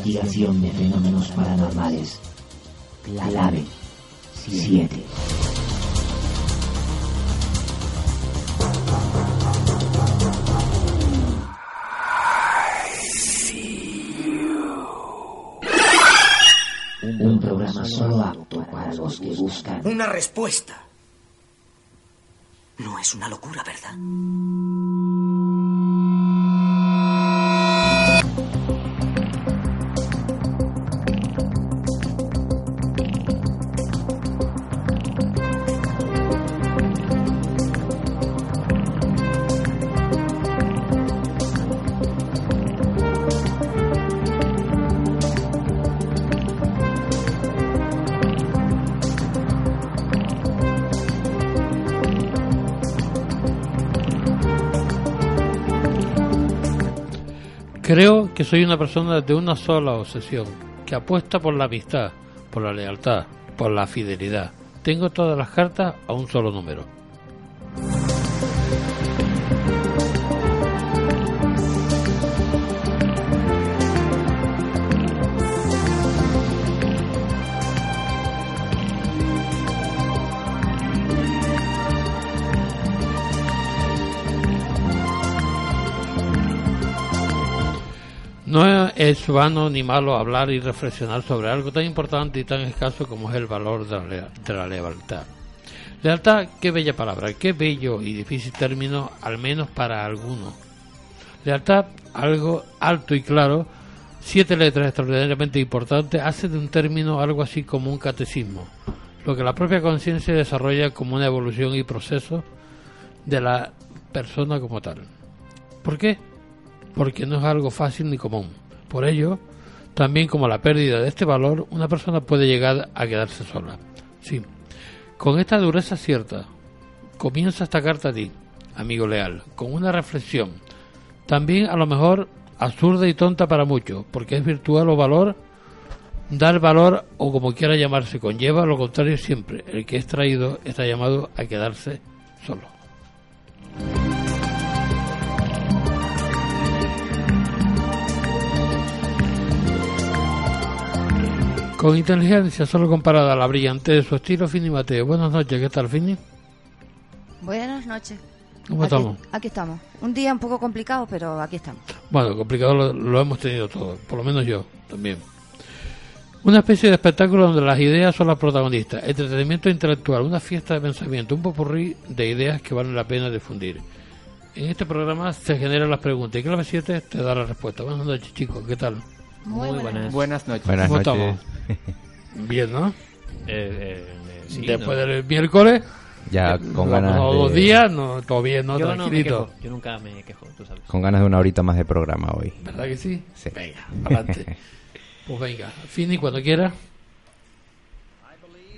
Investigación de fenómenos paranormales. Clave 7. Un programa solo apto para los que buscan Una respuesta. No es una locura, ¿verdad? Que soy una persona de una sola obsesión, que apuesta por la amistad, por la lealtad, por la fidelidad. Tengo todas las cartas a un solo número. Es vano ni malo hablar y reflexionar sobre algo tan importante y tan escaso como es el valor de la, lealtad. Lealtad, qué bella palabra, qué bello y difícil término, al menos para algunos. Lealtad, algo alto y claro, siete letras extraordinariamente importantes, hace de un término algo así como un catecismo, lo que la propia conciencia desarrolla como una evolución y proceso de la persona como tal. ¿Por qué? porque no es algo fácil ni común. Por ello, también como la pérdida de este valor, una persona puede llegar a quedarse sola. Sí, con esta dureza cierta, comienza esta carta a ti, amigo leal, con una reflexión, también a lo mejor absurda y tonta para muchos, porque es virtual o valor, dar valor o como quiera llamarse, conlleva lo contrario siempre. El que es traído está llamado a quedarse solo. Con inteligencia solo comparada a la brillantez de su estilo, Fini Mateo. Buenas noches, ¿qué tal, Fini? Buenas noches. ¿Cómo aquí, estamos? Aquí estamos. Un día un poco complicado, pero aquí estamos. Bueno, complicado lo, lo hemos tenido todos, por lo menos yo también. Una especie de espectáculo donde las ideas son las protagonistas, entretenimiento intelectual, una fiesta de pensamiento, un popurrí de ideas que valen la pena difundir. En este programa se generan las preguntas y Clave 7 te da la respuesta. Buenas noches, chicos, ¿qué tal? Muy, buenas. Buenas noches. Buenas ¿Cómo noches. estamos? Bien, ¿no? Eh, eh, eh, sí, Después no. del miércoles, Ya que con ganas pasado dos de, días, no, todo bien, ¿no? Yo no me Tranquilito. quejo. Yo nunca me quejo, tú sabes. con ganas de una horita más de programa hoy. ¿Verdad que sí? Sí. Venga, adelante. pues venga, Fini, cuando quiera.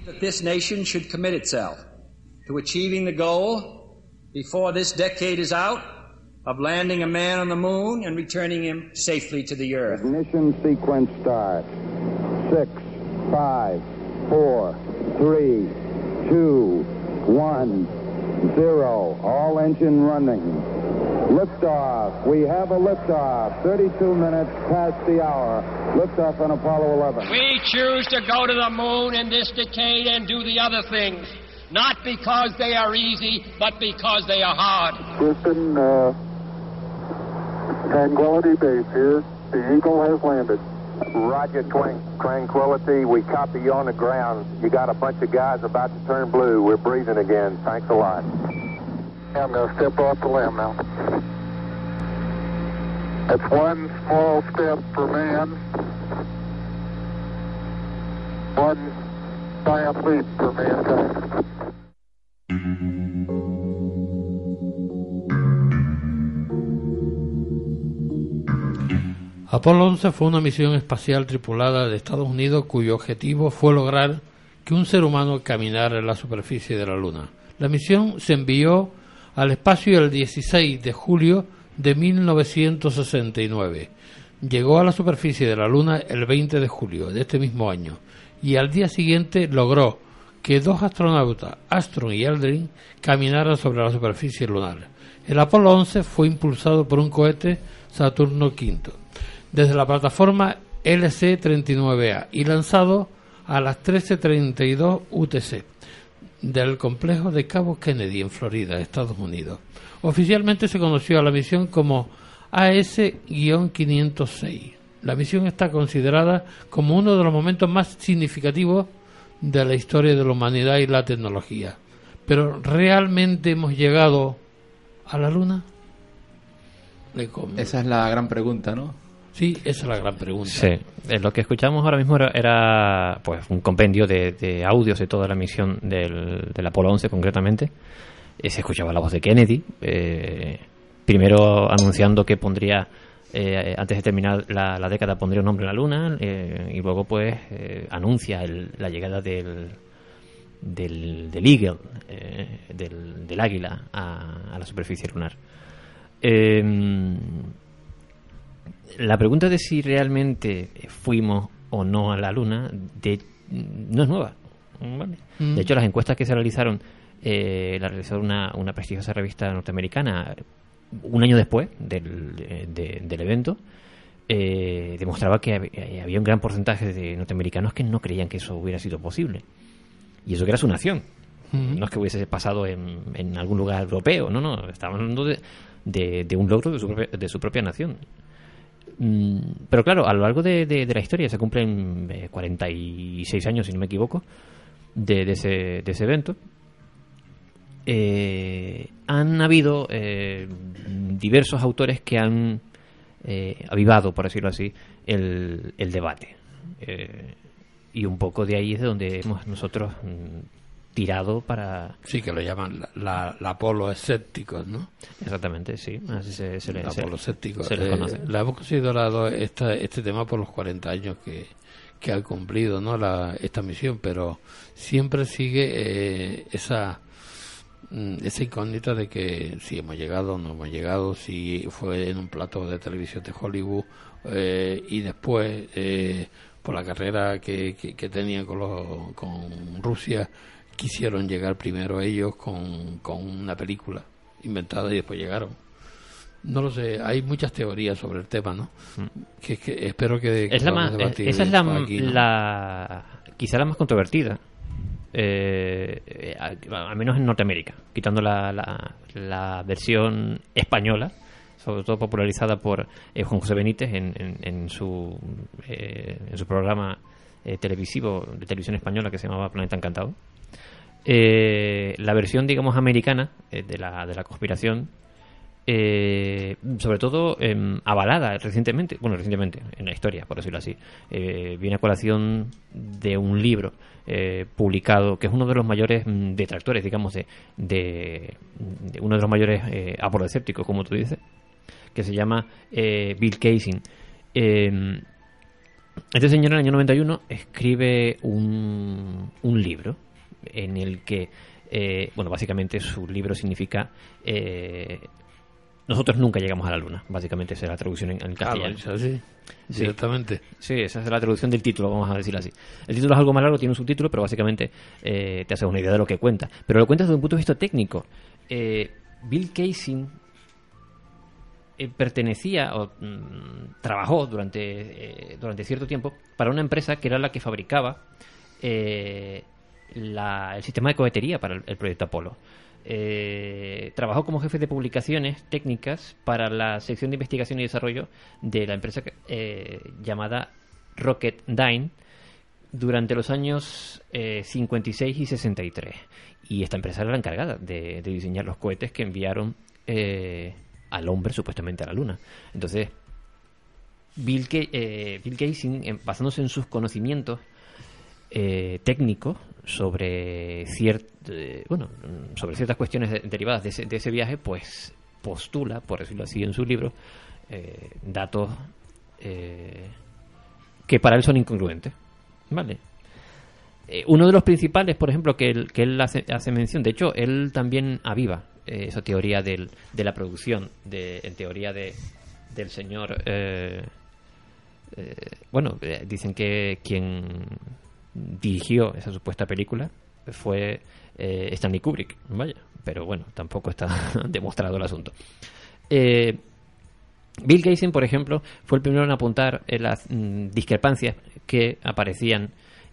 that this nation should commit itself to achieving the goal before this decade is out of landing a man on the moon and returning him safely to the earth. Ignition sequence start. Six, five, four, three, two, one, zero. All engine running. Liftoff. We have a liftoff. 32 minutes past the hour. Liftoff on Apollo 11. We choose to go to the moon in this decade and do the other things. Not because they are easy, but because they are hard. Houston, uh, Tranquility Base here. The Eagle has landed. Roger, Tranquility. We copy you on the ground. You got a bunch of guys about to turn blue. We're breathing again. Thanks a lot. I'm going to step off the limb now. That's one small step for man, one giant leap for mankind. Apolo 11 fue una misión espacial tripulada de Estados Unidos cuyo objetivo fue lograr que un ser humano caminara en la superficie de la Luna. La misión se envió al espacio el 16 de julio de 1969. Llegó a la superficie de la Luna el 20 de julio de este mismo año y al día siguiente logró que dos astronautas, Armstrong y Aldrin, caminaran sobre la superficie lunar. El Apolo 11 fue impulsado por un cohete Saturno V desde la plataforma LC-39A y lanzado a las 13.32 UTC del complejo de Cabo Kennedy en Florida, Estados Unidos. Oficialmente se conoció a la misión como AS-506. La misión está considerada como uno de los momentos más significativos de la historia de la humanidad y la tecnología. Pero ¿realmente hemos llegado a la Luna? Esa es la gran pregunta, ¿no? Sí, esa es la gran pregunta. Sí, Eh, lo que escuchamos ahora mismo era, pues un compendio de, audios de toda la misión del, Apolo 11 concretamente. Eh, se escuchaba la voz de Kennedy, eh, primero anunciando que pondría, eh, antes de terminar la, década, pondría un hombre en la Luna, eh, y luego pues eh, anuncia el- la llegada del, del, Eagle, eh, del, del águila, a, a la superficie lunar. La pregunta de si realmente fuimos o no a la Luna de, no es nueva. ¿vale? Mm. De hecho, las encuestas que se realizaron, eh, la realizó una, una prestigiosa revista norteamericana un año después del, de- de- del evento, eh, demostraba que eh, había un gran porcentaje de norteamericanos que no creían que eso hubiera sido posible. Y eso que era su nación. Ujú. No es que hubiese pasado en, en algún lugar europeo, no, no, estaban hablando de, de- de un logro de su propia, de su propia nación. Mm, Pero claro, a lo largo de, la historia se cumplen eh, 46 años, si no me equivoco, de, de ese, evento. Eh, han habido eh, diversos autores que han eh, avivado, por decirlo así, el, el debate. Eh, y un poco de ahí es de donde hemos nosotros mm, tirado para... Sí, que lo llaman la, la, la Apolo escépticos, ¿no? Exactamente, sí. Así se, se le, La se- Apolo escépticos. se le Eh, conoce. la hemos considerado esta, este tema por los 40 años que, que ha cumplido ¿no? la, esta misión, pero siempre sigue eh, esa mm, esa incógnita de que si hemos llegado o no hemos llegado, si fue en un plato de televisión de Hollywood eh, y después eh, por la carrera que, que, que tenían con, los, con Rusia quisieron llegar primero ellos con, con una película inventada y después llegaron. No lo sé, hay muchas teorías sobre el tema, ¿no? Que, que espero que, que Mm. es la más, debatir esa es la, aquí, ¿no? la- quizá la más controvertida eh, eh, al menos en Norteamérica quitando la, la, la versión española sobre todo popularizada por eh, Juan José Benítez en, en, en su eh, en su programa eh, televisivo de televisión española que se llamaba Planeta Encantado Eh, la versión digamos americana eh, de la de la conspiración eh, sobre todo em, avalada recientemente, bueno, recientemente en la historia, por decirlo así, eh, viene a colación de un libro eh, publicado que es uno de los mayores mm, detractores, digamos, de, de, uno de los mayores eh, apolescépticos, como tú dices, que se llama Bill Casing. Em, este señor en el año 91 escribe un, un libro en el que, eh, bueno, básicamente su libro significa eh, nosotros nunca llegamos a la Luna. Básicamente esa es la traducción en, en Ah, castellano. dicho así, Sí. directamente. Sí, esa es la traducción del título, vamos a decirlo así. El título es algo más largo, tiene un subtítulo, pero básicamente eh, te hace una idea de lo que cuenta. Pero lo cuenta desde un punto de vista técnico. Eh, Bill Casey eh, pertenecía o mm, trabajó durante, durante cierto tiempo para una empresa que era la que fabricaba eh, la- el sistema de cohetería para el, proyecto Apolo. Eh, trabajó como jefe de publicaciones técnicas para la sección de investigación y desarrollo de la empresa eh, llamada Rocketdyne durante los años eh, 56 y 63. Y esta empresa era la encargada de, diseñar los cohetes que enviaron eh, al hombre supuestamente a la Luna. Entonces, Bill, eh, Bill Gates, basándose en sus conocimientos eh, ciert, eh, sobre ciertas cuestiones de- derivadas de ese, viaje, pues postula, por decirlo así, en su libro, eh, datos que para él son incongruentes. ¿Vale? Uno de los principales, por ejemplo, que él, hace, mención, de hecho, él también aviva esa teoría de la producción, en teoría de, del señor. bueno, dicen que quien dirigió esa supuesta película fue eh, Stanley Kubrick, vaya, pero bueno, tampoco está demostrado el asunto. Eh, Bill Gates, por ejemplo, fue el primero en apuntar en las mm, discrepancias que aparecían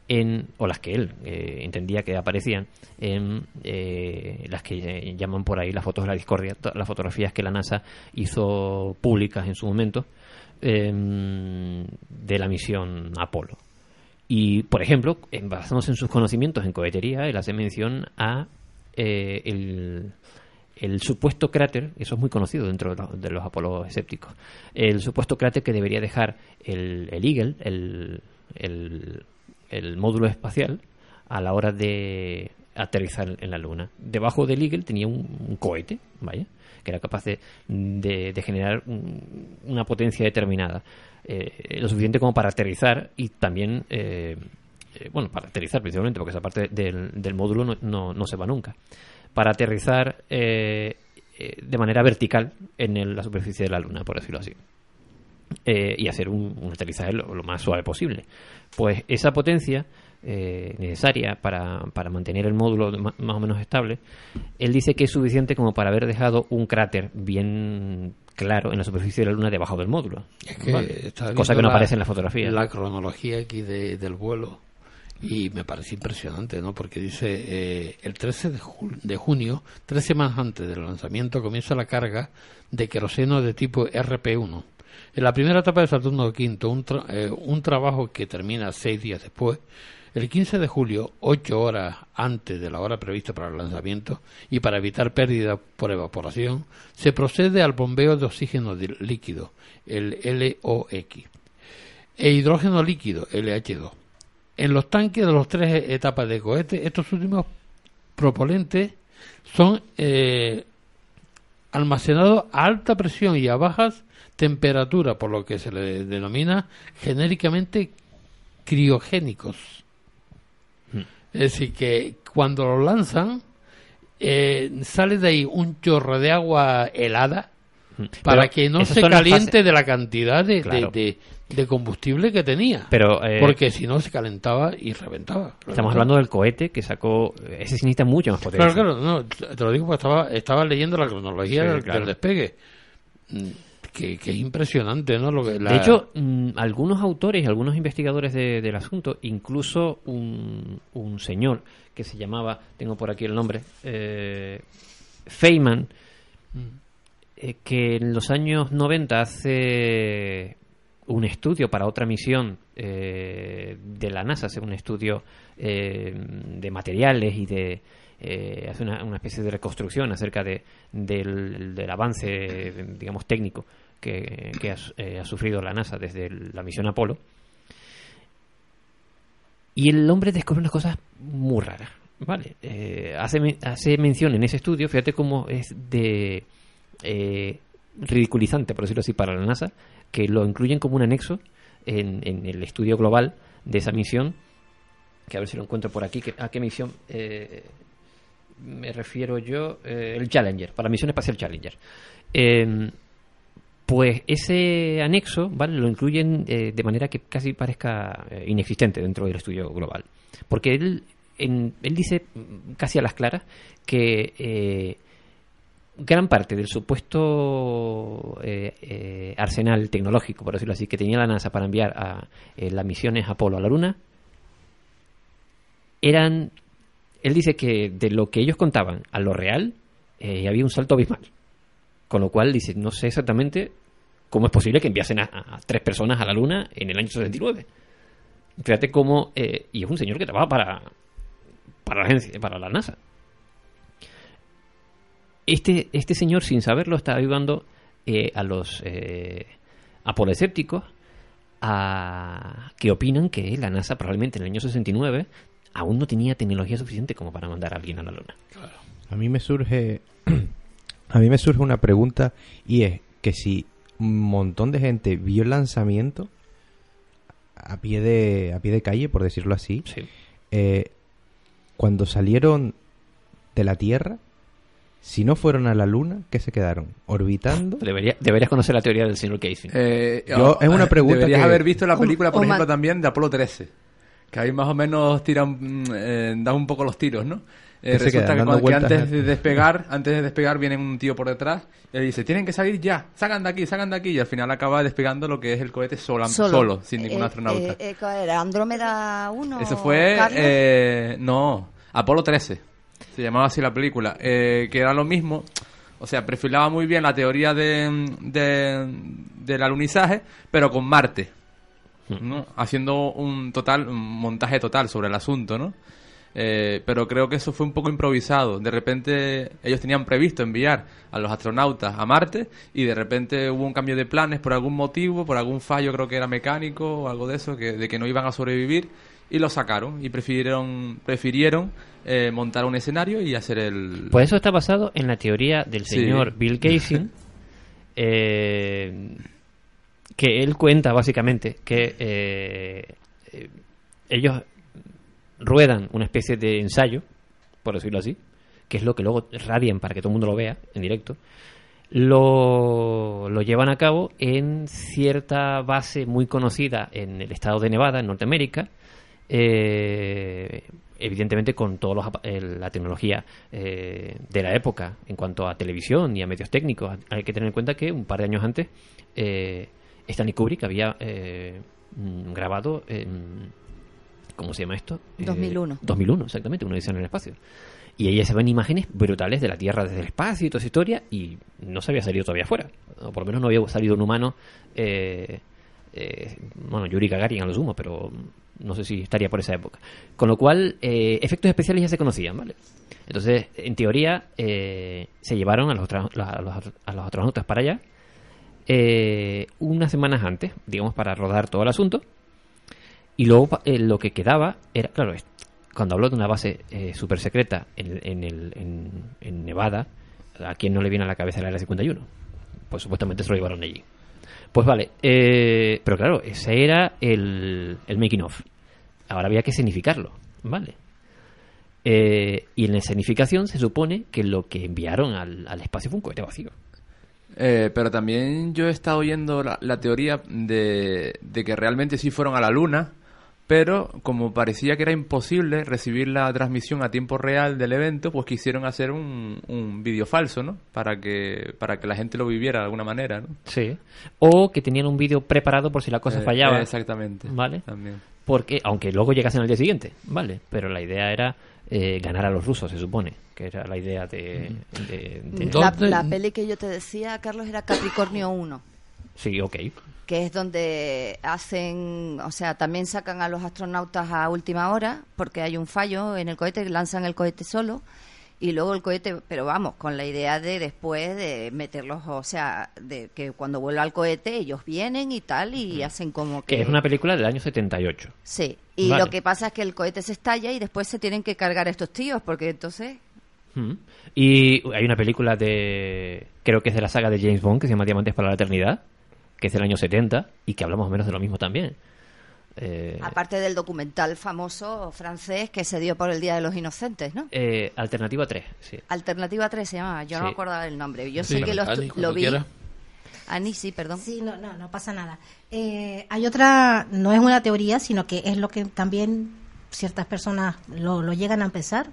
en, o las que él eh, entendía que aparecían en eh, las que eh, llaman por ahí las fotos de la discordia, las fotografías que la NASA hizo públicas en su momento em, de la misión Apolo. Y, por ejemplo, basándose en sus conocimientos en cohetería, él hace mención a eh, el, supuesto cráter, eso es muy conocido dentro de los, de los Apolo escépticos, el supuesto cráter que debería dejar el, el Eagle, el, módulo espacial, a la hora de aterrizar en la Luna. Debajo del Eagle tenía un, cohete, vaya, que era capaz de, de- de generar un- una potencia determinada, eh, lo suficiente como para aterrizar y también, eh, eh, bueno, para aterrizar principalmente, porque esa parte del, del módulo no, no- se va nunca, para aterrizar de manera vertical en la superficie de la Luna, por decirlo así. Y hacer un, aterrizaje lo, más suave posible. Pues esa potencia necesaria para, para mantener el módulo más o menos estable, él dice que es suficiente como para haber dejado un cráter bien claro en la superficie de la Luna debajo del módulo. Es que Vale. Cosa que no la- aparece en la fotografía. La cronología aquí de- del vuelo y me parece impresionante, ¿no? Porque dice eh, el 13 de, ju- de junio, tres semanas antes del lanzamiento, comienza la carga de queroseno de tipo RP1. En la primera etapa de Saturno V, un, tra- eh, un trabajo que termina seis días después, el 15 de julio, ocho horas antes de la hora prevista para el lanzamiento y para evitar pérdida por evaporación, se procede al bombeo de oxígeno líquido, el LOX, e hidrógeno líquido, LH2. En los tanques de las tres etapas de cohete, estos últimos propelentes son eh, almacenados a alta presión y a bajas temperaturas, por lo que se le denomina genéricamente criogénicos. Es decir, que cuando lo lanzan, eh, sale de ahí un chorro de agua helada para Pero que no se caliente de la cantidad de, de- Claro. de- de combustible que tenía. Pero, eh, Porque si no se calentaba y reventaba. Estamos hablando del cohete que sacó. Ese sí necesita mucho más potencia. Claro, claro, no, te lo digo porque estaba, estaba leyendo la cronología Sí, del, claro. del despegue. Mm, Que, que es impresionante, ¿no? Lo que, la- De hecho, mm, algunos autores, algunos investigadores de- del asunto, incluso un, un señor que se llamaba, tengo por aquí el nombre, eh, Feynman, eh, que en los años 90 hace un estudio para otra misión eh, de la NASA, hace un estudio eh, de materiales y de eh, hace una, una especie de reconstrucción acerca de, del, del avance, digamos, técnico que, que ha, eh, ha sufrido la NASA desde la misión Apolo. Y el hombre descubre unas cosas muy raras. ¿vale? Eh, hace, hace mención en ese estudio, fíjate cómo es de eh, ridiculizante, por decirlo así, para la NASA, que lo incluyen como un anexo en, en el estudio global de esa misión, que a ver si lo encuentro por aquí, que, ¿a qué misión? Eh, me refiero yo, eh, el Challenger, para misión espacial Challenger. Eh, pues ese anexo, ¿vale? Lo incluyen eh, de manera que casi parezca eh, inexistente dentro del estudio global. Porque él, en- él dice mm, casi a las claras que eh, gran parte del supuesto arsenal tecnológico, por decirlo así, que tenía la NASA para enviar a las misiones Apolo a la Luna, eran, él dice que de lo que ellos contaban a lo real, eh, había un salto abismal. Con lo cual dice, no sé exactamente cómo es posible que enviasen a, tres personas a la Luna en el año 69. Fíjate cómo... eh, y es un señor que trabaja para, para, la, agencia, para la NASA. Este, este señor, sin saberlo, está ayudando eh, a los eh, apolescépticos a, que opinan que la NASA probablemente en el año 69 aún no tenía tecnología suficiente como para mandar a alguien a la Luna. A mí me surge a mí me surge una pregunta y es que si un montón de gente vio el lanzamiento a pie de a pie de calle, por decirlo así, eh, cuando salieron de la Tierra, si no fueron a la Luna, ¿qué se quedaron? Orbitando. Debería- deberías conocer la teoría del señor Casey. Eh, Yo- es una pregunta Deberías que- haber visto la película, por O- ejemplo, también de Apolo 13. Que ahí más o menos tiran, mm, eh, dan un poco los tiros, ¿no? Eh, resulta que, antes de despegar, antes de despegar viene un tío por detrás y le dice, tienen que salir ya, sacan de aquí, sacan de aquí. Y al final acaba despegando lo que es el cohete sola- solo, sin ningún Eh, astronauta. eh, eh, ¿cuál era? Andrómeda 1. Eso fue, eh, no, Apolo 13. Se llamaba así la película. eh, que era lo mismo. O sea, perfilaba muy bien la teoría de, de- del alunizaje, pero con Marte. ¿No? Haciendo un total, un montaje total sobre el asunto, ¿no? Eh, pero creo que eso fue un poco improvisado. De repente ellos tenían previsto enviar a los astronautas a Marte y de repente hubo un cambio de planes por algún motivo, por algún fallo creo que era mecánico o algo de eso, que, de que no iban a sobrevivir y lo sacaron y prefirieron, prefirieron eh, montar un escenario y hacer el... Pues eso está basado en la teoría del Sí. señor Bill Casey, eh, que él cuenta básicamente que eh, eh, ellos ruedan una especie de ensayo, por decirlo así, que es lo que luego radian para que todo el mundo lo vea en directo, lo, lo llevan a cabo en cierta base muy conocida en el estado de Nevada, en Norteamérica, eh, evidentemente con toda la tecnología eh, de la época en cuanto a televisión y a medios técnicos. Hay que tener en cuenta que un par de años antes eh, Stanley Kubrick había eh, mm, grabado, en- ¿cómo se llama esto? Eh, 2001. 2001, exactamente, una edición en el espacio. Y ahí se ven imágenes brutales de la Tierra desde el espacio y toda esa historia y no se había salido todavía fuera. O por lo menos no había salido un humano, eh, eh, bueno, Yuri Gagarin a lo sumo, pero no sé si estaría por esa época. Con lo cual, eh, efectos especiales ya se conocían, ¿vale? Entonces, en teoría, eh, se llevaron a los, a los, a los astronautas para allá eh, unas semanas antes, digamos, para rodar todo el asunto. Y luego eh, lo que quedaba era, claro, cuando hablo de una base eh, súper secreta en, en, el- en- Nevada, ¿a quién no le viene a la cabeza el Área 51? Pues supuestamente se lo llevaron allí. Pues vale, eh, pero claro, ese era el, making of. Ahora había que significarlo, ¿vale? Eh, y en la escenificación se supone que lo que enviaron al, al espacio fue un cohete vacío. Eh, pero también yo he estado oyendo la, la teoría de, de que realmente sí fueron a la Luna, pero como parecía que era imposible recibir la transmisión a tiempo real del evento, pues quisieron hacer un, un vídeo falso, ¿no? Para que, para que la gente lo viviera de alguna manera, ¿no? Sí. O que tenían un vídeo preparado por si la cosa Eh, fallaba. exactamente. ¿Vale? También. Porque, aunque luego llegasen al día siguiente, ¿vale? Pero la idea era eh, ganar a los rusos, se supone. Que era la idea de. de- de- La, la peli que yo te decía, Carlos, era Capricornio 1, Sí, ok. que es donde hacen, o sea, también sacan a los astronautas a última hora, porque hay un fallo en el cohete, lanzan el cohete solo, y luego el cohete, pero vamos, con la idea de después de meterlos, o sea, de que cuando vuelva al cohete ellos vienen y tal, y hacen como que... Que es una película del año 78. Sí, y Vale. lo que pasa es que el cohete se estalla y después se tienen que cargar a estos tíos, porque entonces... Mm. Y hay una película de. Creo que es de la saga de James Bond que se llama Diamantes para la Eternidad, que es del año 70 y que habla más o menos de lo mismo también. Eh, Aparte del documental famoso francés que se dio por el Día de los Inocentes, ¿no? eh, alternativa 3, sí. Alternativa 3 se llamaba, yo no Sí. me acordaba del nombre. Yo Sí, sé que lo, Ani, lo vi. quiera. Ani, sí, perdón. Sí, no, no, no pasa nada. Eh, hay otra, no es una teoría, sino que es lo que también ciertas personas lo, lo llegan a pensar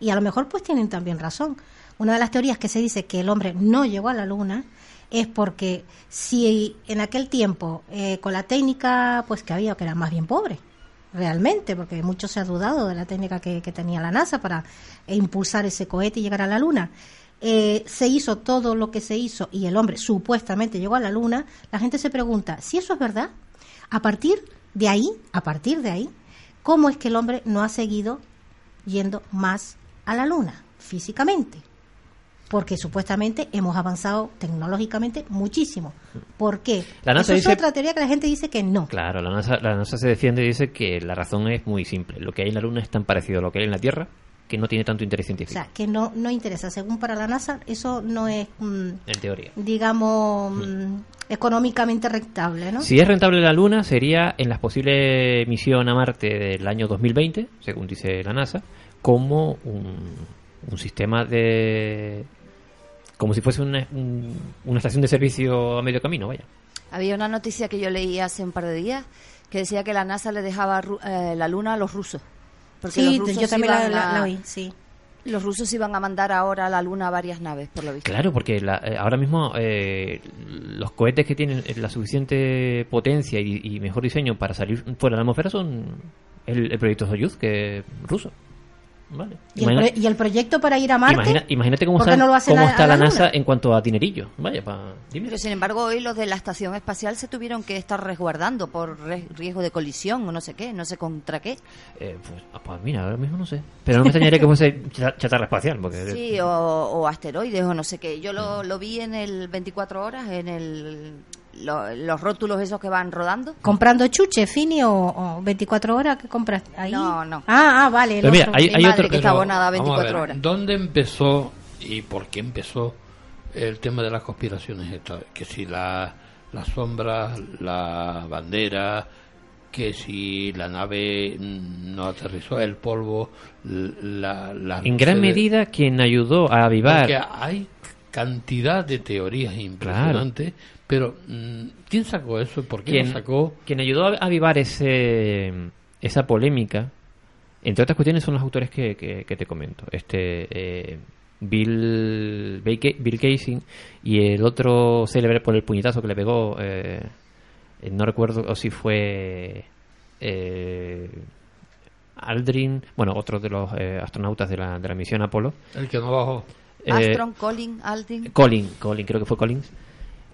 y a lo mejor pues tienen también razón. Una de las teorías que se dice que el hombre no llegó a la luna es porque si en aquel tiempo eh, con la técnica pues que había que era más bien pobre realmente porque mucho se ha dudado de la técnica que, que tenía la NASA para impulsar ese cohete y llegar a la luna eh, se hizo todo lo que se hizo y el hombre supuestamente llegó a la luna, la gente se pregunta si eso es verdad. A partir de ahí, a partir de ahí, ¿cómo es que el hombre no ha seguido yendo más a la luna físicamente? Porque supuestamente hemos avanzado tecnológicamente muchísimo. ¿Por qué? La NASA Eso dice- es otra teoría que la gente dice que no. Claro, la NASA, la NASA se defiende y dice que la razón es muy simple. Lo que hay en la Luna es tan parecido a lo que hay en la Tierra que no tiene tanto interés O científico, sea, que no, no interesa. Según para la NASA, eso no es, mm, en teoría. digamos, mm, económicamente rentable, ¿no? Si es rentable la Luna, sería en la posible misión a Marte del año 2020, según dice la NASA, como un, un sistema de... como si fuese una, un- una estación de servicio a medio camino, vaya. Había una noticia que yo leí hace un par de días que decía que la NASA le dejaba ru- eh, la luna a los rusos. Porque Sí, los rusos yo también la- la- oí, sí. Los rusos iban a mandar ahora a la luna varias naves, por lo visto. Claro, porque la- eh, ahora mismo eh, los cohetes que tienen la suficiente potencia y, y mejor diseño para salir fuera de la atmósfera son el, el proyecto Soyuz, que es ruso. Vale. ¿Y el, Imagina- pro- y el proyecto para ir a Marte? imagina- imagínate cómo, ¿Por qué está, no cómo está a la, la NASA en cuanto a dinerillo. Vaya, pa, dime. Pero sin embargo, hoy los de la estación espacial se tuvieron que estar resguardando por riesgo de colisión o no sé qué, no sé contra qué. Eh, pues, ah, pues mira, ahora mismo no sé. Pero no me extrañaría que fuese cha- chatarra espacial. Porque Sí, o, o asteroides o no sé qué. Yo lo, lo vi en el 24 horas, en el, lo- los rótulos esos que van rodando. ¿Comprando chuche, Fini o, o 24 horas que compras ahí? No, no. Ah, ah, vale. Pero mira, otro. hay, hay otro que está abonada vamos a 24 ver, horas. ¿Dónde empezó y por qué empezó el tema de las conspiraciones estas? Que si la, la sombra, la bandera, que si la nave no aterrizó, el polvo, la, la en gran medida, quien ayudó a avivar. Porque hay cantidad de teorías impresionantes, pero mm, ¿quién sacó eso? ¿Por qué lo sacó? quien ayudó a avivar ese, esa polémica, entre otras cuestiones, son los autores que, que, que te comento. Este eh, Bill, Bill Ca- Bill Casey y el otro célebre por el puñetazo que le pegó, eh, no recuerdo o si fue eh, Aldrin, bueno, otro de los eh, astronautas de la, de la misión Apolo. El que no bajó. Eh, Armstrong, Colin, Aldrin. Colin, Colin, creo que fue Collins,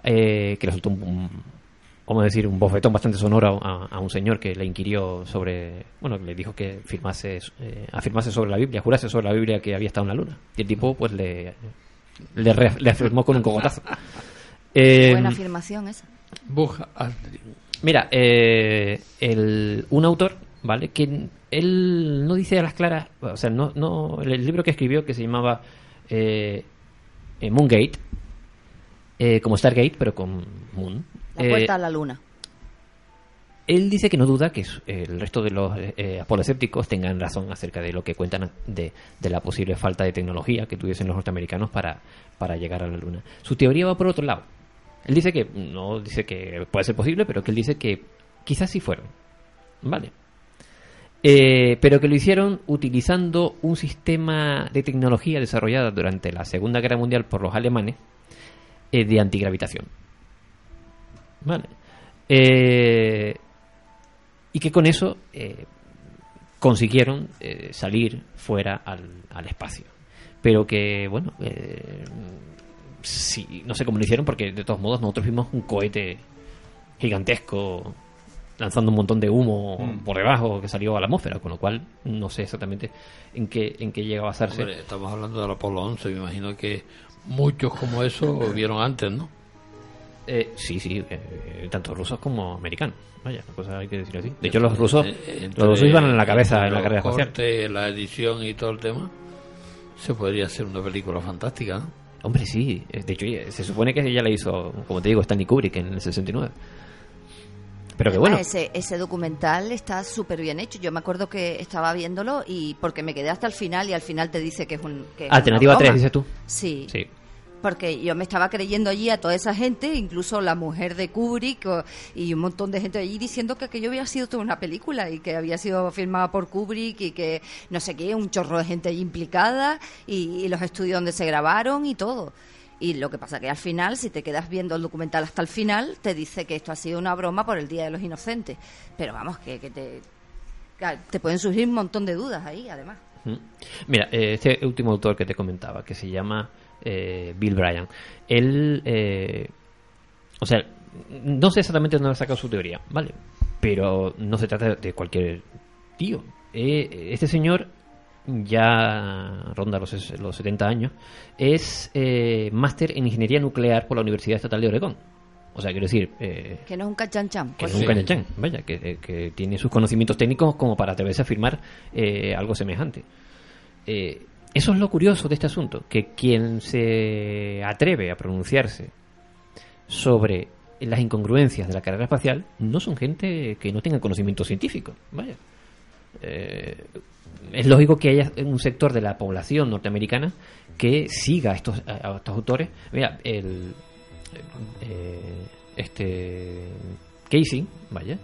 eh, que le soltó un, un- decir, un bofetón bastante sonoro a, a un señor que le inquirió sobre, bueno, que le dijo que firmase, eh, afirmase sobre la Biblia, jurase sobre la Biblia que había estado en la luna. Y el tipo, pues, le, le, re- le afirmó con un cogotazo. Eh, Buena afirmación esa. Mira, eh, el, un autor, ¿vale? Que él no dice a las claras, o sea, no, no, el libro que escribió que se llamaba eh, eh, Moongate, eh, como Stargate, pero con Moon. La Eh, puerta a la luna. él dice que no duda que s- el resto de los eh, tengan razón acerca de lo que cuentan de, de la posible falta de tecnología que tuviesen los norteamericanos para, para llegar a la Luna. Su teoría va por otro lado. Él dice que no dice que puede ser posible, pero que él dice que quizás sí fueron. Vale. Eh, pero que lo hicieron utilizando un sistema de tecnología desarrollada durante la Segunda Guerra Mundial por los alemanes eh, de antigravitación. Vale. Eh, y que con eso consiguieron salir fuera al, al espacio. Pero que, bueno, sí, no sé cómo lo hicieron porque de todos modos nosotros vimos un cohete gigantesco lanzando un montón de humo Mm. por debajo que salió a la atmósfera, con lo cual no sé exactamente en qué, en qué llega a basarse. Hombre, estamos hablando del Apolo 11, me imagino que muchos como eso vieron antes, ¿no? Eh, sí, sí, eh, tanto rusos como americanos. Vaya, la cosa hay que decir así. De hecho, los rusos, Eh, entre- los rusos iban en la cabeza en la carrera espacial. la edición y todo el tema, se podría hacer una película fantástica, ¿no? Hombre, sí. eh, De hecho, se supone que ella la hizo, como te digo, Stanley Kubrick en el 69. Pero que bueno. Ese, ese documental está súper bien hecho. Yo me acuerdo que estaba viéndolo y porque me quedé hasta el final y al final te dice que es un... que Alternativa broma. 3, dices tú. Sí. Sí. Porque yo me estaba creyendo allí a toda esa gente, incluso la mujer de Kubrick o- y un montón de gente allí diciendo que aquello había sido toda una película y que había sido filmada por Kubrick y que no sé qué, un chorro de gente allí implicada y, y los estudios donde se grabaron y todo. Y lo que pasa que al final, si te quedas viendo el documental hasta el final, te dice que esto ha sido una broma por el Día de los Inocentes. Pero vamos, que, que te, te pueden surgir un montón de dudas ahí, además. Mira, eh, este último autor que te comentaba, que se llama eh, Bill Bryan, él, eh, o sea, no sé exactamente dónde ha sacado su teoría, ¿vale? Pero no se trata de cualquier tío. Eh, este señor ya ronda los, los 70 años, es eh, máster en ingeniería nuclear por la Universidad Estatal de Oregón. O sea, quiero decir, eh, Que no es un cachanchan. que pues es un cañachán, vaya, que, eh, que tiene sus conocimientos técnicos como para atreverse a afirmar eh, algo semejante. Eh, eso es lo curioso de este asunto, que quien se atreve a pronunciarse sobre las incongruencias de la carrera espacial no son gente que no tenga conocimiento científico, vaya. Eh, es lógico que haya un sector de la población norteamericana que siga a estos, a a estos autores. Mira, el, eh, este Casey, vaya,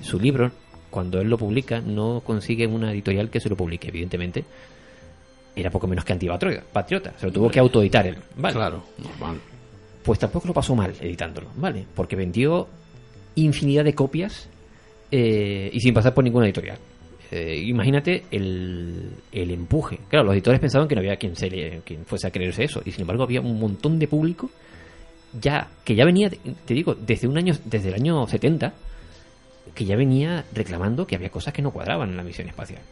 su libro, cuando él lo publica, no consigue una editorial que se lo publique, evidentemente. Era poco menos que antipatriota, patriota, se lo tuvo que autoeditar él. Vale. Claro, normal. Pues tampoco lo pasó mal editándolo, ¿vale? Porque vendió infinidad de copias eh, y sin pasar por ninguna editorial. Eh, imagínate el, el empuje. Claro, los editores pensaban que no había quien, se quien fuese a creerse eso. Y sin embargo había un montón de público ya que ya venía, te digo, desde un año, desde el año 70, que ya venía reclamando que había cosas que no cuadraban en la misión espacial.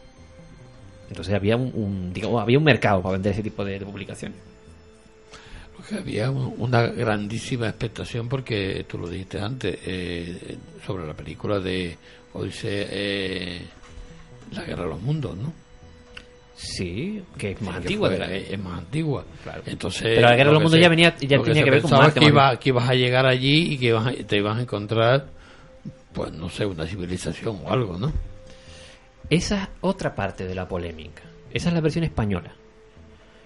Entonces había un, un, digamos, había un mercado para vender ese tipo de, publicaciones. Había un- una grandísima expectación porque tú lo dijiste antes eh, sobre la película de Odisea eh, la guerra de los mundos ¿no? Sí, que es más antigua. fue- de la- es, más antigua entonces Pero la guerra de lo los que mundos ya venía ya lo tenía que ver con Marte, que, iba- que ibas a llegar allí y que ibas a- te ibas a encontrar pues no sé una civilización o algo ¿no? Esa es otra parte de la polémica. Esa es la versión española.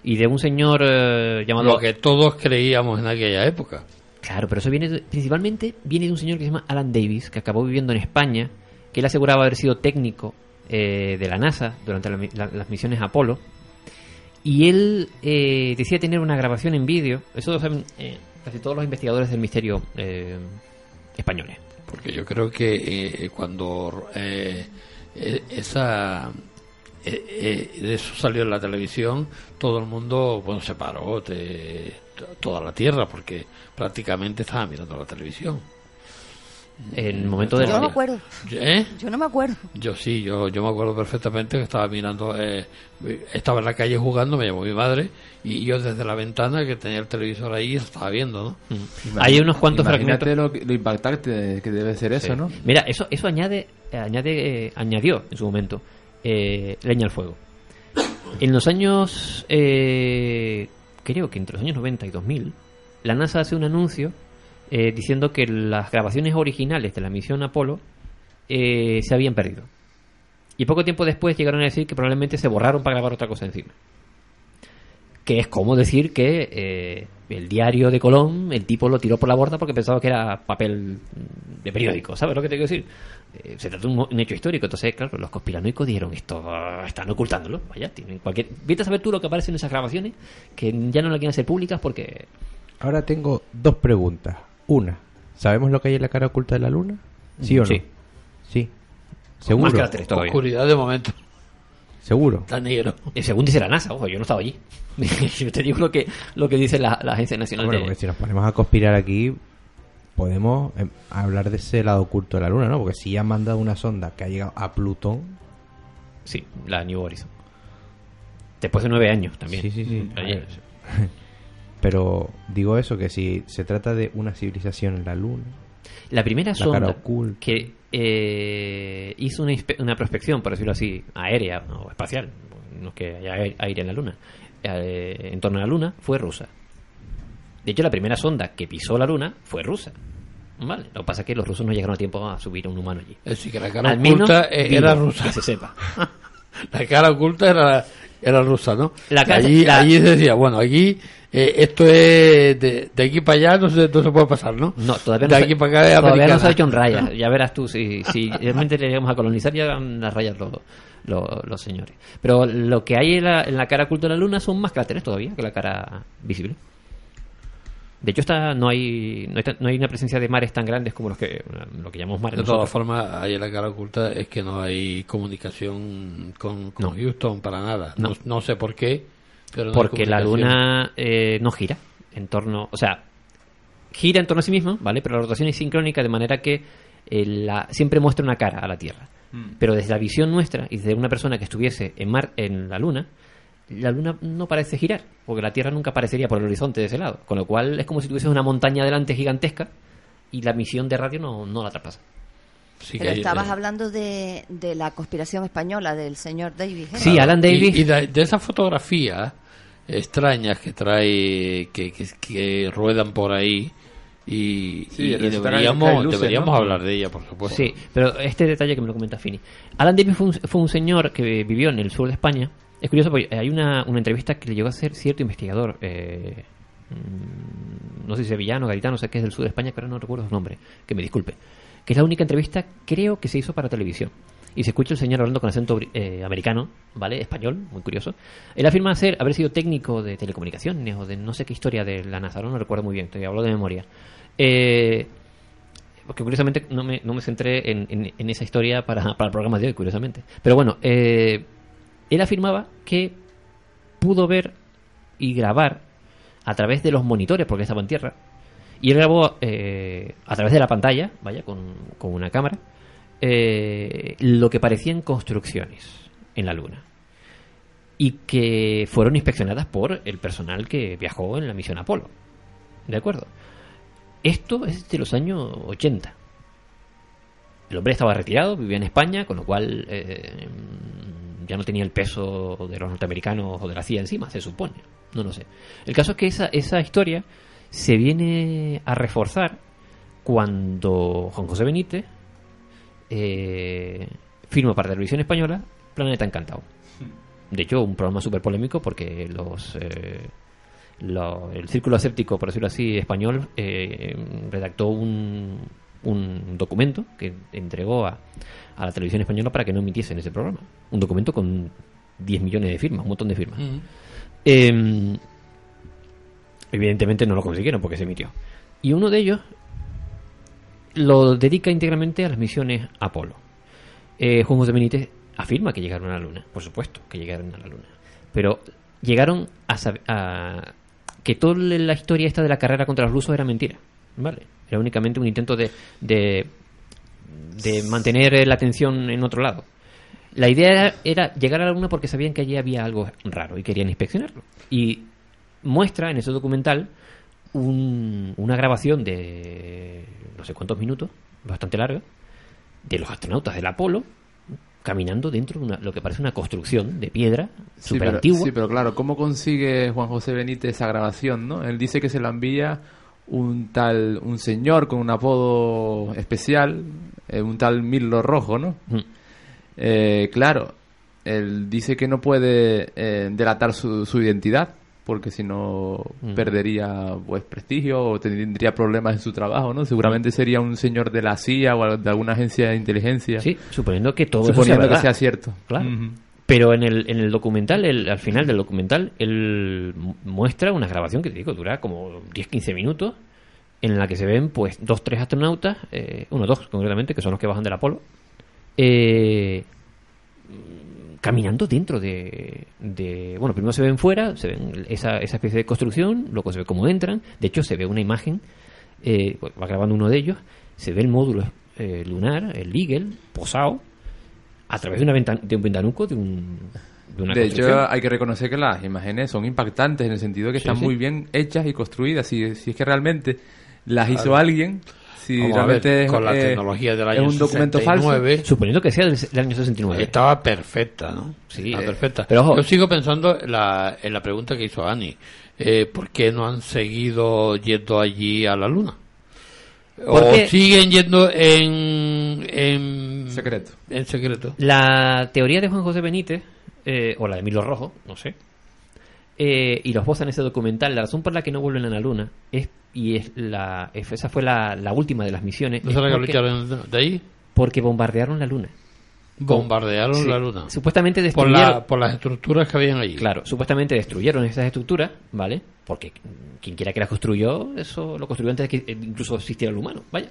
Y de un señor eh, llamado... lo que todos creíamos en aquella época Claro, pero eso viene de- principalmente viene de un señor que se llama Alan Davis, que acabó viviendo en España, que él aseguraba haber sido técnico eh, de la NASA durante las misiones Apolo. Y él eh, decía tener una grabación en vídeo. Eso lo saben eh, casi todos los investigadores del misterio eh, españoles. porque yo creo que eh, cuando eh, esa eh, eh, de eso salió en la televisión todo el mundo bueno se paró to- toda la tierra porque prácticamente estaba mirando la televisión el momento de Yo la- no me acuerdo. ¿Eh? Yo no me acuerdo. Yo sí, yo, yo me acuerdo perfectamente que estaba mirando, eh, estaba en la calle jugando, me llamó mi madre y yo desde la ventana que tenía el televisor ahí estaba viendo, ¿no? Hay unos cuantos fragmentos. lo, que- lo impactante que debe ser eso, Sí. ¿no? Mira, eso, eso añade, eh, añade, eh, añadió en su momento eh, leña al fuego. En los años, eh, creo que entre los años 90 y 2000, la NASA hace un anuncio eh, diciendo que las grabaciones originales de la misión Apolo eh, se habían perdido. Y poco tiempo después llegaron a decir que probablemente se borraron para grabar otra cosa encima. Que es como decir que eh, el diario de Colón, el tipo lo tiró por la borda porque pensaba que era papel de periódico, ¿sabes lo que te quiero decir? Eh, se trata de un, hecho histórico, entonces, claro, los conspiranoicos dijeron esto, ah, están ocultándolo, vaya, tienen cualquier... Vete a saber tú lo que aparece en esas grabaciones, que ya no la quieren hacer públicas porque... Ahora tengo dos preguntas. Una, ¿sabemos lo que hay en la cara oculta de la luna? ¿Sí o no? Sí. Sí. ¿Seguro? Más que tres todavía. Oscuridad de momento. ¿Seguro? Está negro. Eh, según dice la NASA, ojo, yo no estaba allí. yo te digo lo que, lo que dice la, la Agencia Nacional Bueno, de... porque si nos ponemos a conspirar aquí, podemos em, hablar de ese lado oculto de la luna, ¿no? Porque si ya han mandado una sonda que ha llegado a Plutón... Sí, la New Horizon. Después de nueve años también. Sí, sí, sí. Pero digo eso, que si se trata de una civilización en la luna... La primera La sonda que eh, hizo una, una prospección, por decirlo así, aérea o espacial, no es que haya aire- en la Luna, eh, en torno a la Luna, fue rusa. De hecho, la primera sonda que pisó la Luna fue rusa. Vale. Lo que pasa es que los rusos no llegaron a tiempo a subir un humano allí. Es decir, que la cara Al menos oculta eh, vivo, era rusa. Que se sepa. La cara oculta era, era rusa, ¿no? La allí, la- allí decía, bueno, aquí eh, esto es de, de aquí para allá, no se, no se puede pasar, ¿no? No, todavía no, se, aquí para acá es todavía no se ha hecho en rayas. Ya verás tú, si, si realmente le llegamos a colonizar, ya van las rayas los, los, los señores. Pero lo que hay en la, en la cara oculta de la luna son más cráteres todavía que la cara visible. De hecho, está, no, hay, no, hay, no hay una presencia de mares tan grandes como los que, lo que llamamos mares. De todas formas, ahí en la cara oculta es que no hay comunicación con, con No. Houston para nada. No. no sé por qué, pero no hay porque la luna eh, no gira en torno, o sea, gira en torno a sí misma, ¿vale? Pero la rotación es sincrónica de manera que eh, la, siempre muestra una cara a la Tierra. Mm. Pero desde la visión nuestra y desde una persona que estuviese en mar en la luna, la luna no parece girar, porque la Tierra nunca aparecería por el horizonte de ese lado, con lo cual es como si tuviese una montaña delante gigantesca y la misión de radio no, no la traspasa. Sí, Pero hay- estabas hablando de, de la conspiración española del señor Davis. ¿eh? Sí, Alan Davis. Y, y de, de esas fotografías extrañas que trae, que, que, que ruedan por ahí, y, Sí, y- deberíamos, deberíamos ¿no? hablar de ella, por supuesto. Sí, pero este detalle que me lo comenta Fini. Alan Davis fue un, fue un señor que vivió en el sur de España. Es curioso porque hay una, una entrevista que le llegó a hacer cierto investigador, eh, mm, no sé si sevillano, garitano, sé que es del sur de España, pero no recuerdo su nombre, que me disculpe. Que es la única entrevista, creo que se hizo para televisión. Y se escucha el señor hablando con acento eh, americano, ¿vale? Español, muy curioso. Él afirma ser, haber sido técnico de telecomunicaciones o de no sé qué historia de la NASA, no recuerdo muy bien, te hablo de memoria. Eh, porque curiosamente no me, no me centré en, en- en esa historia para, para el programa de hoy, curiosamente. Pero bueno, eh, él afirmaba que pudo ver y grabar a través de los monitores, porque estaba en tierra, y él grabó eh, a través de la pantalla, vaya, con, con una cámara, eh, lo que parecían construcciones en la Luna. Y que fueron inspeccionadas por el personal que viajó en la misión Apolo. ¿De acuerdo? Esto es de los años 80. El hombre estaba retirado, vivía en España, con lo cual eh, ya no tenía el peso de los norteamericanos o de la CIA encima, se supone. No lo sé. El caso es que esa, esa historia se viene a reforzar cuando Juan José Benítez eh, firma para Televisión Española Planeta Encantado. De hecho, un programa súper polémico porque los eh, lo- el círculo escéptico, por decirlo así, español, eh, redactó un, un documento que entregó a, a la televisión española para que no emitiesen ese programa. Un documento con 10 millones de firmas, un montón de firmas. Eh, evidentemente no lo consiguieron porque se emitió. Y uno de ellos lo dedica íntegramente a las misiones Apolo. Eh, Juan José Benítez afirma que llegaron a la Luna, por supuesto que llegaron a la Luna. Pero llegaron a, a que toda la historia esta de la carrera contra los rusos era mentira. ¿Vale? Era únicamente un intento de, de, mantener la atención en otro lado. La idea era llegar a la Luna porque sabían que allí había algo raro y querían inspeccionarlo. Y muestra en ese documental un- una grabación de no sé cuántos minutos, bastante larga, de los astronautas del Apolo caminando dentro de una- lo que parece una construcción de piedra súper antigua. sí, pero claro, ¿cómo consigue Juan José Benítez esa grabación, no? Él dice que se la envía un tal, un señor con un apodo especial, eh, un tal Mirlo Rojo, ¿no? Mm. Eh, claro, él dice que no puede eh, delatar su, su identidad, porque si no Mm. perdería pues prestigio o tendría problemas en su trabajo, ¿no? Seguramente sería un señor de la CIA o de alguna agencia de inteligencia. Sí, suponiendo que todo eso Suponiendo sea que sea cierto. Claro. Pero en el, en el documental, el- al final del documental, él mu- muestra una grabación que te digo, dura como 10-15 minutos, en la que se ven pues dos, tres astronautas, eh, uno, dos concretamente, que son los que bajan del Apolo, eh, caminando dentro de, de- Bueno, primero se ven fuera, se ven esa, esa especie de construcción, luego se ve cómo entran, de hecho se ve una imagen, eh, va grabando uno de ellos, se ve el módulo eh, lunar, el Eagle, posado, a través de, una ventan- de un ventanuco de, un, de una De hecho, hay que reconocer que las imágenes son impactantes en el sentido de que Sí, están sí. muy bien hechas y construidas. Si, si es que realmente las hizo alguien, si Vamos a realmente ver, es, con la eh, tecnología del es año un documento 69, falso. Suponiendo que sea del, del año 69. Estaba perfecta, ¿no? Sí, Estaba eh, perfecta. pero ojo. Yo sigo pensando en la, en la pregunta que hizo Ani. Eh, ¿Por qué no han seguido yendo allí a la Luna? O Porque siguen yendo en, en secreto. En secreto. la teoría de Juan José Benítez, eh, o la de Milo Rojo, no sé, eh, y los voces en ese documental, la razón por la que no vuelven a la luna es y es la es- esa fue la, la última de las misiones ¿No será que porque- echaron de ahí? porque bombardearon la luna Bombardearon Sí. la luna. Supuestamente Por, destruyeron. la, por las estructuras que habían allí. Claro, supuestamente destruyeron esas estructuras, ¿vale? Porque quien quiera que las construyó, eso lo construyó antes de que eh, incluso existiera el humano, vaya.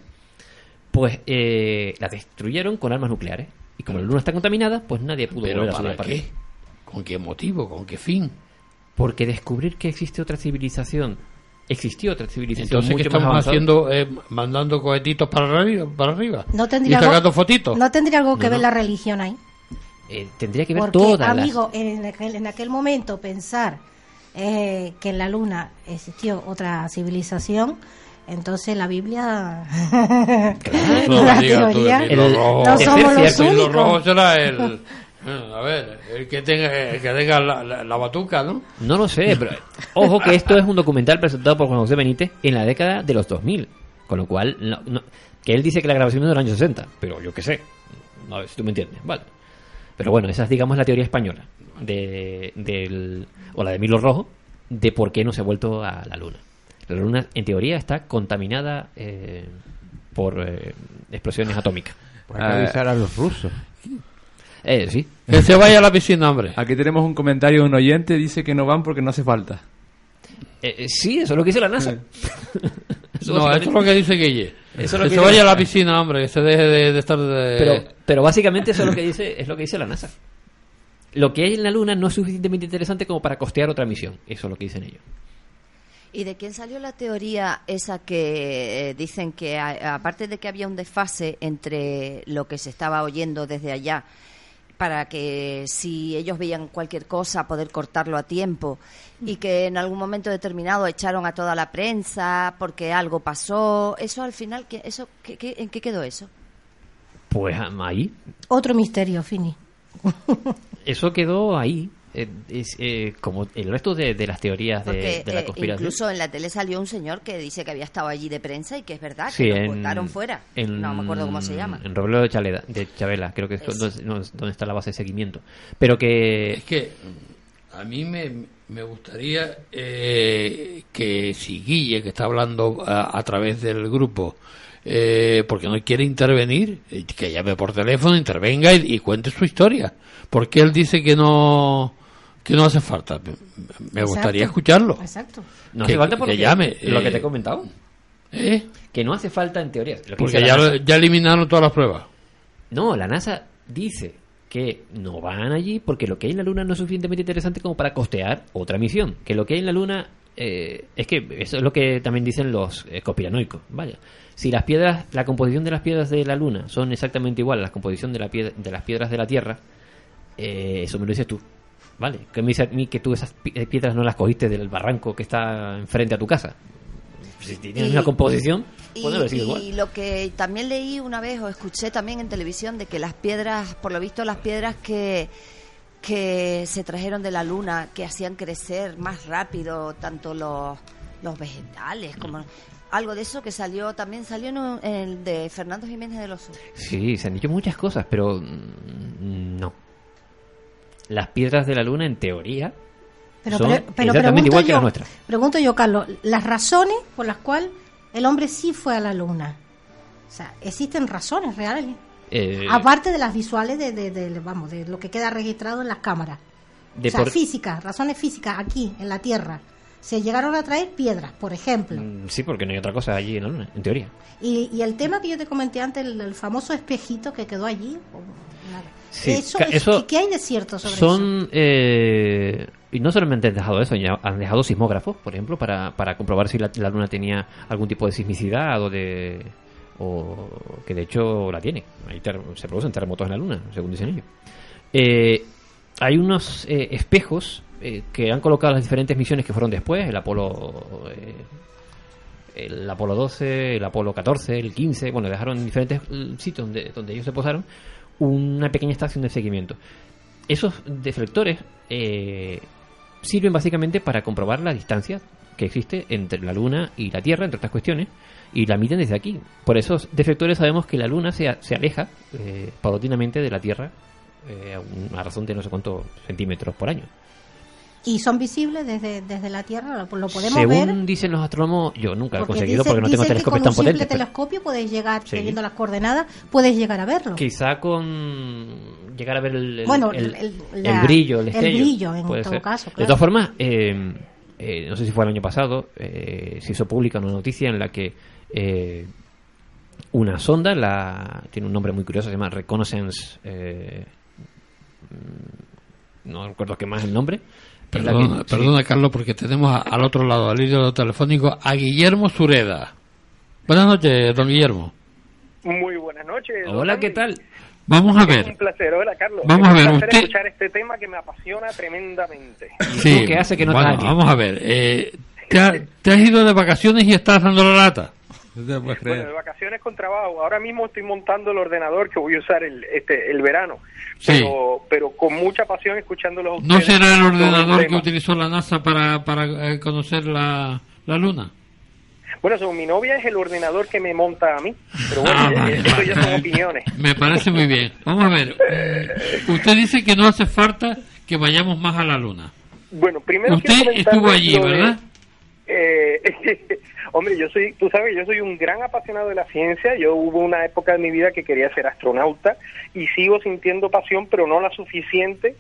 Pues eh, las destruyeron con armas nucleares. Y como la luna está contaminada, pues nadie pudo ¿Pero volver a subir para al qué? ¿Con qué motivo? ¿Con qué fin? Porque descubrir que existe otra civilización, existió otra civilización Entonces, ¿qué mucho más estamos avanzada. haciendo? Eh, ¿Mandando cohetitos para arriba? Para arriba? No ¿Y tendría, algo, sacando fotitos? no tendría algo que No, ver no. la religión ahí. Eh, tendría que ver Porque, todas las... amigo, en aquel, en aquel momento pensar eh, que en la luna existió otra civilización, entonces la Biblia, No la de teoría, Rojo. no somos los únicos. Será el... A ver, el que tenga, el que tenga la, la- la batuca, ¿no? No lo sé, pero ojo que esto es un documental presentado por Juan José Benítez en la década de los 2000. Con lo cual, no- no- que él dice que la grabación es del año 60, pero yo qué sé. A ver si tú me entiendes, vale. Pero bueno, esa es, digamos, la teoría española. De, del, o la de Milo Rojo, de por qué no se ha vuelto a la Luna. La Luna, en teoría, está contaminada eh, por eh, explosiones atómicas. Hay que avisar a los rusos. Eh, sí. Que se vaya a la piscina, hombre. Aquí tenemos un comentario de un oyente, dice que no van porque no hace falta. Eh, eh, sí, eso es lo que dice la NASA. Eso No, eso es lo que dice Guille. Eso es lo que que se vaya a la- la piscina, hombre, que se deje de, de estar de... Pero, pero básicamente eso es lo que dice, es lo que dice la NASA. Lo que hay en la Luna no es suficientemente interesante como para costear otra misión. Eso es lo que dicen ellos. ¿Y de quién salió la teoría esa que eh, dicen que, a- aparte de que había un desfase entre lo que se estaba oyendo desde allá, para que si ellos veían cualquier cosa, poder cortarlo a tiempo, y que en algún momento determinado echaron a toda la prensa porque algo pasó? ¿Eso al final, qué- eso, qué- qué- ¿en qué quedó eso? Pues ahí, Otro misterio, Fini. eso quedó ahí. Eh, es, eh, como el resto de, de las teorías de, Porque de la eh, conspiración. incluso en la tele salió un señor que dice que había estado allí de prensa y que es verdad, Sí, que lo cortaron fuera. en- no me acuerdo cómo se llama. En Robledo de, Chaleda, de Chabela, creo que es donde, está la base de seguimiento. Pero que... Es que a mí me, me gustaría eh, que si Guille, que está hablando a, a través del grupo, eh, porque no quiere intervenir, eh, que llame por teléfono, intervenga y, y cuente su historia. Porque él dice que no que no hace falta. Me- Me gustaría Exacto. escucharlo. Exacto. No Que- hace falta que porque llame, lo eh, que te he comentado. ¿Eh? Que no hace falta en teoría. Lo que Porque ya, lo- ya eliminaron todas las pruebas. No, la NASA dice que no van allí porque lo que hay en la Luna no es suficientemente interesante como para costear otra misión. Que lo que hay en la Luna eh, es que eso es lo que también dicen los eh, conspiranoicos. Vaya, si las piedras, la composición de las piedras de la Luna son exactamente igual a la composición de, la pied- de las piedras de la Tierra, eh, eso me lo dices tú. Vale, que me dice a mí que tú esas eh, piedras no las cogiste del barranco que está enfrente a tu casa. Si tienes Y- una composición, Y, puede haber sido y igual. lo que también leí una vez o escuché también en televisión de que las piedras, por lo visto las piedras que que se trajeron de la luna, que hacían crecer más rápido tanto los, los vegetales como algo de eso que salió también salió en, el de Fernando Jiménez de los. Sí, se han dicho muchas cosas, pero mm, no. Las piedras de la luna, en teoría, Pero, son pero, pero exactamente igual que yo, las nuestras. Pregunto yo, Carlos, las razones por las cuales el hombre sí fue a la luna. O sea, existen razones reales. Eh, Aparte de las visuales de, de- de- vamos, de lo que queda registrado en las cámaras. de o sea, por- físicas, razones físicas aquí, en la Tierra. Se llegaron a traer piedras, por ejemplo. Mm, Sí, porque no hay otra cosa allí en la luna, en teoría. Y, y el tema que yo te comenté antes, el, el famoso espejito que quedó allí. Sí, eso, eso ¿qué, hay de cierto sobre eso? Son. eh, y no solamente han dejado eso, han dejado sismógrafos, por ejemplo, para, para comprobar si la, la luna tenía algún tipo de sismicidad o de. o que de hecho la tiene. Ahí se producen terremotos en la luna, según dicen ellos. Eh, hay unos eh, espejos eh, que han colocado las diferentes misiones que fueron después, el Apolo. eh, el Apolo 12, el Apolo 14, el 15, bueno, dejaron en diferentes eh, sitios donde, donde ellos se posaron una pequeña estación de seguimiento. Esos deflectores eh, sirven básicamente para comprobar la distancia que existe entre la Luna y la Tierra, entre otras cuestiones, y la miden desde aquí. Por esos deflectores sabemos que la Luna se, se aleja eh, paulatinamente de la Tierra eh, a una razón de no sé cuántos centímetros por año. Y son visibles desde, desde la Tierra, lo, lo podemos Según ver. dicen los astrónomos, yo nunca lo he conseguido dice- porque no tengo dicen que telescopios con tan un potentes. pero telescopio puedes llegar, Sí. teniendo las coordenadas, puedes llegar a verlo. Quizá con llegar a ver el, el- Bueno, el- el- el la- brillo, el el destello. brillo, en todo ser. caso, De todas formas, eh, eh, no sé si fue el año pasado, eh, se hizo pública una noticia en la que eh, una sonda, la tiene un nombre muy curioso, se llama Reconnaissance. eh, mm, no recuerdo qué más el nombre. La que- Perdona, sí. perdona, Carlos, porque tenemos a- al otro lado, al hilo telefónico, a Guillermo Sureda. Buenas noches, don Guillermo. Muy buenas noches. Hola. ¿qué tal? Vamos a Es ver. un placer. Hola, Carlos. Vamos Es a ver, un placer usted- escuchar este tema que me apasiona tremendamente. Sí, qué hace que no bueno? Vamos a ver. eh, ¿te, ha- te has ido de vacaciones y estás dando la lata? Bueno, de vacaciones con trabajo. Ahora mismo estoy montando el ordenador que voy a usar el, este, el verano. Sí. Pero, pero con mucha pasión escuchándolos a ¿No será el ordenador que utilizó la NASA para, para eh, conocer la, la Luna? Bueno, so, mi novia es el ordenador que me monta a mí. Pero bueno, Ah, eh, vale, eso vale. ya son opiniones. Me parece muy bien. Vamos a ver. eh, usted dice que no hace falta que vayamos más a la Luna. Bueno, primero Usted estuvo allí, lo de- ¿verdad? Eh, hombre, yo soy, tú sabes, yo soy un gran apasionado de la ciencia. Yo hubo una época de mi vida que quería ser astronauta y sigo sintiendo pasión, pero no la suficiente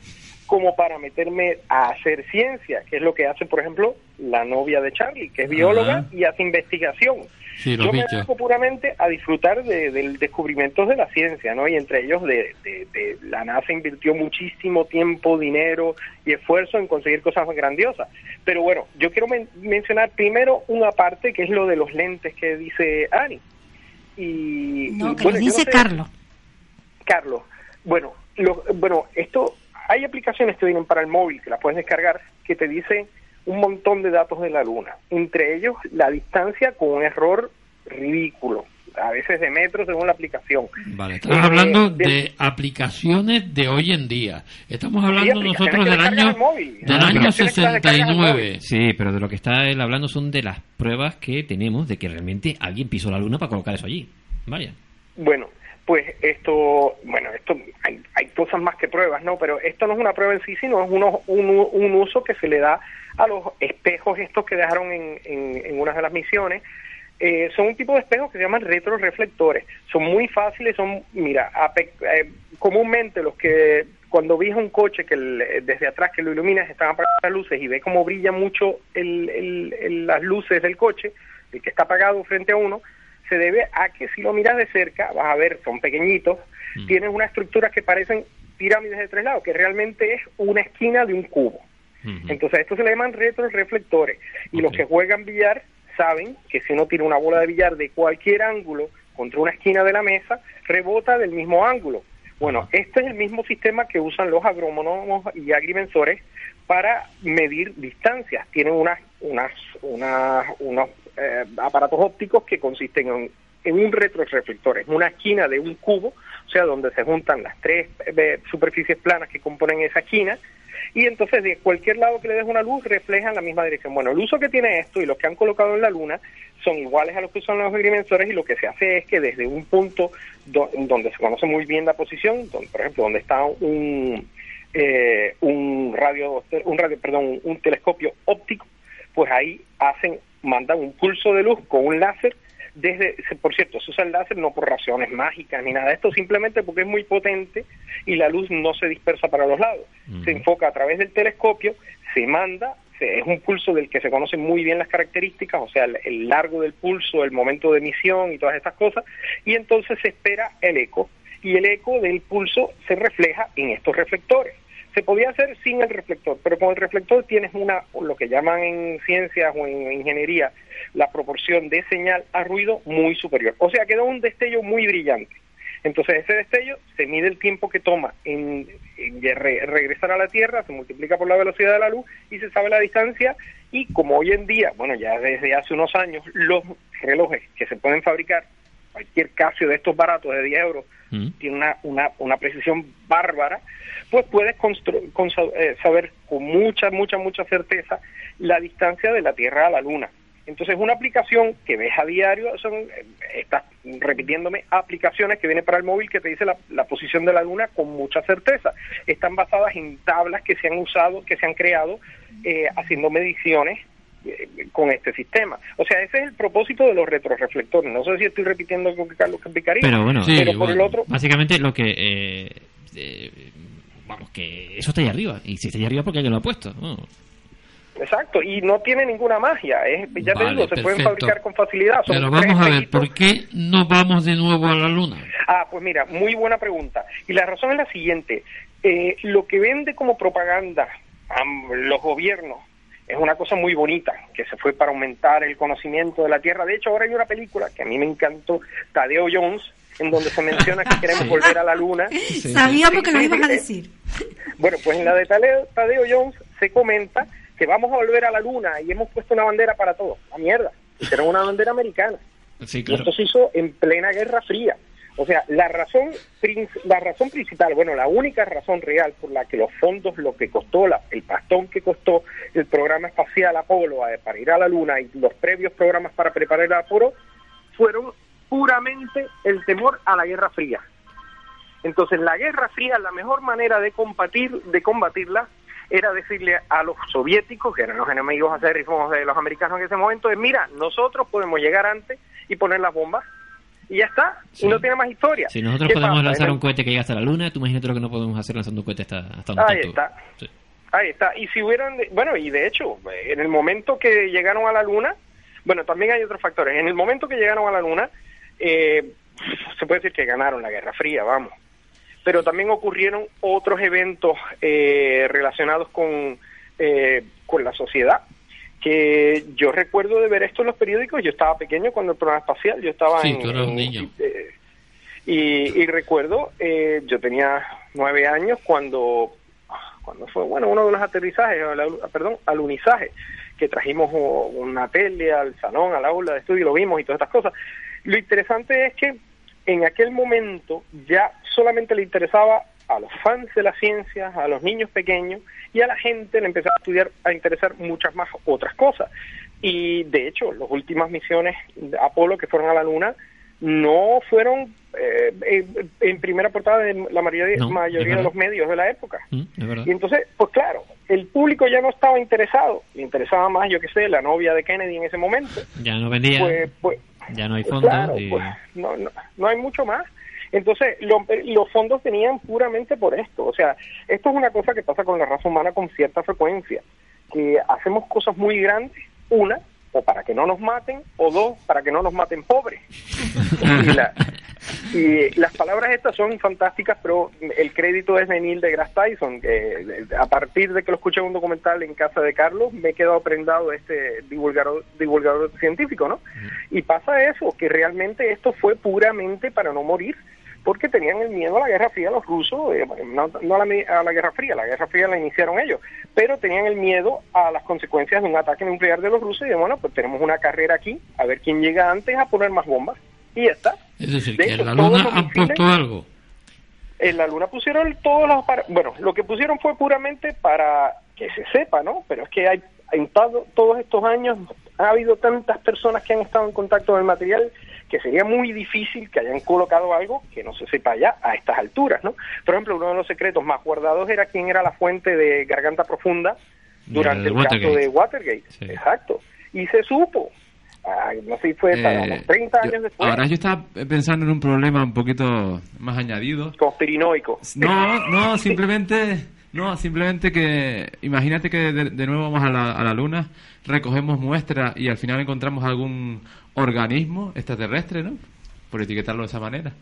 como para meterme a hacer ciencia, que es lo que hace, por ejemplo, la novia de Charlie, que es bióloga y hace investigación. Sí, los Yo me dedico puramente a disfrutar de, de descubrimientos de la ciencia, ¿no? Y entre ellos de, de- de- la NASA invirtió muchísimo tiempo, dinero y esfuerzo en conseguir cosas más grandiosas. Pero bueno, yo quiero men- mencionar primero una parte que es lo de los lentes que dice Ani. Y, No, y, que bueno, lo yo no dice sé- Carlos. Carlos, bueno, lo- bueno, esto hay aplicaciones que vienen para el móvil que las puedes descargar que te dicen un montón de datos de la luna, entre ellos la distancia con un error ridículo, a veces de metros según la aplicación. Vale, estamos Eh, hablando de- de aplicaciones de hoy en día. Estamos Sí, hablando aplicaciones nosotros del año del Ah, año aplicaciones que las descargas al 69. Sí, pero de lo que está él hablando son de las pruebas que tenemos de que realmente alguien pisó la luna para colocar eso allí. Vaya. Bueno, pues esto, bueno, esto hay, hay cosas más que pruebas, ¿no? Pero esto no es una prueba en sí, sino es uno- un, un uso que se le da a los espejos estos que dejaron en, en, en una de las misiones. Eh, son un tipo de espejos que se llaman retroreflectores. Son muy fáciles, son, mira, eh, comúnmente los que cuando ves un coche que desde atrás que lo iluminas están apagadas las luces y ve cómo brilla mucho el- el- las luces del coche, el que está apagado frente a uno, se debe a que si lo miras de cerca, vas a ver, son pequeñitos, tienen unas estructuras que parecen pirámides de tres lados, que realmente es una esquina de un cubo. Entonces, estos se le llaman retroreflectores. Y los que juegan billar saben que si uno tira una bola de billar de cualquier ángulo contra una esquina de la mesa, rebota del mismo ángulo. Bueno, este es el mismo sistema que usan los agrónomos y agrimensores para medir distancias. Tienen unas, unas, unas, unos eh, aparatos ópticos que consisten en, en un retroreflector, en una esquina de un cubo, o sea, donde se juntan las tres eh, superficies planas que componen esa esquina, y entonces de cualquier lado que le des una luz refleja en la misma dirección. Bueno, el uso que tiene esto y los que han colocado en la Luna son iguales a los que usan los agrimensores y lo que se hace es que desde un punto do- donde se conoce muy bien la posición, donde, por ejemplo, donde está un, eh, un radio, un radio, perdón, un telescopio óptico, pues ahí hacen, mandan un pulso de luz con un láser desde, por cierto, se usa el láser no por razones mágicas ni nada de esto, simplemente porque es muy potente y la luz no se dispersa para los lados. Se enfoca a través del telescopio, se manda, se- es un pulso del que se conocen muy bien las características, o sea, el, el largo del pulso, el momento de emisión y todas estas cosas, y entonces se espera el eco, y el eco del pulso se refleja en estos reflectores. Se podía hacer sin el reflector, pero con el reflector tienes una, lo que llaman en ciencias o en ingeniería, la proporción de señal a ruido muy superior. O sea, queda un destello muy brillante. Entonces ese destello se mide el tiempo que toma en, en re- regresar a la Tierra, se multiplica por la velocidad de la luz y se sabe la distancia y como hoy en día, bueno ya desde hace unos años, los relojes que se pueden fabricar cualquier Casio de estos baratos de 10 euros tiene una, una, una precisión bárbara, pues puedes con- eh, saber con mucha, mucha, mucha certeza la distancia de la Tierra a la Luna. Entonces, una aplicación que ves a diario son, eh, estás repitiéndome, aplicaciones que viene para el móvil que te dice la, la posición de la Luna con mucha certeza. Están basadas en tablas que se han usado, que se han creado eh, haciendo mediciones con este sistema. O sea, ese es el propósito de los retroreflectores. No sé si estoy repitiendo lo que Carlos explicaría, Pero bueno, pero por el otro, básicamente lo que... eh, eh, vamos, que eso está ahí arriba. Y si está ahí arriba, porque alguien lo ha puesto? exacto, y no tiene ninguna magia. Es, ya te Vale, digo, se pueden fabricar con facilidad. Son Pero vamos a ver. ¿por qué no vamos de nuevo a la luna? Ah, pues mira, muy buena pregunta. Y la razón es la siguiente. Eh, lo que vende como propaganda am, los gobiernos es una cosa muy bonita, que se fue para aumentar el conocimiento de la Tierra. De hecho, ahora hay una película que a mí me encantó, Tadeo Jones, en donde se menciona que queremos Sí. volver a la Luna. Sabíamos que lo Sí, ibas a sí, decir. Bueno, pues en la de Tadeo, Tadeo Jones se comenta que vamos a volver a la Luna y hemos puesto una bandera para todos. La mierda. Y tenemos una bandera americana. Sí, Y esto se hizo en plena Guerra Fría. O sea, la razón, la razón principal, bueno, la única razón real por la que los fondos, lo que costó, la- el pastón que costó el programa espacial Apolo eh, para ir a la Luna y los previos programas para preparar el Apolo, fueron puramente el temor a la Guerra Fría. Entonces, la Guerra Fría, la mejor manera de combatir, de combatirla, era decirle a los soviéticos, que eran los enemigos acérrimos de los americanos en ese momento, es mira, nosotros podemos llegar antes y poner las bombas y ya está, y no tiene más historia. Si nosotros ¿Qué podemos pasa? lanzar un cohete que llegue hasta la luna, tú imagínate lo que no podemos hacer lanzando un cohete hasta, hasta donde Ahí está. Ahí está. Y si hubieran, bueno, y de hecho, en el momento que llegaron a la Luna, bueno, también hay otros factores. En el momento que llegaron a la Luna, eh, se puede decir que ganaron la Guerra Fría, vamos. Pero también ocurrieron otros eventos eh, relacionados con, eh, con la sociedad que yo recuerdo de ver esto en los periódicos, yo estaba pequeño cuando el programa espacial, yo estaba Sí, en, tú eras un niño. y, y recuerdo, eh, yo tenía nueve años cuando, cuando fue, bueno, uno de los aterrizajes, perdón, alunizaje, que trajimos una tele al salón, al aula de estudio, y lo vimos y todas estas cosas. Lo interesante es que en aquel momento ya solamente le interesaba a los fans de la ciencia, a los niños pequeños y a la gente le empezaba a estudiar, a interesar muchas más otras cosas. Y de hecho, las últimas misiones de Apolo que fueron a la Luna no fueron eh, en, en primera portada de la mayoría, No, es mayoría de los medios de la época. Mm. Y entonces, pues claro, el público ya no estaba interesado, le interesaba más, yo qué sé, la novia de Kennedy en ese momento. Ya no vendía, Pues, pues, ya no hay pues fondos. claro, y- pues, no, no, no hay mucho más. Entonces, lo- los fondos venían puramente por esto. O sea, esto es una cosa que pasa con la raza humana con cierta frecuencia, que hacemos cosas muy grandes, una, o para que no nos maten, o dos, para que no nos maten pobres. y, la- y las palabras estas son fantásticas, pero el crédito es de Neil deGrasse Tyson, que a partir de que lo escuché en un documental en casa de Carlos, me he quedado prendado de este divulgador, divulgador científico, ¿no? Y pasa eso, que realmente esto fue puramente para no morir, porque tenían el miedo a la Guerra Fría los rusos, eh, no, no a, la, mi- a la Guerra Fría, la Guerra Fría la iniciaron ellos, pero tenían el miedo a las consecuencias de un ataque nuclear de los rusos y de, bueno, pues tenemos una carrera aquí, a ver quién llega antes a poner más bombas. Y ya está. Es decir, De que hecho, la luna puesto algo. En la Luna pusieron todos los... Bueno, lo que pusieron fue puramente para que se sepa, ¿no? Pero es que hay en todo- todos estos años ha habido tantas personas que han estado en contacto con el material que sería muy difícil que hayan colocado algo que no se sepa ya a estas alturas, ¿no? Por ejemplo, uno de los secretos más guardados era quién era la fuente de Garganta Profunda durante Del el caso de Watergate. Exacto. Y se supo. Ah, no sé si fue para Eh, unos 30 yo- años después. Ahora yo estaba pensando en un problema un poquito más añadido. Conspiranoico. No, no, simplemente, no, simplemente que imagínate que de, de nuevo vamos a la, a la luna, recogemos muestras y al final encontramos algún organismo extraterrestre, ¿no? Por etiquetarlo de esa manera.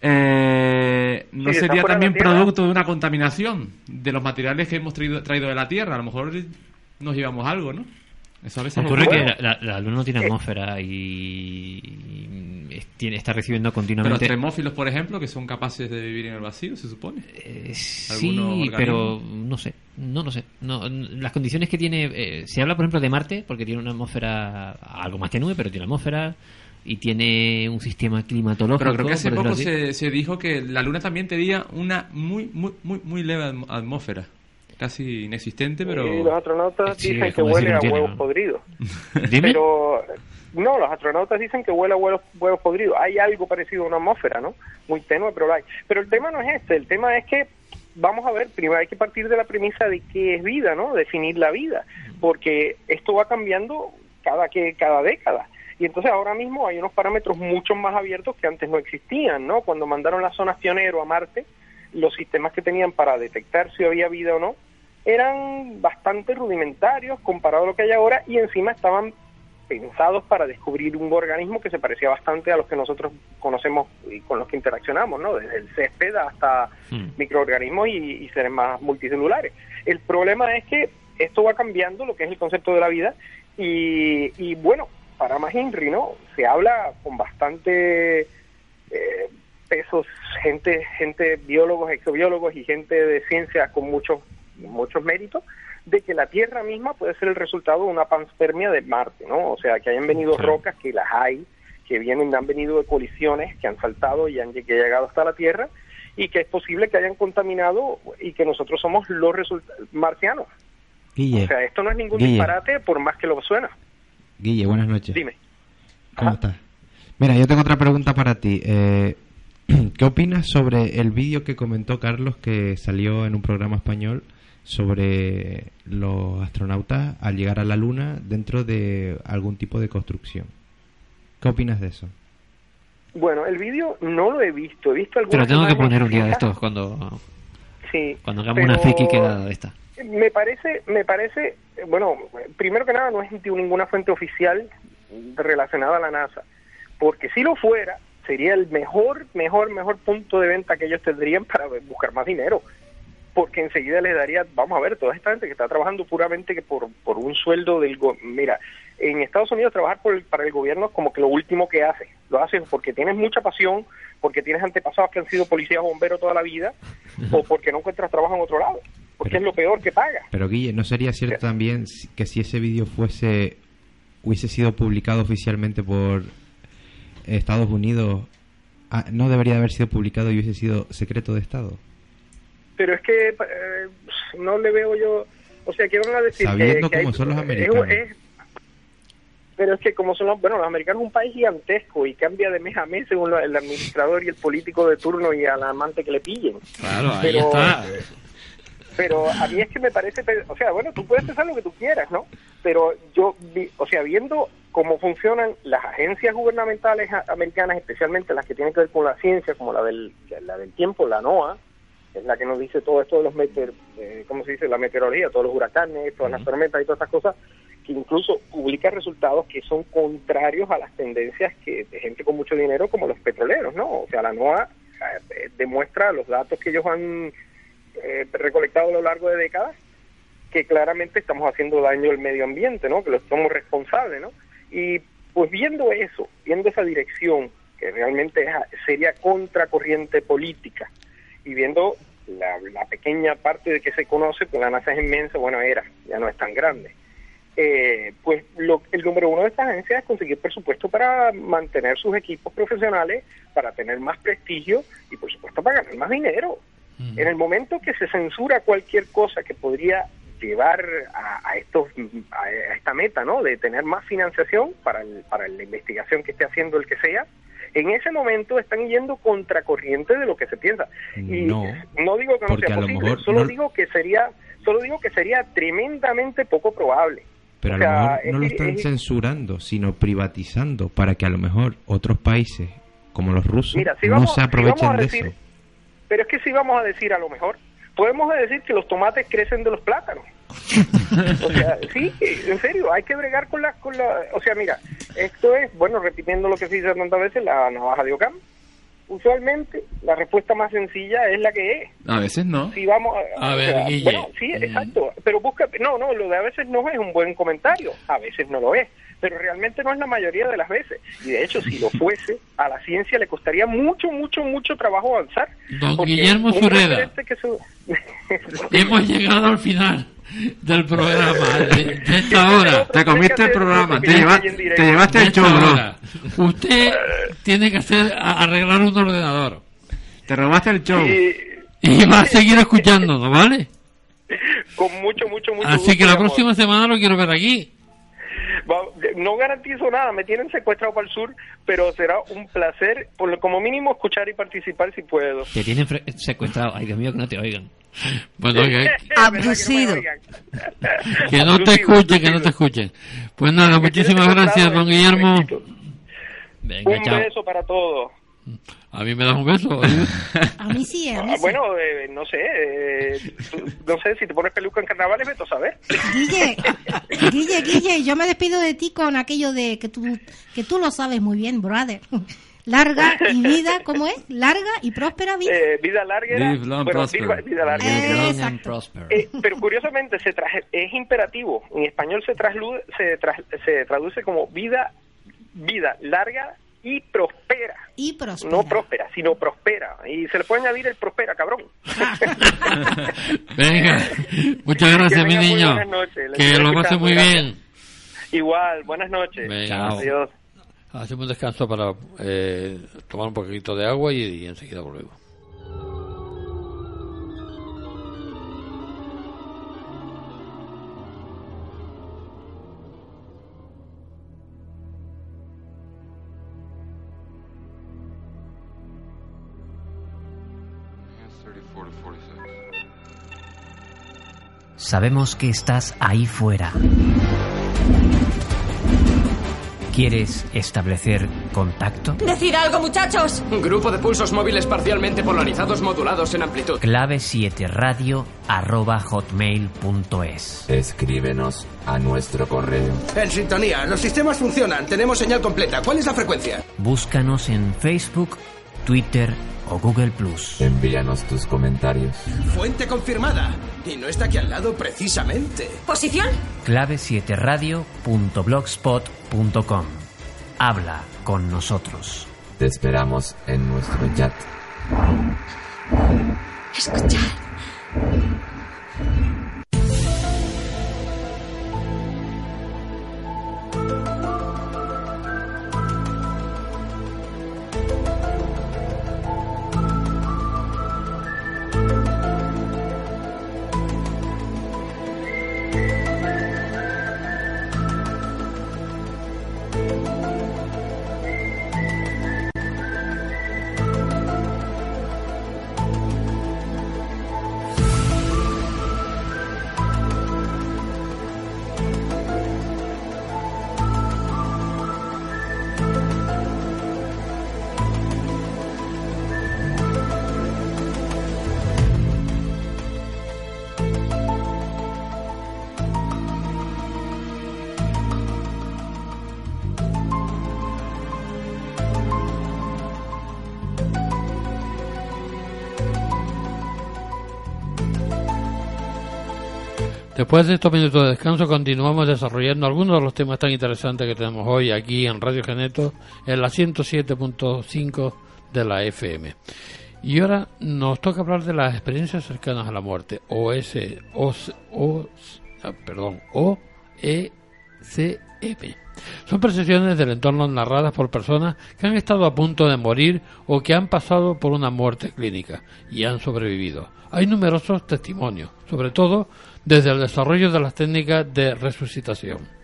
Eh, ¿No Sí, sería de también producto de una contaminación de los materiales que hemos traído, traído de la Tierra? A lo mejor nos llevamos algo, ¿no? Eso a veces Ocurre que la, la- la luna no tiene atmósfera y, tiene- está recibiendo Pero los continuamente... tremófilos, por ejemplo, que son capaces de vivir en el vacío, se supone. Eh, Sí, ¿Algunos pero no sé, no lo sé. No, las condiciones que tiene, eh, se habla por ejemplo de Marte, porque tiene una atmósfera algo más tenue, pero tiene atmósfera y tiene un sistema climatológico. Pero creo que hace poco se, se dijo que la Luna también tenía una muy, muy, muy, muy leve atm- atmósfera. Casi inexistente, pero... Y los astronautas Sí, dicen que huele a huevos podridos. Dime. Pero no, los astronautas dicen que huele a huevos, huevos podridos. Hay algo parecido a una atmósfera, ¿no? Muy tenue, pero lo hay. Pero el tema no es este. El tema es que vamos a ver, primero hay que partir de la premisa de qué es vida, ¿no? Definir la vida, porque esto va cambiando cada que cada década. Y entonces ahora mismo hay unos parámetros mucho más abiertos que antes no existían, ¿no? Cuando mandaron las zonas pionero a Marte, los sistemas que tenían para detectar si había vida o no eran bastante rudimentarios comparado a lo que hay ahora y encima estaban pensados para descubrir un organismo que se parecía bastante a los que nosotros conocemos y con los que interaccionamos, ¿no? Desde el césped hasta microorganismos y, y seres más multicelulares. El problema es que esto va cambiando lo que es el concepto de la vida y, y bueno, para más Henry, ¿no? Se habla con bastante eh, pesos, gente, gente, biólogos, exobiólogos y gente de ciencia con muchos, muchos méritos, de que la Tierra misma puede ser el resultado de una panspermia de Marte, ¿no? O sea, que hayan venido rocas, que las hay, que vienen, han venido de colisiones, que han saltado y han lleg- llegado hasta la Tierra, y que es posible que hayan contaminado y que nosotros somos los marcianos. Guille, O sea, esto no es ningún Guille. disparate por más que lo suena. Guille, buenas noches. Dime. ¿Cómo estás? Mira, yo tengo otra pregunta para ti. Eh, ¿Qué opinas sobre el vídeo que comentó Carlos que salió en un programa español sobre los astronautas al llegar a la Luna dentro de algún tipo de construcción? ¿Qué opinas de eso? Bueno, el vídeo no lo he visto, he visto algunas lo tengo que poner un día de estos cuando, Sí, cuando hagamos una pero friki quedada de esta. Me parece, me parece, bueno, primero que nada no es de ninguna fuente oficial relacionada a la NASA, porque si lo fuera, sería el mejor, mejor, mejor punto de venta que ellos tendrían para buscar más dinero, porque enseguida les daría, vamos a ver, toda esta gente que está trabajando puramente que por, por un sueldo del... go- Mira, en Estados Unidos trabajar por el- para el gobierno es como que lo último que hace, lo haces porque tienes mucha pasión, porque tienes antepasados que han sido policías o bomberos toda la vida, o porque no encuentras trabajo en otro lado, porque es lo peor que paga. Pero Guille, ¿no sería cierto también que si ese vídeo fuese hubiese sido publicado oficialmente por Estados Unidos, ah, no debería haber sido publicado y hubiese sido secreto de Estado? Pero es que eh, no le veo yo, o sea, que van a decir Sabiendo que, que cómo hay- son los americanos. es- pero es que como son los, bueno, los americanos es un país gigantesco y cambia de mes a mes según lo- el administrador y el político de turno y al amante que le pillen. Claro, ahí Pero- está. Pero a mí es que me parece, o sea, bueno, tú puedes pensar lo que tú quieras, ¿no? Pero yo, vi- o sea, viendo cómo funcionan las agencias gubernamentales a- americanas, especialmente las que tienen que ver con la ciencia, como la del, la del tiempo, la NOAA, es la que nos dice todo esto de los meteor, eh, ¿cómo se dice? La meteorología, todos los huracanes, todas las tormentas y todas estas cosas, que incluso publica resultados que son contrarios a las tendencias que de gente con mucho dinero como los petroleros, ¿no? O sea, la NOAA eh, demuestra los datos que ellos han eh, recolectado a lo largo de décadas que claramente estamos haciendo daño al medio ambiente, ¿no? Que lo somos responsables, ¿no? Y pues viendo eso, viendo esa dirección que realmente es- sería contracorriente política y viendo la, la pequeña parte de que se conoce, pues la NASA es inmensa, bueno, era, ya no es tan grande. Eh, pues lo, el número uno de estas agencias es conseguir presupuesto para mantener sus equipos profesionales, para tener más prestigio y por supuesto para ganar más dinero. En el momento que se censura cualquier cosa que podría llevar a, a estos a esta meta, ¿no? De tener más financiación para el, para la investigación que esté haciendo el que sea, en ese momento están yendo contracorriente de lo que se piensa. Y No, no digo que no sea posible, mejor solo no- digo que sería solo digo que sería tremendamente poco probable. Pero O a lo mejor es no lo están es- censurando, sino privatizando para que a lo mejor otros países, como los rusos, Mira, si no se aprovechen de eso. Pero es que si vamos a decir a lo mejor, podemos decir que los tomates crecen de los plátanos. O sea, sí, en serio, hay que bregar con la, con la... O sea, mira, esto es, bueno, repitiendo lo que se dice tantas veces, la navaja de Ocam. Usualmente la respuesta más sencilla es la que es. A veces no. Si vamos A ver, sea, Guille. Bueno, sí, exacto. Pero busca, no, no, lo de a veces no es un buen comentario. A veces no lo es. Pero realmente no es la mayoría de las veces. Y de hecho, si lo fuese, a la ciencia le costaría mucho, mucho, mucho trabajo avanzar. Don Guillermo Sureda. su- Hemos llegado al final. Del programa de, de esta hora. Te comiste el programa, te, lleva- te llevaste el show, bro. Usted tiene que hacer arreglar un ordenador. Te robaste el show. Y va a seguir escuchándonos, ¿vale? Con mucho, mucho, mucho Así gusto que y la amor. próxima semana lo quiero ver aquí. Va- No garantizo nada, me tienen secuestrado para el sur, pero será un placer, por lo- como mínimo, escuchar y participar si puedo. Te tienen secuestrado. Ay, Dios mío, que no te oigan. Bueno, que, Abducido. que no te escuchen, que no te escuchen. Pues nada, muchísimas gracias, don Guillermo. Venga, un chao. beso para todos. A mí me das un beso. A mí sí, a mí Ah, sí. bueno, eh, no sé, eh, tú- no sé, si te pones peluca en carnavales, vete a saber. Guille, Guille, Guille, yo me despido de ti con aquello de que tú, que tú lo sabes muy bien, brother. Larga y vida, ¿cómo es? Larga y próspera vida. Eh, vida larga Live long, bueno, prosper. vida, vida larga. Live long prosper. Eh, pero curiosamente se traje- es imperativo. En español se, traslu- se, tras- se traduce como vida, vida larga y prospera. Y próspera. No próspera, sino prospera. Y se le puede añadir el prospera, cabrón. Venga, muchas gracias, mi niño. buenas noches. Les Que lo escuchando, muy bien. Igual, buenas noches. Venga. Adiós. Hacemos un descanso para eh, tomar un poquito de agua y, y enseguida volvemos. Sabemos que estás ahí fuera. ¿Quieres establecer contacto? ¡Decid algo, muchachos! Grupo de pulsos móviles parcialmente polarizados modulados en amplitud. Clave 7 radio arroba hotmail.es. Escríbenos a nuestro correo. En sintonía, los sistemas funcionan, tenemos señal completa. ¿Cuál es la frecuencia? Búscanos en Facebook, Twitter o Google Plus. Envíanos tus comentarios. Fuente confirmada. Y no está aquí al lado precisamente. ¿Posición? Clave 7 radio.blogspot.com. Habla con nosotros. Te esperamos en nuestro chat. Escuchad. Después de estos minutos de descanso continuamos desarrollando algunos de los temas tan interesantes que tenemos hoy aquí en Radio Geneto en la 107.5 de la FM. Y ahora nos toca hablar de las experiencias cercanas a la muerte, o S, o, ah, perdón, O, E, M. Son percepciones del entorno narradas por personas que han estado a punto de morir o que han pasado por una muerte clínica y han sobrevivido. Hay numerosos testimonios, sobre todo desde el desarrollo de las técnicas de resucitación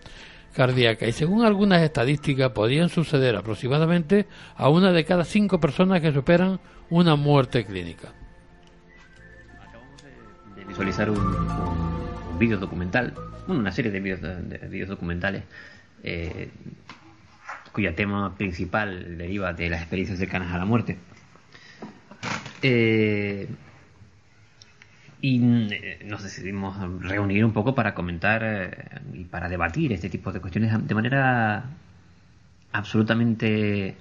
cardíaca y según algunas estadísticas podrían suceder aproximadamente a una de cada cinco personas que superan una muerte clínica. de visualizar un, un, un vídeo documental, bueno, una serie de vídeos, de documentales eh, cuya tema principal deriva de las experiencias cercanas a la muerte. Eh, y eh, nos decidimos reunir un poco para comentar eh, y para debatir este tipo de cuestiones de manera absolutamente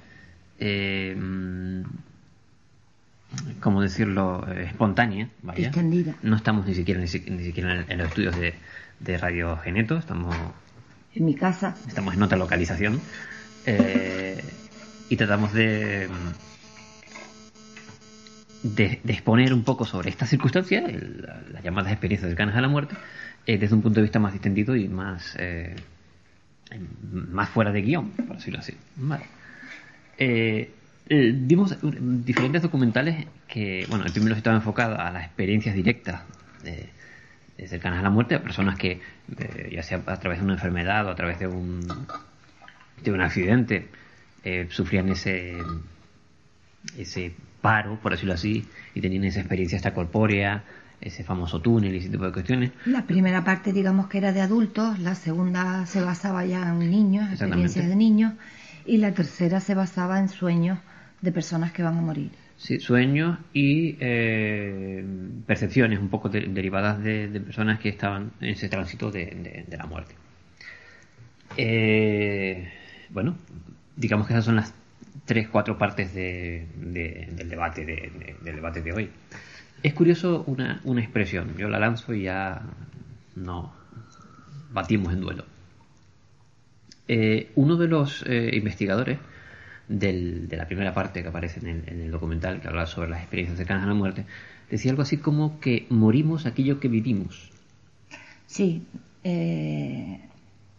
¿cómo decirlo? Eh, espontánea, vaya. Distendida. No estamos ni siquiera ni, si- ni siquiera en, los estudios de, de Radio Geneto, estamos En mi casa. estamos en otra localización eh, y tratamos de de, de exponer un poco sobre esta circunstancia, el- las llamadas experiencias cercanas a la muerte, eh, desde un punto de vista más distendido y más, eh, más fuera de guion, por decirlo así. Vale. Eh, eh, vimos eh, diferentes documentales que, bueno, el primero estaba enfocado a las experiencias directas de, de cercanas a la muerte, a personas que, eh, ya sea a través de una enfermedad o a través de un, de un accidente, eh, sufrían ese, ese paro, por decirlo así, y tenían esa experiencia extracorpórea, ese famoso túnel y ese tipo de cuestiones. La primera parte, digamos que era de adultos, la segunda se basaba ya en niños, experiencias de niños, y la tercera se basaba en sueños de personas que van a morir. Sí, sueños y eh, percepciones un poco de- derivadas de, personas que estaban en ese tránsito de, la muerte. Eh, bueno, digamos que esas son las tres, cuatro partes de- de- del, debate de, de- del debate de hoy. Es curioso una, una expresión, yo la lanzo y ya no batimos en duelo. Eh, uno de los investigadores del- de la primera parte que aparece en el, en el documental, que habla sobre las experiencias cercanas a la muerte, decía algo así como que morimos aquello que vivimos. Sí, eh,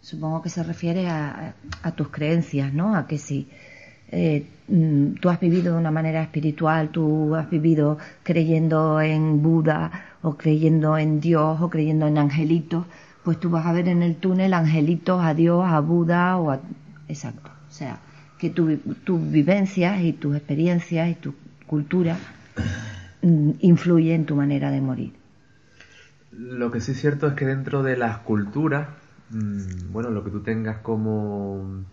supongo que se refiere a, a tus creencias, ¿no? A que si eh, mm, tú has vivido de una manera espiritual, tú has vivido creyendo en Buda o creyendo en Dios o creyendo en angelitos, pues tú vas a ver en el túnel angelitos a Dios, a Buda o a... Exacto. O sea, que tu- tus vivencias y tus experiencias y tu cultura mm, influye en tu manera de morir. Lo que sí es cierto es que dentro de las culturas, mm, bueno, lo que tú tengas como.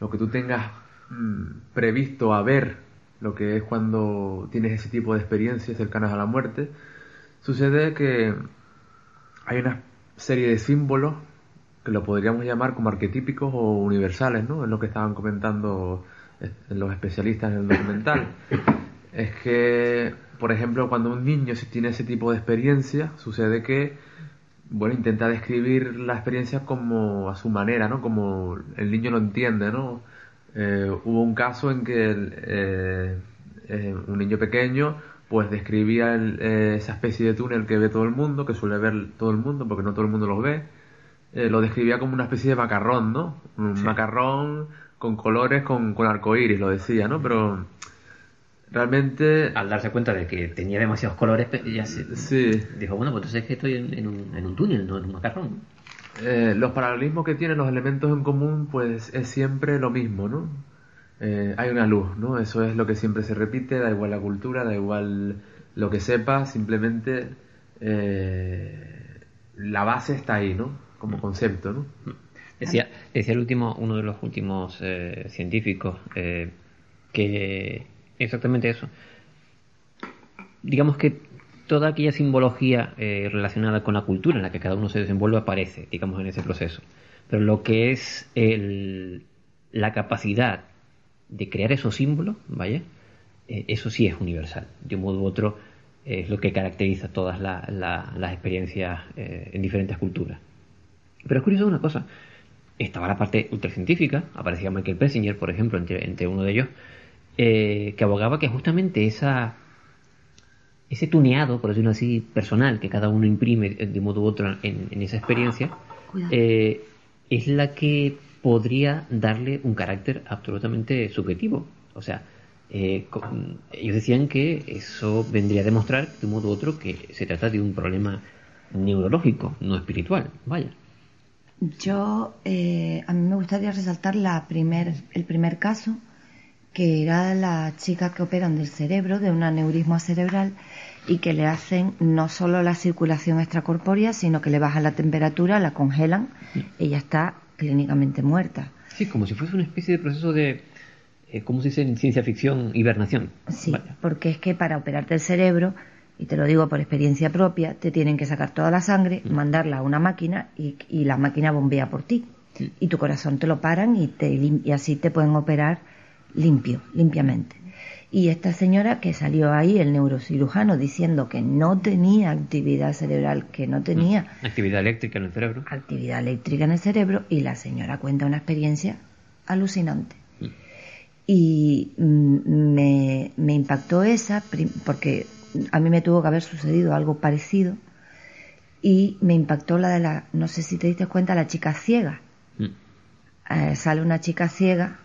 Lo que tú tengas mm, previsto a ver, lo que es cuando tienes ese tipo de experiencias cercanas a la muerte, sucede que hay una serie de símbolos que lo podríamos llamar como arquetípicos o universales, ¿no? Es lo que estaban comentando los especialistas en el documental. Es que, por ejemplo, cuando un niño si tiene ese tipo de experiencia, sucede que, bueno, intenta describir la experiencia como a su manera, ¿no? Como el niño lo entiende, ¿no? Eh, hubo un caso en que el, eh, eh, un niño pequeño pues describía el- esa especie de túnel que ve todo el mundo, que suele ver todo el mundo, porque no todo el mundo los ve, eh, lo describía como una especie de macarrón, ¿no? Un macarrón con colores, con, con arcoíris, lo decía, ¿no? Pero realmente... Al darse cuenta de que tenía demasiados colores, ya se Sí. dijo, bueno, pues entonces es que estoy en, en un, en un túnel, no en un macarrón. Eh, los paralelismos que tienen los elementos en común, pues es siempre lo mismo, ¿no? Eh, hay una luz, ¿no? Eso es lo que siempre se repite, da igual la cultura, da igual lo que sepa, simplemente eh, la base está ahí, ¿no? Como concepto, ¿no? Decía, decía el último, uno de los últimos eh, científicos eh, que exactamente eso. Digamos que toda aquella simbología eh, relacionada con la cultura en la que cada uno se desenvuelve aparece, digamos, en ese proceso. Pero lo que es el, la capacidad de crear esos símbolos, ¿vale? Eh, eso sí es universal. De un modo u otro eh, es lo que caracteriza todas la- la- las experiencias eh, en diferentes culturas. Pero es curioso una cosa. Estaba la parte ultracientífica, aparecía Michael Pessinger, por ejemplo, entre, entre uno de ellos, eh, que abogaba que justamente esa ese tuneado, por decirlo así, personal que cada uno imprime de modo u otro en, en esa experiencia, eh, es la que podría darle un carácter absolutamente subjetivo. O sea, eh, ellos decían que eso vendría a demostrar de un modo u otro que se trata de un problema neurológico, no espiritual. Vaya. Yo, eh, a mí me gustaría resaltar la primer, el primer caso, que era la chica que operan del cerebro, de un aneurisma cerebral, y que le hacen no solo la circulación extracorpórea, sino que le bajan la temperatura, la congelan, ella está clínicamente muerta. Sí, como si fuese una especie de proceso de, eh, ¿cómo se dice en ciencia ficción? Hibernación. Sí, porque es que para operarte el cerebro, y te lo digo por experiencia propia, te tienen que sacar toda la sangre, mandarla a una máquina y, y la máquina bombea por ti. Y tu corazón te lo paran y, te, y así te pueden operar limpio, limpiamente. Y esta señora que salió ahí, el neurocirujano, diciendo que no tenía actividad cerebral, que no tenía Actividad eléctrica en el cerebro. actividad eléctrica en el cerebro, y la señora cuenta una experiencia alucinante. Y mm, me, me impactó esa, porque a mí me tuvo que haber sucedido algo parecido, y me impactó la de la, no sé si te diste cuenta, la chica ciega. Mm. Eh, sale una chica ciega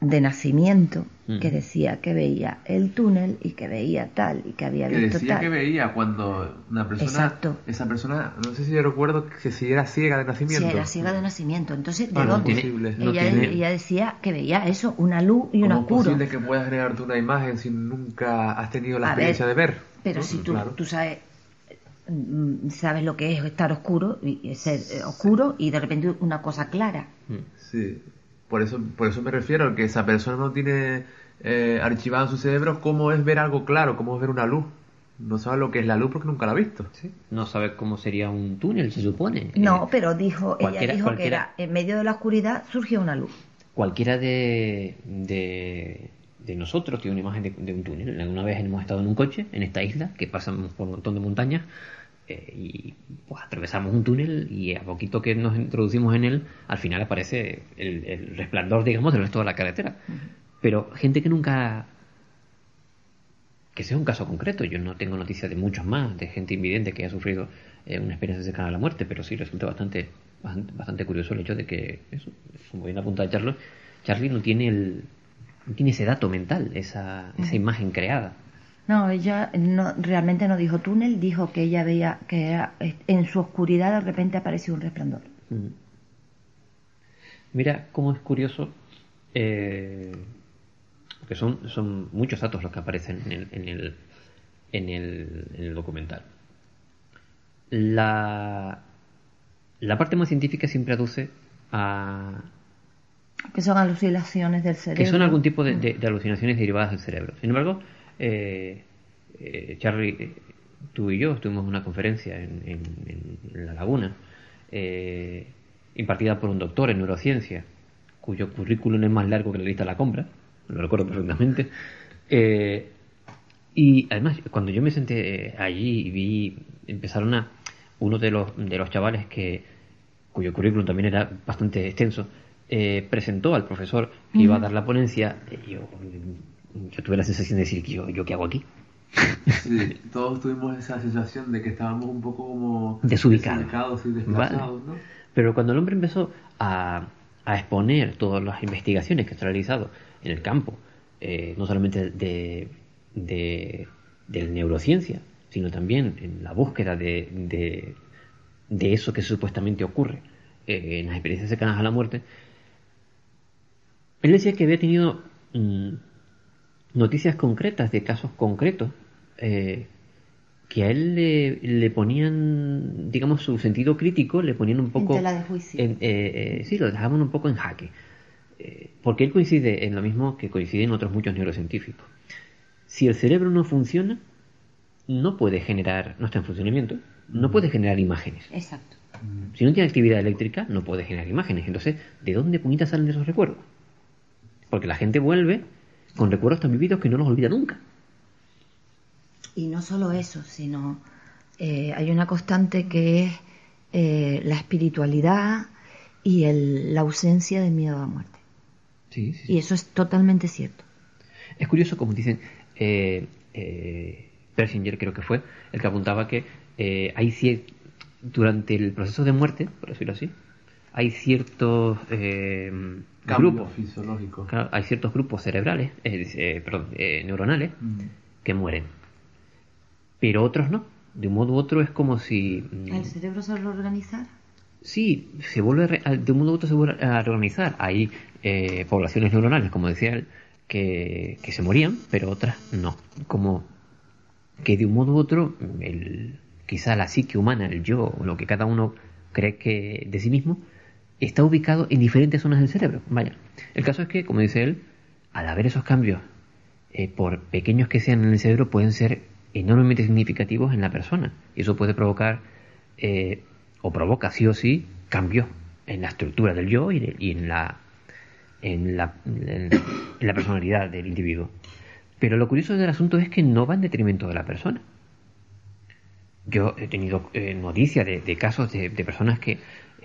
de nacimiento Mm. que decía que veía el túnel y que veía tal y que había Que visto decía tal. que veía cuando una persona, Exacto. esa persona, no sé si yo recuerdo que si era ciega de nacimiento. era ciega de nacimiento. Entonces, ¿de Ah, no, dónde? No ella, tiene- ella decía que veía eso, una luz y un ¿Cómo es oscuro. posible que puedas crearte una imagen si nunca has tenido la A experiencia ver, de ver? Pero ¿no? si tú, Claro. tú sabes, mm, sabes lo que es estar oscuro y y ser eh, oscuro y de repente una cosa clara. Sí, por eso, por eso me refiero, que esa persona no tiene eh, archivado en su cerebro cómo es ver algo claro, cómo es ver una luz. No sabe lo que es la luz porque nunca la ha visto. No sabe cómo sería un túnel, se supone. No, Eh, pero dijo, ella dijo cualquiera- que era en medio de la oscuridad surgió una luz. cualquiera de, de, de nosotros tiene una imagen de, de un túnel. Alguna vez hemos estado en un coche en esta isla que pasamos por un montón de montañas eh, y pues, atravesamos un túnel y a poquito que nos introducimos en él, al final aparece el, el resplandor, digamos, del resto de la carretera. Pero gente que nunca... Que sea un caso concreto, yo no tengo noticias de muchos más, de gente invidente que ha sufrido eh, una experiencia cercana a la muerte, pero sí resulta bastante, bastante, bastante curioso el hecho de que, eso, como bien apunta Charlie, Charlie no tiene el, no tiene ese dato mental, esa, esa imagen creada. No, ella no, realmente no dijo túnel, dijo que ella veía que era, eh, en su oscuridad de repente apareció un resplandor. Mm. Mira cómo es curioso, eh, que son, son muchos datos los que aparecen en el, en el, en el, en el documental. La, la parte más científica siempre aduce a Que son alucinaciones del cerebro. que son algún tipo de, de- de alucinaciones derivadas del cerebro. Sin embargo, eh, eh, Charlie, tú y yo estuvimos en una conferencia en, en- en La Laguna, eh, impartida por un doctor en neurociencia, cuyo currículum es más largo que la lista de la compra, lo recuerdo perfectamente. Y además, cuando yo me senté allí y vi, empezaron a, uno de los, de los chavales que, cuyo currículum también era bastante extenso, eh, presentó al profesor que iba a dar la ponencia, y yo, yo tuve la sensación de decir, ¿yo, yo qué hago aquí? Sí, todos tuvimos esa sensación de que estábamos un poco como Desubicados. desubicados y desplazados, ¿no? Pero cuando el hombre empezó a, a exponer todas las investigaciones que han realizado en el campo, eh, no solamente de, de, de la neurociencia, sino también en la búsqueda de, de, de eso que supuestamente ocurre eh, en las experiencias cercanas a la muerte, él decía que había tenido mm, noticias concretas de casos concretos eh, que a él le, le ponían, digamos, su sentido crítico, le ponían un poco... En tela de juicio. en- eh, eh, sí, lo dejaban un poco en jaque. Eh, porque él coincide en lo mismo que coinciden otros muchos neurocientíficos. Si el cerebro no funciona, no puede generar, no está en funcionamiento, no puede generar imágenes. Exacto. Si no tiene actividad eléctrica, no puede generar imágenes. Entonces, ¿de dónde puñitas salen esos recuerdos? Porque la gente vuelve con recuerdos tan vividos que no los olvida nunca. Y no solo eso, sino eh, hay una constante que es eh, la espiritualidad y el- la ausencia de miedo a la muerte. Sí, sí. Y eso es totalmente cierto. Es curioso, como dicen, eh, eh, Persinger creo que fue, el que apuntaba que hay cier- durante el proceso de muerte, por decirlo así, hay ciertos eh, grupos, fisiológicos. claro, hay ciertos grupos cerebrales, eh, eh, perdón, eh, neuronales, Mm. que mueren, pero otros no. De un modo u otro es como si mm, ¿El cerebro se lo organizar? Sí, se vuelve a de un modo u otro se vuelve a reorganizar. Hay eh, poblaciones neuronales, como decía él, que, que se morían, pero otras no. Como que de un modo u otro, el, quizá la psique humana, el yo, o lo que cada uno cree que de sí mismo, está ubicado en diferentes zonas del cerebro. Vaya, el caso es que, como dice él, al haber esos cambios, eh, por pequeños que sean en el cerebro, pueden ser enormemente significativos en la persona. Y eso puede provocar, eh, o provoca sí o sí, cambios en la estructura del yo y, en, la, en, la, personalidad del individuo. Pero lo curioso del asunto es que no va en detrimento de la persona. Yo he tenido eh, noticias de, de casos de, de personas que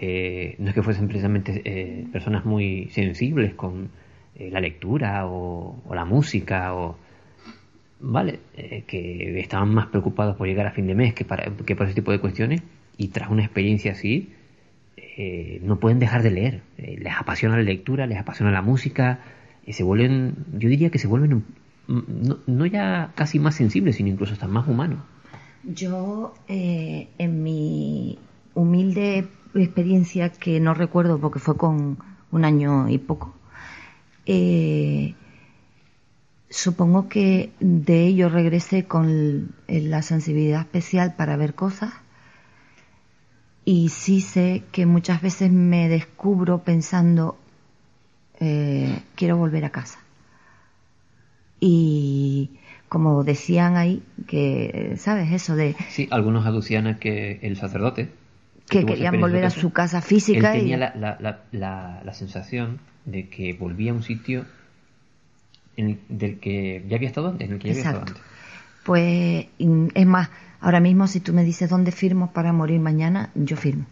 eh, no es que fuesen precisamente eh, personas muy sensibles con eh, la lectura o, la música o vale que estaban más preocupados por llegar a fin de mes que para que por ese tipo de cuestiones y tras una experiencia así no pueden dejar de leer. Les apasiona la lectura les apasiona la música y se vuelven yo diría que se vuelven no, no ya casi más sensibles sino incluso hasta más humanos. Yo, en mi humilde experiencia, que no recuerdo porque fue con un año y poco, eh, supongo que de ello regresé con la sensibilidad especial para ver cosas y sí sé que muchas veces me descubro pensando, eh, quiero volver a casa. Y como decían ahí, que, ¿sabes? Eso de sí algunos aducían a que el sacerdote que querían volver a su casa física él y tenía la, la, la, la, la sensación de que volvía a un sitio en el- del que ya había estado antes, en el que ya había estado Exacto. antes. Pues mm, es más, ahora mismo si tú me dices dónde firmo para morir mañana, yo firmo.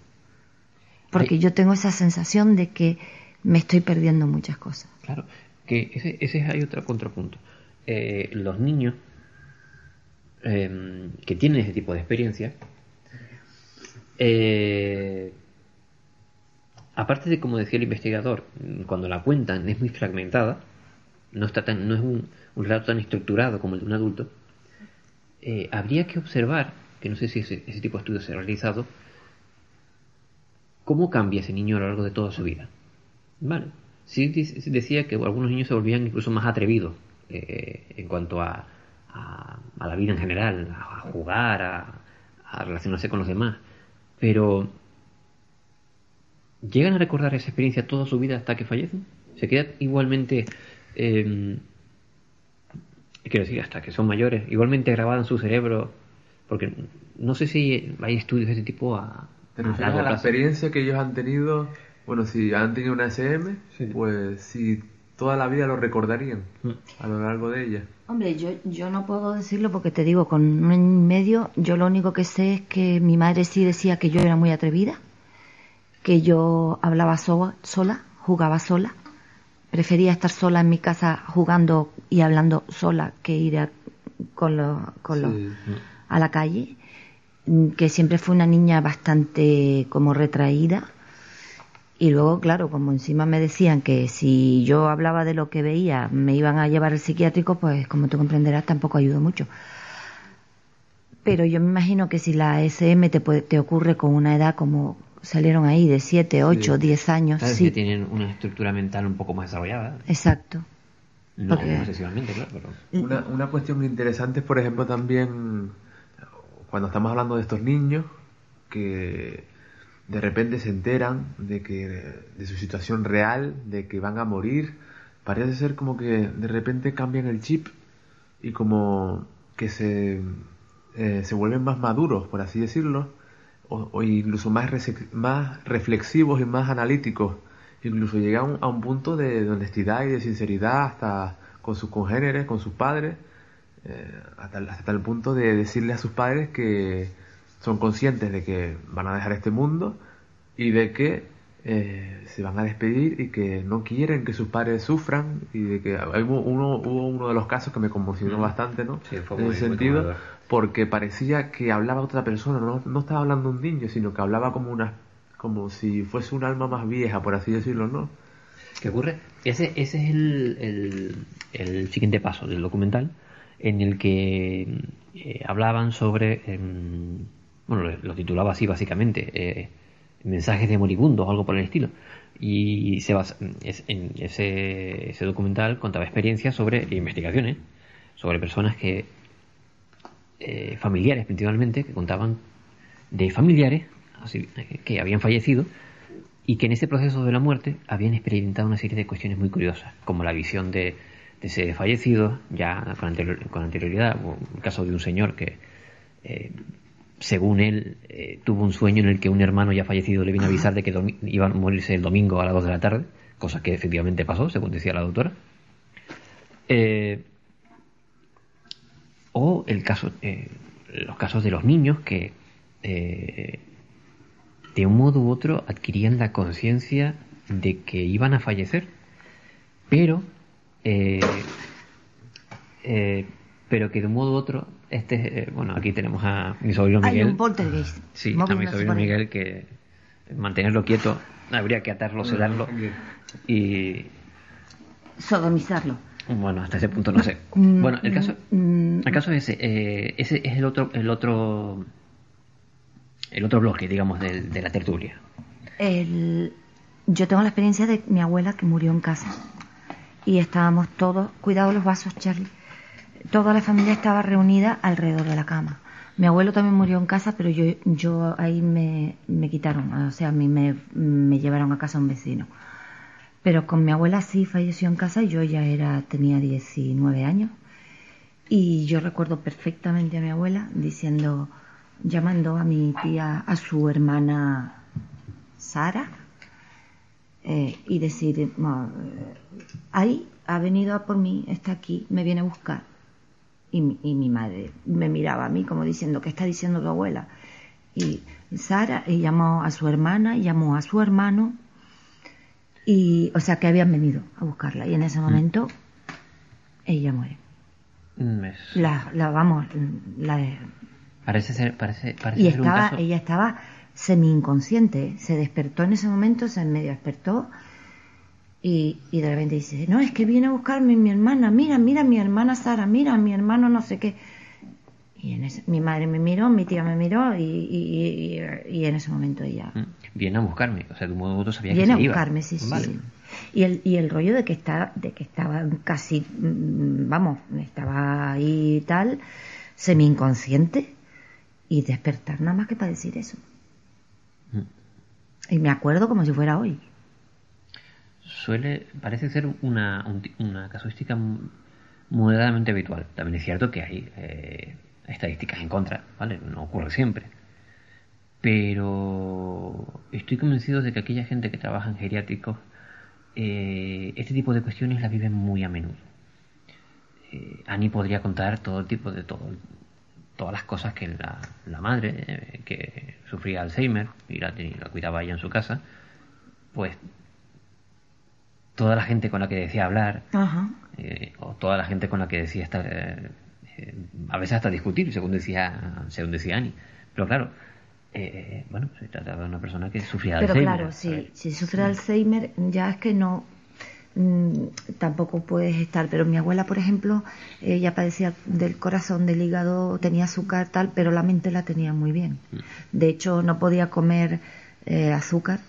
Porque yo tengo esa sensación de que me estoy perdiendo muchas cosas. Claro, que ese, ese hay otro contrapunto. Eh, los niños eh, que tienen ese tipo de experiencia, eh, aparte de como decía el investigador, cuando la cuentan es muy fragmentada, no está no es un, relato tan estructurado como el de un adulto. eh, habría que observar, que no sé si ese, tipo de estudios se ha realizado, cómo cambia ese niño a lo largo de toda su vida. Vale. Sí decía que algunos niños se volvían incluso más atrevidos eh, en cuanto a, a, la vida en general, a, a jugar, a relacionarse con los demás. Pero llegan a recordar esa experiencia toda su vida hasta que fallecen. Se queda igualmente, eh, quiero decir, hasta que son mayores, igualmente grabada en su cerebro. Porque no sé si hay estudios de ese tipo a, ¿Te a refieres largo a la plazo. experiencia que ellos han tenido? Bueno, si han tenido una SM, pues si toda la vida lo recordarían a lo largo de ella. Hombre, yo, yo no puedo decirlo porque te digo, con un año y medio, yo lo único que sé es que mi madre sí decía que yo era muy atrevida, que yo hablaba sola, sola jugaba sola, prefería estar sola en mi casa jugando y hablando sola que ir a, con los, con los, a la calle, mm, que siempre fue una niña bastante como retraída. Y luego, claro, como encima me decían que si yo hablaba de lo que veía me iban a llevar al psiquiátrico, pues como tú comprenderás tampoco ayudó mucho. Pero yo me imagino que si la SM te, puede- te ocurre con una edad como salieron ahí de 7, 8, 10 años, Claro, sí, que tienen una estructura mental un poco más desarrollada. exacto. No Porque- excesivamente, claro, pero... Una, una cuestión interesante es, por ejemplo, también cuando estamos hablando de estos niños que de repente se enteran de que de su situación real, de que van a morir, parece ser como que de repente cambian el chip y como que se, eh, se vuelven más maduros, por así decirlo, o, incluso más, más reflexivos y más analíticos. Incluso llegan a un, punto de, honestidad y de sinceridad hasta con sus congéneres, con sus padres, eh, hasta, hasta el punto de decirle a sus padres que son conscientes de que van a dejar este mundo y de que eh, se van a despedir y que no quieren que sus padres sufran y de que hay uno, hubo uno de los casos que me conmocionó Mm. bastante, ¿no? Sí, fue en muy- ese muy sentido, porque parecía que hablaba otra persona, no, no estaba hablando un niño, sino que hablaba como una como si fuese un alma más vieja, por así decirlo, ¿no? ¿Qué ocurre? Ese, ese es el, el, el siguiente paso del documental, en el que eh, hablaban sobre, em, bueno, lo, titulaba así básicamente, eh, mensajes de moribundos o algo por el estilo. Y se basa, en ese, ese documental contaba experiencias sobre investigaciones, sobre personas que, eh, familiares principalmente, que contaban de familiares eh, que habían fallecido y que en ese proceso de la muerte habían experimentado una serie de cuestiones muy curiosas, como la visión de, de seres fallecidos, ya con, anterior- con anterioridad, o el caso de un señor que, según él, eh, tuvo un sueño en el que un hermano ya fallecido le vino a avisar de que iba a morirse el domingo a las 2 de la tarde, cosa que efectivamente pasó, según decía la doctora. Eh, o el caso, eh, los casos de los niños que de un modo u otro adquirían la conciencia de que iban a fallecer, pero pero que de un modo u otro este eh, bueno aquí tenemos a mi sobrino Hay Miguel un poltergeist. sí a moviéndose mi sobrino. Miguel que mantenerlo quieto habría que atarlo sedarlo y Sodomizarlo. bueno hasta ese punto no sé Mm, bueno el caso mm, el caso es ese eh, ese es el otro el otro el otro bloque digamos del- de, la tertulia El- Yo tengo la experiencia de mi abuela que murió en casa. Y estábamos todos, cuidado los vasos, Charlie. Toda la familia estaba reunida alrededor de la cama. Mi abuelo también murió en casa, pero yo, yo ahí me, me quitaron, o sea, a mí me, llevaron a casa un vecino. Pero con mi abuela sí falleció en casa y yo ya era, tenía 19 años. Y yo recuerdo perfectamente a mi abuela diciendo, llamando a mi tía, a su hermana Sara, eh, y decir, "Ma, eh, ahí ha venido a por mí, está aquí, me viene a buscar. Y, mi- y mi madre me miraba a mí como diciendo, ¿qué está diciendo tu abuela? Y Sara y llamó a su hermana, y llamó a su hermano, y, o sea, que habían venido a buscarla. Y en ese momento, ella muere. Mm, es- La, la vamos, la, parece ser parece parece y ser un estaba, caso ella estaba semi inconsciente, se despertó en ese momento, se medio despertó y, y de repente dice, no, es que viene a buscarme mi hermana, mira, mira mi hermana Sara, mira mi hermano no sé qué. Y en ese, mi madre me miró, mi tía me miró y, y, y- y en ese momento ella Mm, viene a buscarme o sea de un modo u otro sabía viene a que se iba. buscarme, sí, sí. Vale. sí. Y el, y el rollo de que está, de que estaba casi, mm, vamos, estaba ahí y tal, semi inconsciente y despertar nada más que para decir eso. Y me acuerdo como si fuera hoy. Suele parece ser una, una casuística moderadamente habitual. También es cierto que hay eh, estadísticas en contra, ¿vale? No ocurre siempre. Pero estoy convencido de que aquella gente que trabaja en geriátricos, eh, este tipo de cuestiones las viven muy a menudo. Eh, Annie podría contar todo tipo de todo, todas las cosas que la, la madre, eh, que sufría Alzheimer y la, y la cuidaba ella en su casa, pues toda la gente con la que decía hablar, Ajá. eh, o toda la gente con la que decía estar, eh, eh, a veces hasta discutir, según decía, según decía Annie. Pero claro, eh, bueno, se trataba de una persona que sufría de Pero Alzheimer. claro, si, si sufre Alzheimer, ya es que no, mm, tampoco puedes estar. Pero mi abuela, por ejemplo, ella padecía del corazón, del hígado, tenía azúcar, tal, pero la mente la tenía muy bien. De hecho, no podía comer eh, azúcar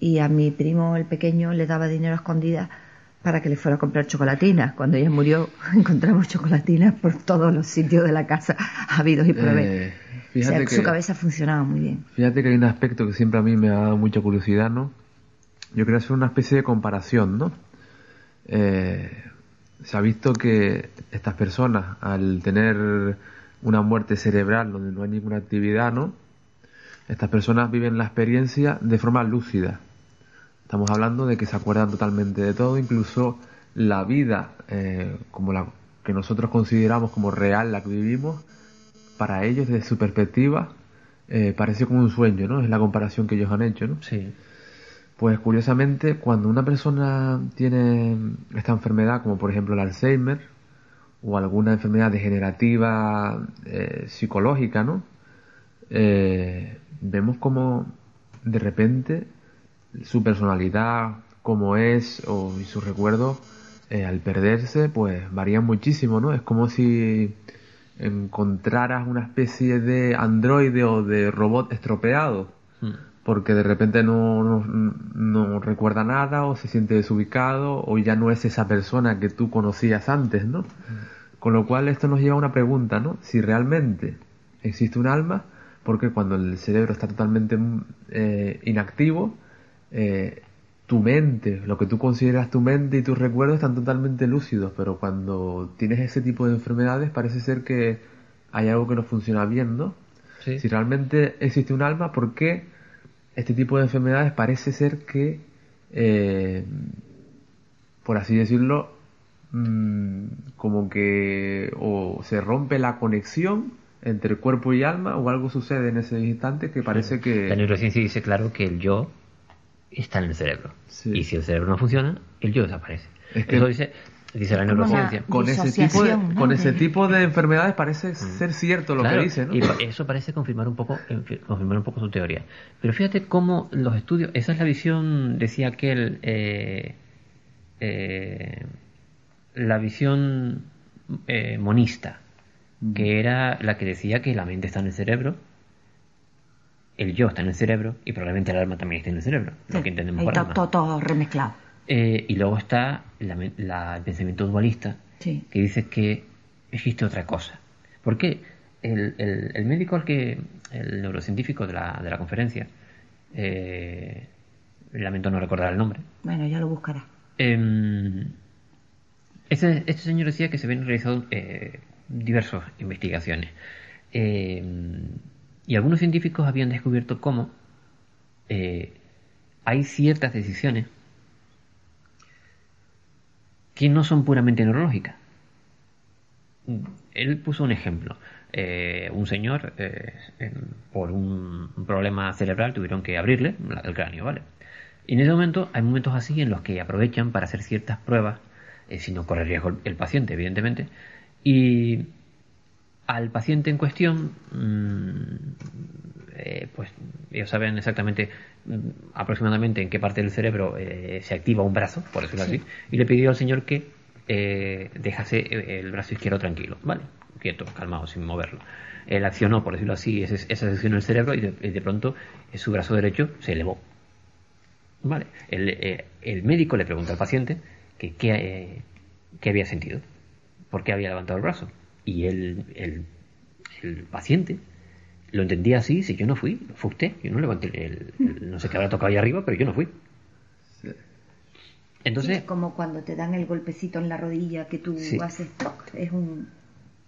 y a mi primo, el pequeño, le daba dinero a escondidas para que le fuera a comprar chocolatinas. Cuando ella murió, encontramos chocolatinas por todos los sitios de la casa, habidos y por haber. Eh, o fíjate sea, que- su cabeza funcionaba muy bien. Fíjate que hay un aspecto que siempre a mí me ha dado mucha curiosidad, ¿no? Yo quería hacer una especie de comparación, ¿no? Eh, se ha visto que estas personas, al tener una muerte cerebral donde no hay ninguna actividad, ¿no? Estas personas viven la experiencia de forma lúcida. Estamos hablando de que se acuerdan totalmente de todo, incluso la vida eh, como la que nosotros consideramos como real, la que vivimos, para ellos desde su perspectiva eh, parece como un sueño, ¿no? Es la comparación que ellos han hecho, ¿no? Sí. Pues curiosamente, cuando una persona tiene esta enfermedad, como por ejemplo el Alzheimer, o alguna enfermedad degenerativa eh, psicológica, ¿no? Eh, vemos como de repente su personalidad, como es, o y sus recuerdos, eh, al perderse, pues varían muchísimo, ¿no? Es como si encontraras una especie de androide o de robot estropeado porque de repente no, no, no recuerda nada o se siente desubicado o ya no es esa persona que tú conocías antes, ¿no? Con lo cual esto nos lleva a una pregunta, ¿no? Si realmente existe un alma, porque cuando el cerebro está totalmente eh, inactivo, eh, tu mente, lo que tú consideras tu mente y tus recuerdos están totalmente lúcidos, pero cuando tienes ese tipo de enfermedades parece ser que hay algo que no funciona bien, ¿no? Sí. Si realmente existe un alma, ¿por qué este tipo de enfermedades parece ser que, eh, por así decirlo, mm, como que o se rompe la conexión entre cuerpo y alma o algo sucede en ese instante que parece que... La neurociencia dice claro que el yo está en el cerebro. Y si el cerebro no funciona, el yo desaparece. Es que- Eso dice, dice la neurociencia. Con ese tipo de, con ese tipo de enfermedades parece ser cierto lo Claro, que dice, ¿no? Y eso parece confirmar un poco confirmar un poco su teoría. Pero fíjate cómo los estudios, esa es la visión, decía aquel, eh, eh, la visión eh, monista, que era la que decía que la mente está en el cerebro, el yo está en el cerebro y probablemente el alma también está en el cerebro, lo que entendemos por está alma. todo, todo remezclado. Eh, y luego está la men- la- el pensamiento dualista, Sí. que dice que existe otra cosa. ¿Por qué? El, el- el médico al que, el neurocientífico de la, de la conferencia, eh, lamento no recordar el nombre, Bueno, ya lo buscará. Este, este señor decía que se habían realizado eh, diversas investigaciones. Em, y algunos científicos habían descubierto cómo eh, hay ciertas decisiones que no son puramente neurológicas. Él puso un ejemplo. Eh, un señor, eh, por un, problema cerebral, tuvieron que abrirle el cráneo, ¿vale? Y en ese momento hay momentos así en los que aprovechan para hacer ciertas pruebas, si no corre riesgo el paciente, evidentemente, y al paciente en cuestión, mm, eh, pues ellos saben exactamente mm, aproximadamente en qué parte del cerebro eh, se activa un brazo, por decirlo Sí. así, y le pidió al señor que eh, dejase eh, el brazo izquierdo tranquilo, ¿vale? Quieto, calmado, sin moverlo. Él accionó, por decirlo así, esa sección del cerebro y de, y de pronto eh, su brazo derecho se elevó. Vale. El, el médico le pregunta al paciente que qué había sentido, por qué había levantado el brazo. Y el, el, el paciente lo entendía así, si yo no fui, fue usted, yo no levanté el, el- no sé qué habrá tocado ahí arriba, pero yo no fui. Entonces, Sí, como cuando te dan el golpecito en la rodilla que tú Sí. haces toc, es un...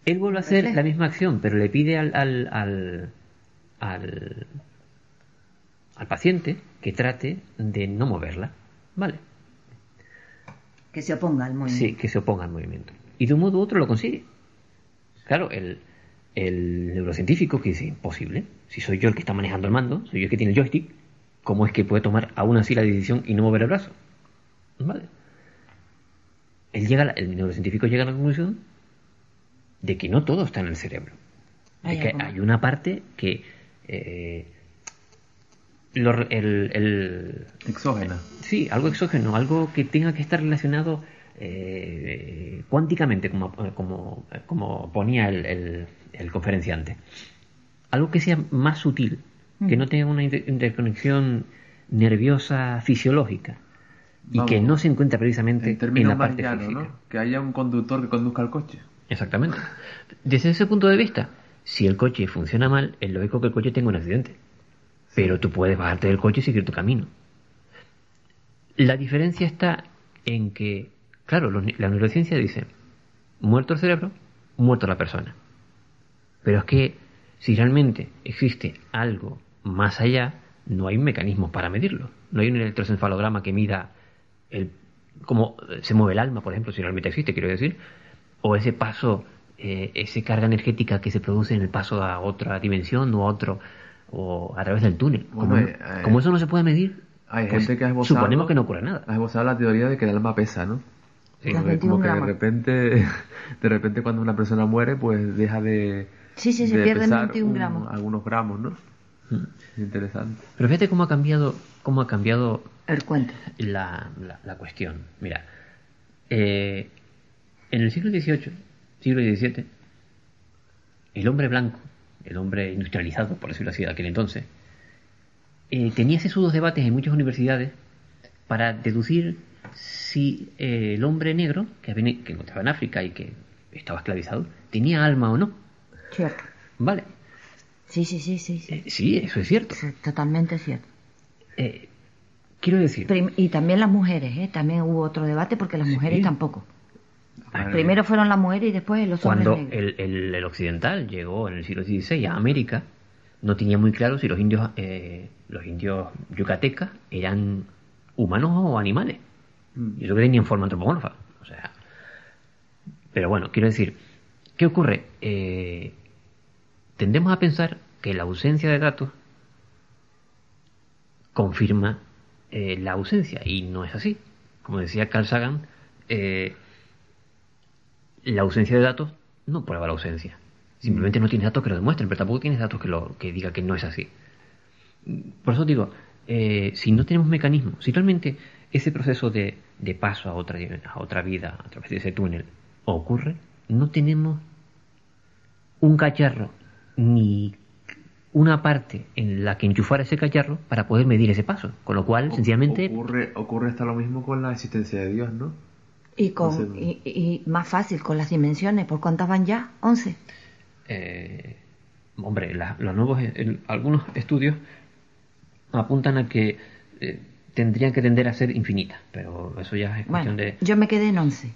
él vuelve a hacer reflejo. la misma acción, pero le pide al, al, al, al, al paciente que trate de no moverla. Vale. que se oponga al movimiento. Sí, que se oponga al movimiento. Y de un modo u otro lo consigue. Claro, el, el neurocientífico que dice, imposible, si soy yo el que está manejando el mando, soy yo el que tiene el joystick, ¿cómo es que puede tomar aún así la decisión y no mover el brazo? Vale. Él llega, a la- el neurocientífico llega a la conclusión de que no todo está en el cerebro. De que hay una parte que... eh, lo re- el, el- Exógena. Sí, algo exógeno, algo que tenga que estar relacionado eh, cuánticamente, como, como, como ponía el, el- el conferenciante. Algo que sea más sutil, que Mm. no tenga una inter- interconexión nerviosa fisiológica y Vamos, que no se encuentra precisamente En la parte física. ¿no? Que haya un conductor que conduzca el coche. Exactamente. Desde ese punto de vista, si el coche funciona mal, es lógico que el coche tenga un accidente. Pero tú puedes bajarte del coche y seguir tu camino. La diferencia está en que, claro, la neurociencia dice, muerto el cerebro, muerto la persona. Pero es que si realmente existe algo más allá, no hay mecanismos para medirlo. No hay un electroencefalograma que mida el, cómo se mueve el alma, por ejemplo, si realmente existe, quiero decir, o ese paso, eh, esa carga energética que se produce en el paso a otra dimensión o a otro, o a través del túnel. Como, eh, eso no se puede medir, Hay pues gente que ha esbozado... suponemos que no ocurre nada. Ha esbozado la teoría de que el alma pesa, ¿no? Sí. Como Las que- como 21 que de repente, de repente cuando una persona muere, pues deja de... Sí, sí, se de pierden pesar 21 un- gramos. Algunos gramos, ¿no? Mm. Interesante. Pero fíjate cómo ha cambiado, cómo ha cambiado El cuento. la, la, la cuestión. Mira, eh, en el siglo XVIII, siglo XVII, el hombre blanco, el hombre industrializado, por decirlo así, de aquel entonces, eh, tenía sesudos debates en muchas universidades para deducir si eh, el hombre negro, que, había- que encontraba en África y que estaba esclavizado, tenía alma o no. Cierto. Vale. Sí, sí, sí, sí. sí. Sí, eso es cierto. Totalmente cierto. Eh, quiero decir... Prim- y también las mujeres, ¿eh? También hubo otro debate porque las mujeres tampoco. Vale. Primero fueron las mujeres y después los hombres Cuando el, el- el occidental llegó en el siglo XVI a América, no tenía muy claro si los indios, eh, los indios yucatecas eran humanos o animales. Y eso que tenían forma antropomorfa. O sea, pero bueno, quiero decir, ¿qué ocurre? Eh, tendemos a pensar que la ausencia de datos confirma eh, la ausencia, y no es así. Como decía Carl Sagan, eh, la ausencia de datos no prueba la ausencia. Simplemente no tienes datos que lo demuestren, pero tampoco tienes datos que, lo, que diga que no es así. Por eso digo, si no tenemos mecanismos, si realmente ese proceso de, de paso a otra, a otra vida a través de ese túnel ocurre, no tenemos un cacharro ni una parte en la que enchufar ese cacharro para poder medir ese paso. Con lo cual, sencillamente, Ocurre, ocurre hasta lo mismo con la existencia de Dios, ¿no? Y, con, y, y más fácil con las dimensiones. ¿Por cuántas van ya? 11. eh, hombre, la- los nuevos, el- algunos estudios apuntan a que eh, tendrían que tender a ser infinitas, pero eso ya es cuestión Bueno, de... yo me quedé en 11.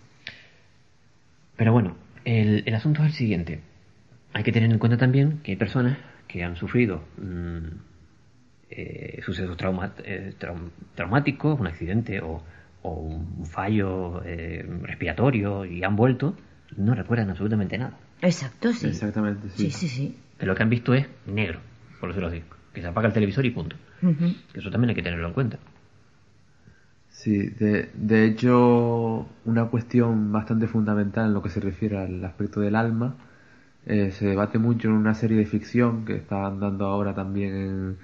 Pero bueno, el, el asunto es el siguiente. Hay que tener en cuenta también que hay personas que han sufrido mm, eh, sucesos trauma- eh, traum- traumáticos, un accidente o, o un fallo eh, respiratorio y han vuelto y no recuerdan absolutamente nada. Exacto, sí. Exactamente, Sí, sí, sí. Que lo que han visto es negro, por decirlo así. Que se apaga el televisor y punto. Ujú. Que eso también hay que tenerlo en cuenta. Sí, de, de hecho, una cuestión bastante fundamental en lo que se refiere al aspecto del alma eh, se debate mucho en una serie de ficción que están dando ahora también en,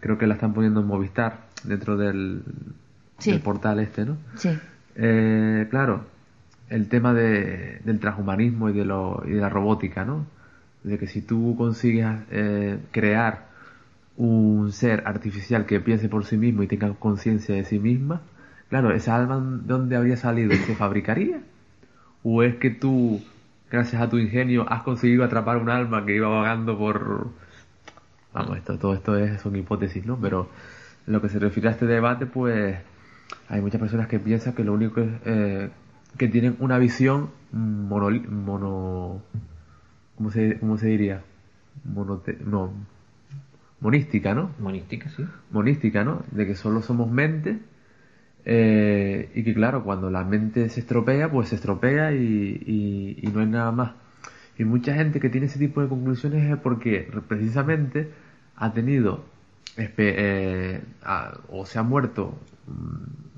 creo que la están poniendo en Movistar dentro del, Sí. del portal este, ¿no? Sí. Eh, claro, el tema de, del transhumanismo y de, lo, y de la robótica, ¿no? De que si tú consigues eh, crear un ser artificial que piense por sí mismo y tenga conciencia de sí misma, claro, ¿esa alma de dónde habría salido? ¿Se fabricaría? ¿O es que tú, gracias a tu ingenio, has conseguido atrapar un alma que iba vagando por... Vamos, esto, todo esto es, son hipótesis, ¿no? Pero lo que se refiere a este debate, pues hay muchas personas que piensan que lo único es eh, que tienen una visión mono, mono ¿cómo se, cómo se diría? Monote, no, monística, ¿no? Monística, sí. Monística, ¿no? De que solo somos mente eh, y que claro, cuando la mente se estropea, pues se estropea y, y, y no hay nada más. Y mucha gente que tiene ese tipo de conclusiones es porque precisamente ha tenido eh, a- o se ha muerto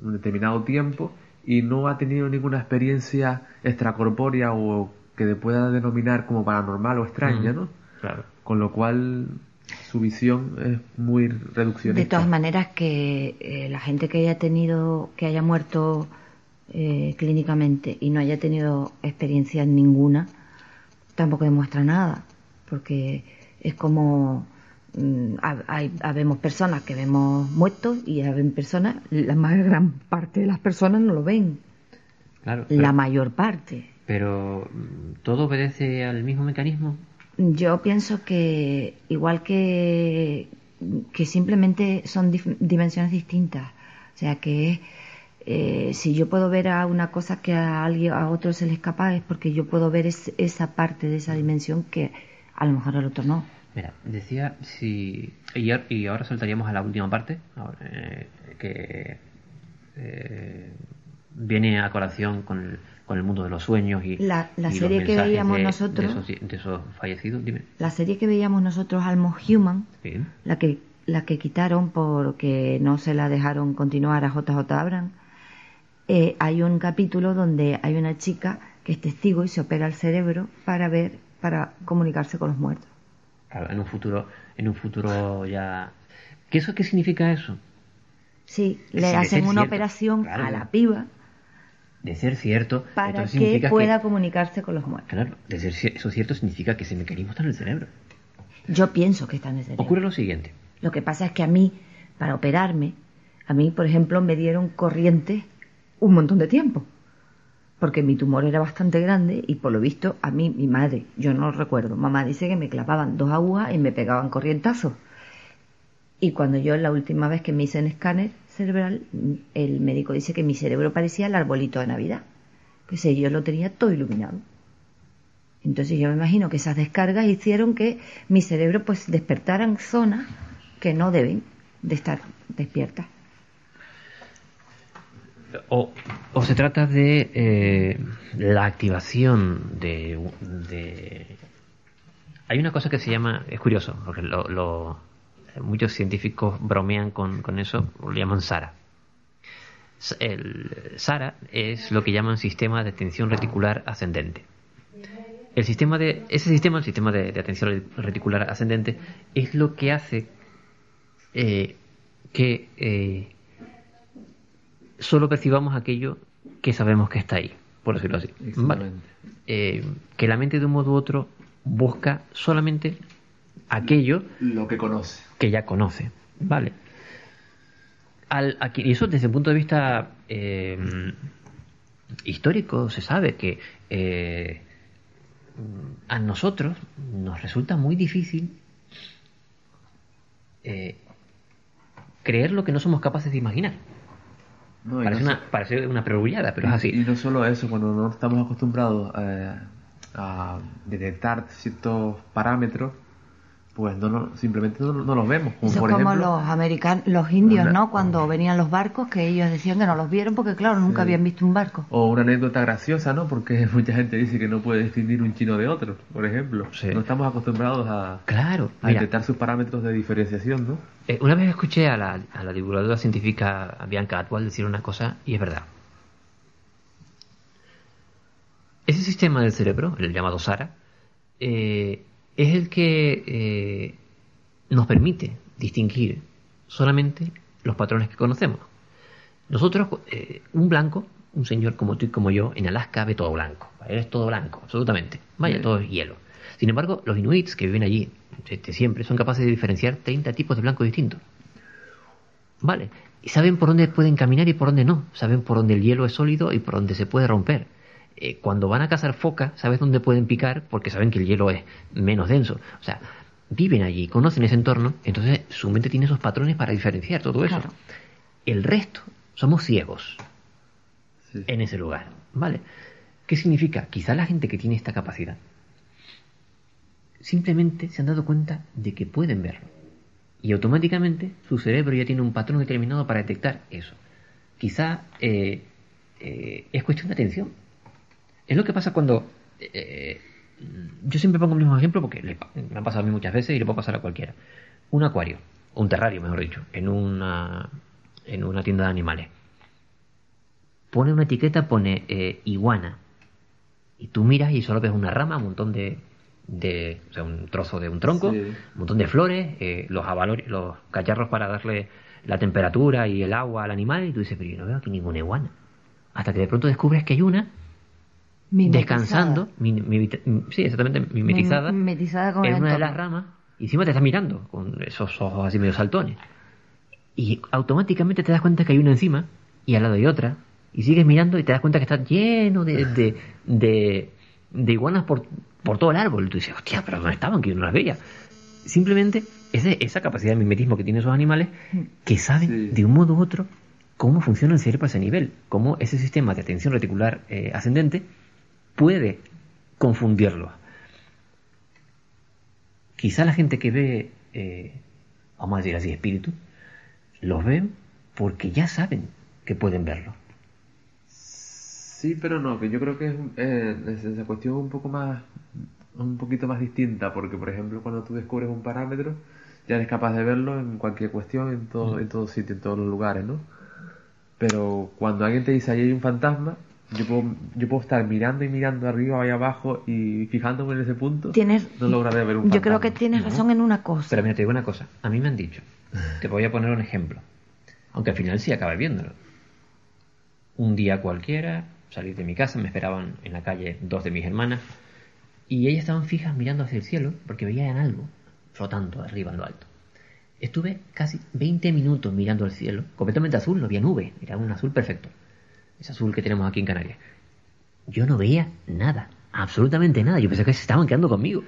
un determinado tiempo y no ha tenido ninguna experiencia extracorpórea o que pueda denominar como paranormal o extraña, Mm, ¿no? Claro. Con lo cual su visión es muy reduccionista. De todas maneras que eh, la gente que haya tenido, que haya muerto eh, clínicamente y no haya tenido experiencia ninguna, tampoco demuestra nada, porque es como mm, ha- hay, habemos personas que vemos muertos y habemos personas, la más gran parte de las personas no lo ven, Claro. la pero- mayor parte. Pero mm, todo obedece al mismo mecanismo. Yo pienso que igual que, que simplemente son dimensiones distintas. O sea que eh, si yo puedo ver a una cosa que a alguien a otro se le escapa es porque yo puedo ver es- esa parte de esa dimensión que a lo mejor al otro no. Mira, decía si. Y ahora saltaríamos a la última parte, ahora, eh, que eh, viene a colación con el, con el mundo de los sueños y. La- la y los serie que veíamos de- nosotros- De esos, de esos fallecidos, dime. La serie que veíamos nosotros Almost Human, la que la que quitaron porque no se la dejaron continuar a JJ Abrams, eh, hay un capítulo donde hay una chica que es testigo y se opera el cerebro para ver, para comunicarse con los muertos. Claro, en un futuro, en un futuro ya. ¿Qué eso qué significa eso? Sí, le hacen una cierto, operación claro. a la piba De ser cierto, para que pueda comunicarse con los muertos. Claro, de ser eso cierto significa que ese mecanismo está en el cerebro. Yo pienso que está en el cerebro. Ocurre lo siguiente. Lo que pasa es que a mí, para operarme, a mí, por ejemplo, me dieron corriente un montón de tiempo. Porque mi tumor era bastante grande y por lo visto a mí, mi madre, yo no recuerdo, mamá dice que me clavaban dos agujas y me pegaban corrientazos. Y cuando yo la última vez que me hice un escáner cerebral, el médico dice que mi cerebro parecía el arbolito de Navidad. Pues yo lo tenía todo iluminado. Entonces yo me imagino que esas descargas hicieron que mi cerebro pues despertara en zonas que no deben de estar despiertas. O, o se trata de eh, la activación de, de- Hay una cosa que se llama... Es curioso, porque lo, lo- muchos científicos bromean con, con eso, lo llaman SARA. El SARA es lo que llaman sistema de atención reticular ascendente. El sistema de, ese sistema, el sistema de, de atención reticular ascendente, es lo que hace eh, que eh, solo percibamos aquello que sabemos que está ahí, por decirlo así. ¿vale? Eh, que la mente de un modo u otro busca solamente aquello Lo que conoce. que ya conoce. Vale. Al, aquí, y eso desde el punto de vista eh, histórico se sabe que eh, a nosotros nos resulta muy difícil eh, creer lo que no somos capaces de imaginar. No, parece, no una, parece una prerullada, pero es así. Y no solo eso, cuando no estamos acostumbrados eh, a detectar ciertos parámetros, pues no, no- simplemente no, no los vemos. Como Eso por es como ejemplo, los americanos, los indios, Una- ¿no? Cuando venían los barcos, que ellos decían que no los vieron porque, claro, nunca Sí. habían visto un barco. o una anécdota graciosa, ¿no? Porque mucha gente dice que no puede distinguir un chino de otro, por ejemplo. No estamos acostumbrados a, Claro, a mira. detectar sus parámetros de diferenciación, ¿no? Eh, una vez escuché a la, a la divulgadora científica Bianca Atwal decir una cosa y es verdad. Ese sistema del cerebro, el llamado SARA, eh, es el que eh, nos permite distinguir solamente los patrones que conocemos. Nosotros, eh, un blanco, un señor como tú y como yo, en Alaska ve todo blanco. Es todo blanco, absolutamente. Vaya, Sí. todo es hielo. Sin embargo, los inuits que viven allí este, siempre son capaces de diferenciar 30 tipos de blanco distintos. Vale. Y saben por dónde pueden caminar y por dónde no. Saben por dónde el hielo es sólido y por dónde se puede romper. Eh, cuando van a cazar foca, sabes dónde pueden picar porque saben que el hielo es menos denso. O sea, viven allí, conocen ese entorno, entonces su mente tiene esos patrones para diferenciar todo eso. El resto somos ciegos en ese lugar. ¿Vale? ¿Qué significa? Quizá la gente que tiene esta capacidad simplemente se han dado cuenta de que pueden verlo. Y automáticamente su cerebro ya tiene un patrón determinado para detectar eso. Quizá eh, eh, es cuestión de atención. Es lo que pasa cuando... eh, yo siempre pongo el mismo ejemplo porque le me ha pasado a mí muchas veces y le puede pasar a cualquiera. Un acuario, o un terrario, mejor dicho, en una, en una tienda de animales. Pone una etiqueta, pone eh, iguana. Y tú miras y solo ves una rama, un montón de, de o sea, un trozo de un tronco, Sí. un montón de flores, eh, los, avalor- los cacharros para darle la temperatura y el agua al animal, y tú dices, pero yo no veo aquí ninguna iguana. Hasta que de pronto descubres que hay una. Descansando, mi- mi- sí, exactamente, mimetizada, Mimetizada con en una de las ramas, y encima te está mirando con esos ojos así medio saltones. Y automáticamente te das cuenta que hay una encima, y al lado hay otra, y sigues mirando y te das cuenta que está lleno de, de, de, de iguanas por, por todo el árbol. Y tú dices, hostia, pero ¿dónde estaban? Que yo no las veía. Simplemente ese- esa capacidad de mimetismo que tienen esos animales que saben de un modo u otro cómo funciona el cerebro a ese nivel, cómo ese sistema de atención reticular eh, ascendente puede confundirlo. Quizá la gente que ve, eh, vamos a decir así, espíritus, los ven porque ya saben que pueden verlo. Sí, pero no, que yo creo que es, eh, es- esa cuestión un poco más, un poquito más distinta, porque por ejemplo cuando tú descubres un parámetro, ya eres capaz de verlo en cualquier cuestión, en todo, en todo sitio, en todos los lugares, ¿no? Pero cuando alguien te dice ahí hay un fantasma, yo puedo, yo puedo estar mirando y mirando arriba y abajo y fijándome en ese punto, Tienes- no lograré ver un Yo fantasma. creo que tienes razón en una cosa. Pero mira, te digo una cosa. A mí me han dicho. Te voy a poner un ejemplo. Aunque al final sí acabé viéndolo. Un día cualquiera, salí de mi casa, me esperaban en la calle dos de mis hermanas. Y ellas estaban fijas mirando hacia el cielo porque veían algo flotando arriba en lo alto. Estuve casi 20 minutos mirando al cielo, completamente azul, no había nube, era un azul perfecto. Ese azul que tenemos aquí en Canarias. Yo no veía nada, absolutamente nada. Yo pensé que se estaban quedando conmigo.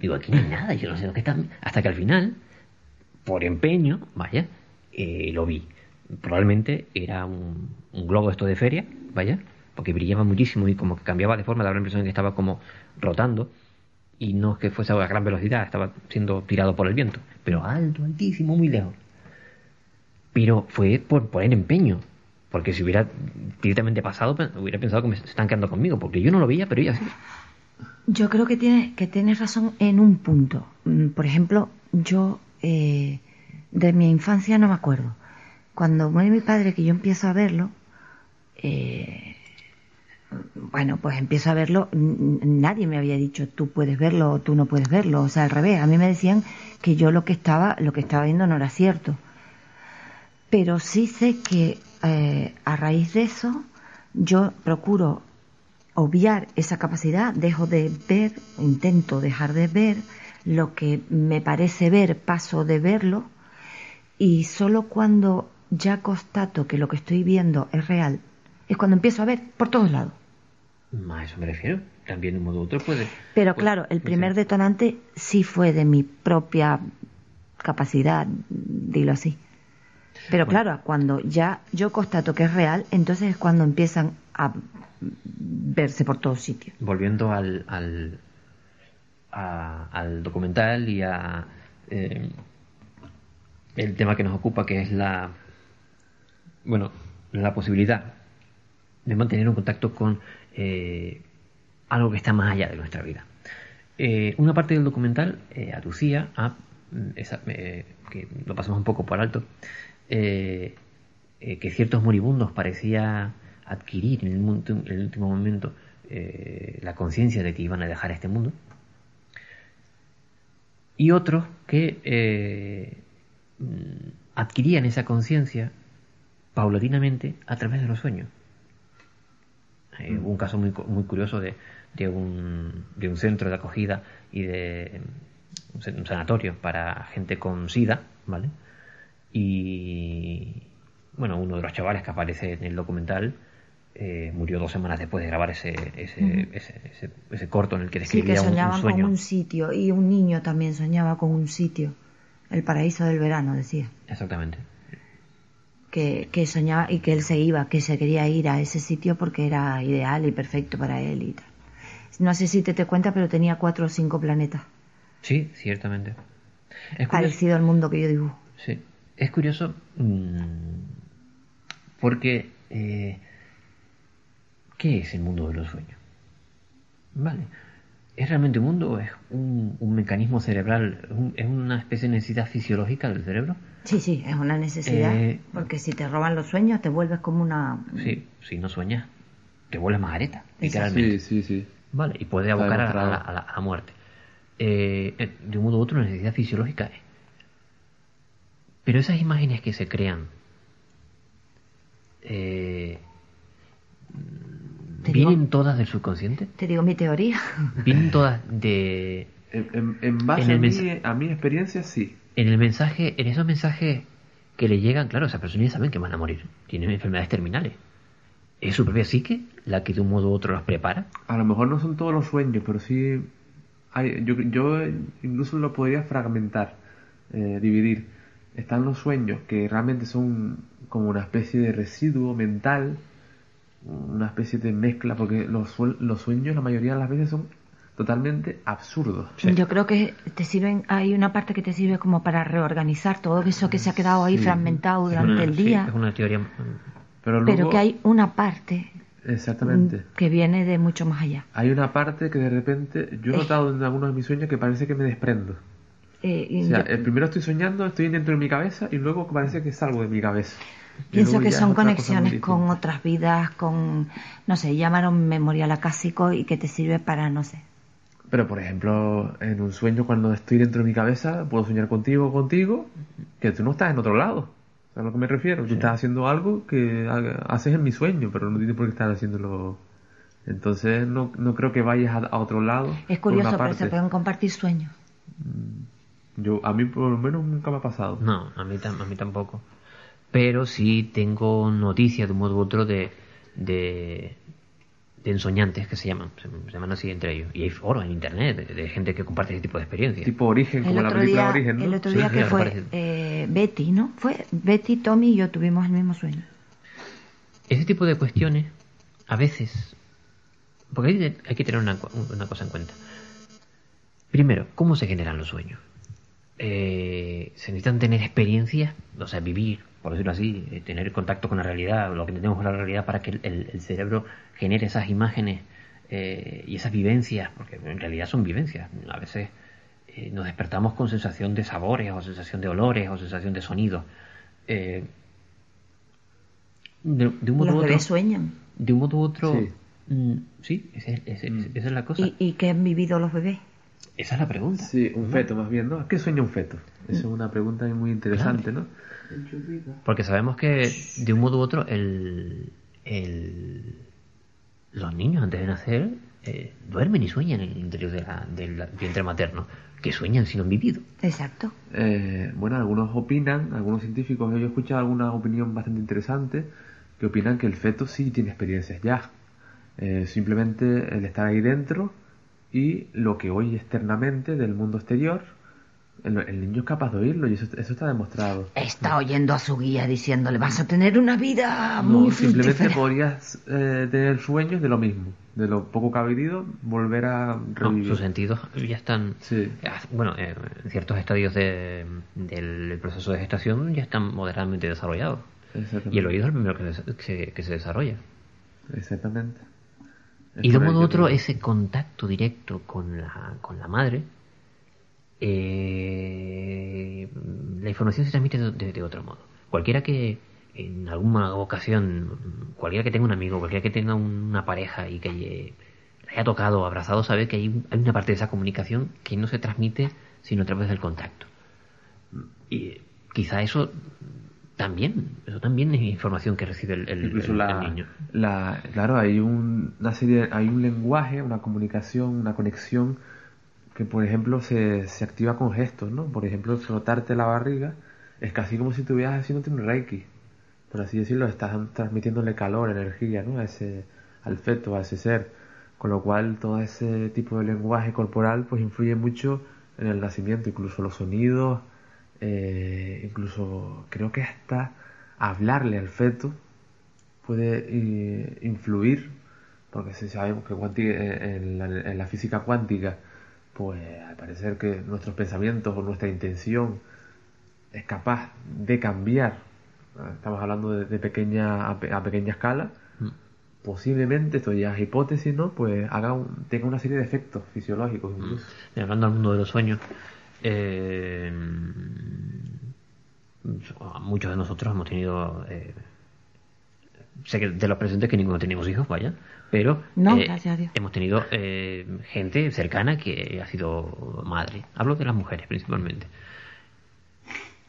Digo, aquí no hay nada, yo no sé lo que están. Hasta que al final, por empeño, vaya, eh, lo vi. Probablemente era un, un globo esto de feria, vaya, porque brillaba muchísimo y como que cambiaba de forma, daba la impresión de que estaba como rotando y no es que fuese a gran velocidad, estaba siendo tirado por el viento, pero alto, altísimo, muy lejos. Pero fue por poner empeño, porque si hubiera directamente pasado, hubiera pensado que me están quedando conmigo, porque yo no lo veía, pero ella sí. Yo creo que tienes, que tienes razón en un punto. Mm, Por ejemplo, yo eh, de mi infancia no me acuerdo, cuando muere mi padre, que yo empiezo a verlo, eh, bueno, pues empiezo a verlo, nadie me había dicho tú puedes verlo o tú no puedes verlo, o sea, al revés, a mí me decían que yo lo que estaba, lo que estaba viendo no era cierto. Pero sí sé que eh, a raíz de eso yo procuro obviar esa capacidad, dejo de ver, intento dejar de ver lo que me parece ver, paso de verlo y solo cuando ya constato que lo que estoy viendo es real, es cuando empiezo a ver por todos lados. A eso me refiero. También de un modo u otro puede. Pero puede- claro, el primer detonante sí fue de mi propia capacidad, dilo así. Pero claro, cuando ya yo constato que es real, entonces es cuando empiezan a verse por todos sitios. volviendo al, al, a- al documental y a eh, el tema que nos ocupa, que es la bueno la posibilidad de mantener un contacto con eh, algo que está más allá de nuestra vida. Eh, una parte del documental eh, aducía a mm, esa- que lo pasamos un poco por alto eh, eh, que ciertos moribundos parecía adquirir en el, mun- en el último momento eh, la conciencia de que iban a dejar este mundo y otros que mm, adquirían esa conciencia paulatinamente a través de los sueños. Eh, hubo un caso muy, muy curioso de, de, un, de un centro de acogida y de mm, un sanatorio para gente con SIDA, ¿vale? Y bueno, uno de los chavales que aparece en el documental eh, murió dos semanas después de grabar ese, ese, ese, ese- ese corto en el que Sí, que describía un- un, soñaban con un sitio y un niño también soñaba con un sitio, el paraíso del verano, decía. Exactamente. que, que soñaba y que él se iba, que se quería ir a ese sitio porque era ideal y perfecto para él y tal. No sé si te te cuenta, pero tenía cuatro o cinco planetas, Sí, ciertamente. Es parecido al mundo que yo dibujo. sí. Es curioso mm, porque eh, ¿qué es el mundo de los sueños? Vale. ¿Es realmente un mundo o es un, un mecanismo cerebral? ¿Es un- ¿Es una especie de necesidad fisiológica del cerebro? Sí, sí, es una necesidad, Eh, porque si te roban los sueños te vuelves como una... Sí, si no sueñas, te vuelves más areta, literalmente. Sí, sí, sí. Vale, y puede abocar a, demostrado. la, a la- a la muerte. Eh, eh, de un modo u otro, una necesidad fisiológica es. Pero esas imágenes que se crean, eh, Te ¿vienen digo- todas del subconsciente? Te digo mi teoría. ¿Vienen todas de... En, en- en base En a, mi, mensa- a mi experiencia, sí. En el mensaje, en esos mensajes que le llegan, claro, esas personas ya saben que van a morir. Tienen enfermedades terminales. ¿Es su propia psique la que de un modo u otro los prepara? A lo mejor no son todos los sueños, pero sí. Hay, yo, yo incluso lo podría fragmentar, eh, dividir. Están los sueños que realmente son como una especie de residuo mental, una especie de mezcla, porque los, suel- los sueños la mayoría de las veces son totalmente absurdos. Yo creo que te sirven, hay una parte que te sirve como para reorganizar todo eso que se ha quedado ahí Sí. fragmentado durante una- el sí, día, es una teoría. Pero, pero luego- que hay una parte Exactamente. que viene de mucho más allá. Hay una parte que de repente yo he notado en algunos de mis sueños que parece que me desprendo. Eh, O sea, yo el primero estoy soñando, estoy dentro de mi cabeza y luego parece que salgo de mi cabeza. Pienso que son conexiones con otras vidas, con, no sé, llamaron memorial acásico y que te sirve para, no sé. Pero por ejemplo, en un sueño cuando estoy dentro de mi cabeza, puedo soñar contigo o contigo, que tú no estás en otro lado. ¿Sabes a lo que me refiero? Tú estás haciendo algo que ha- haces en mi sueño, pero no tienes por qué estar haciéndolo. Entonces no, no creo que vayas a, a otro lado. Es por curioso, una pero se parte. pueden compartir sueños. Yo, a mí por lo menos nunca me ha pasado. No, a mí, tam- a mí tampoco. Pero sí tengo noticias de un modo u otro de, de, de ensoñantes que se llaman, se, se llaman así entre ellos. Y hay foros en internet de, de gente que comparte ese tipo de experiencias. Tipo Origen, El otro día, el otro día que fue eh, Betty, ¿no? Fue Betty, Tommy y yo tuvimos el mismo sueño. Ese tipo de cuestiones, a veces, porque hay, hay que tener una, cu- una cosa en cuenta. Primero, ¿cómo se generan los sueños? Eh, se necesitan tener experiencias, o sea, vivir, por decirlo así, eh, tener contacto con la realidad, lo que entendemos por la realidad, para que el, el- el cerebro genere esas imágenes eh, y esas vivencias, porque en realidad son vivencias. A veces eh, nos despertamos con sensación de sabores, o sensación de olores, o sensación de sonidos. Eh, De, de un modo Los u otro. bebés sueñan. De un modo u otro. Sí. mm, Sí, ese- ese- esa es la cosa. ¿Y, ¿Y qué han vivido los bebés? Esa es la pregunta. Sí, un feto más bien, ¿no? ¿Qué sueña un feto? Esa es una pregunta muy interesante, ¿no? Porque sabemos que de un modo u otro el, el- los niños antes de nacer eh, duermen y sueñan en el interior de la- del vientre materno. Que sueñan si no han vivido. Exacto. Eh, bueno, algunos opinan, algunos científicos, yo he escuchado alguna opinión bastante interesante, que opinan que el feto sí tiene experiencias ya. Eh, simplemente el estar ahí dentro y lo que oye externamente del mundo exterior, el, el niño es capaz de oírlo y eso, eso está demostrado. Está oyendo a su guía diciéndole, vas a tener una vida No, muy simplemente fructífera. podrías eh, tener sueños de lo mismo, de lo poco que ha vivido, volver a No, revivir. sus sentidos ya están. Sí. ah, Bueno, eh, en ciertos estadios de- del proceso de gestación ya están moderadamente desarrollados. Y el oído es el primero que se, que- que se desarrolla. Exactamente. Es Y de modo u otro, ese contacto directo con la, con la madre, eh, la información se transmite de, de- de otro modo. Cualquiera que en alguna ocasión, cualquiera que tenga un amigo, cualquiera que tenga una pareja y que le haya tocado, abrazado, sabe que hay, hay una parte de esa comunicación que no se transmite sino a través del contacto. Y quizá eso también, eso también es información que recibe el, el- Incluso el- la, el niño. la- claro, hay un, una serie, hay un lenguaje, una comunicación, una conexión que, por ejemplo, se, se activa con gestos, ¿no? Por ejemplo, frotarte la barriga es casi como si estuvieras haciéndote un reiki, por así decirlo, estás transmitiéndole calor, energía, ¿no? A ese, al feto, a ese ser, con lo cual todo ese tipo de lenguaje corporal, pues influye mucho en el nacimiento, incluso los sonidos, eh, incluso creo que hasta hablarle al feto puede eh, influir, porque si sabemos que eh, en, la, en la física cuántica, pues al parecer que nuestros pensamientos o nuestra intención es capaz de cambiar, estamos hablando de, de pequeña a, pe- a pequeña escala, posiblemente, esto ya es hipótesis, ¿no? Pues haga un- tenga una serie de efectos fisiológicos incluso. Y hablando del mundo de los sueños, eh, muchos de nosotros hemos tenido, eh, sé que de los presentes que ninguno tenemos hijos, vaya, pero No, eh, gracias a Dios. hemos tenido gente cercana que ha sido madre. Hablo de las mujeres principalmente.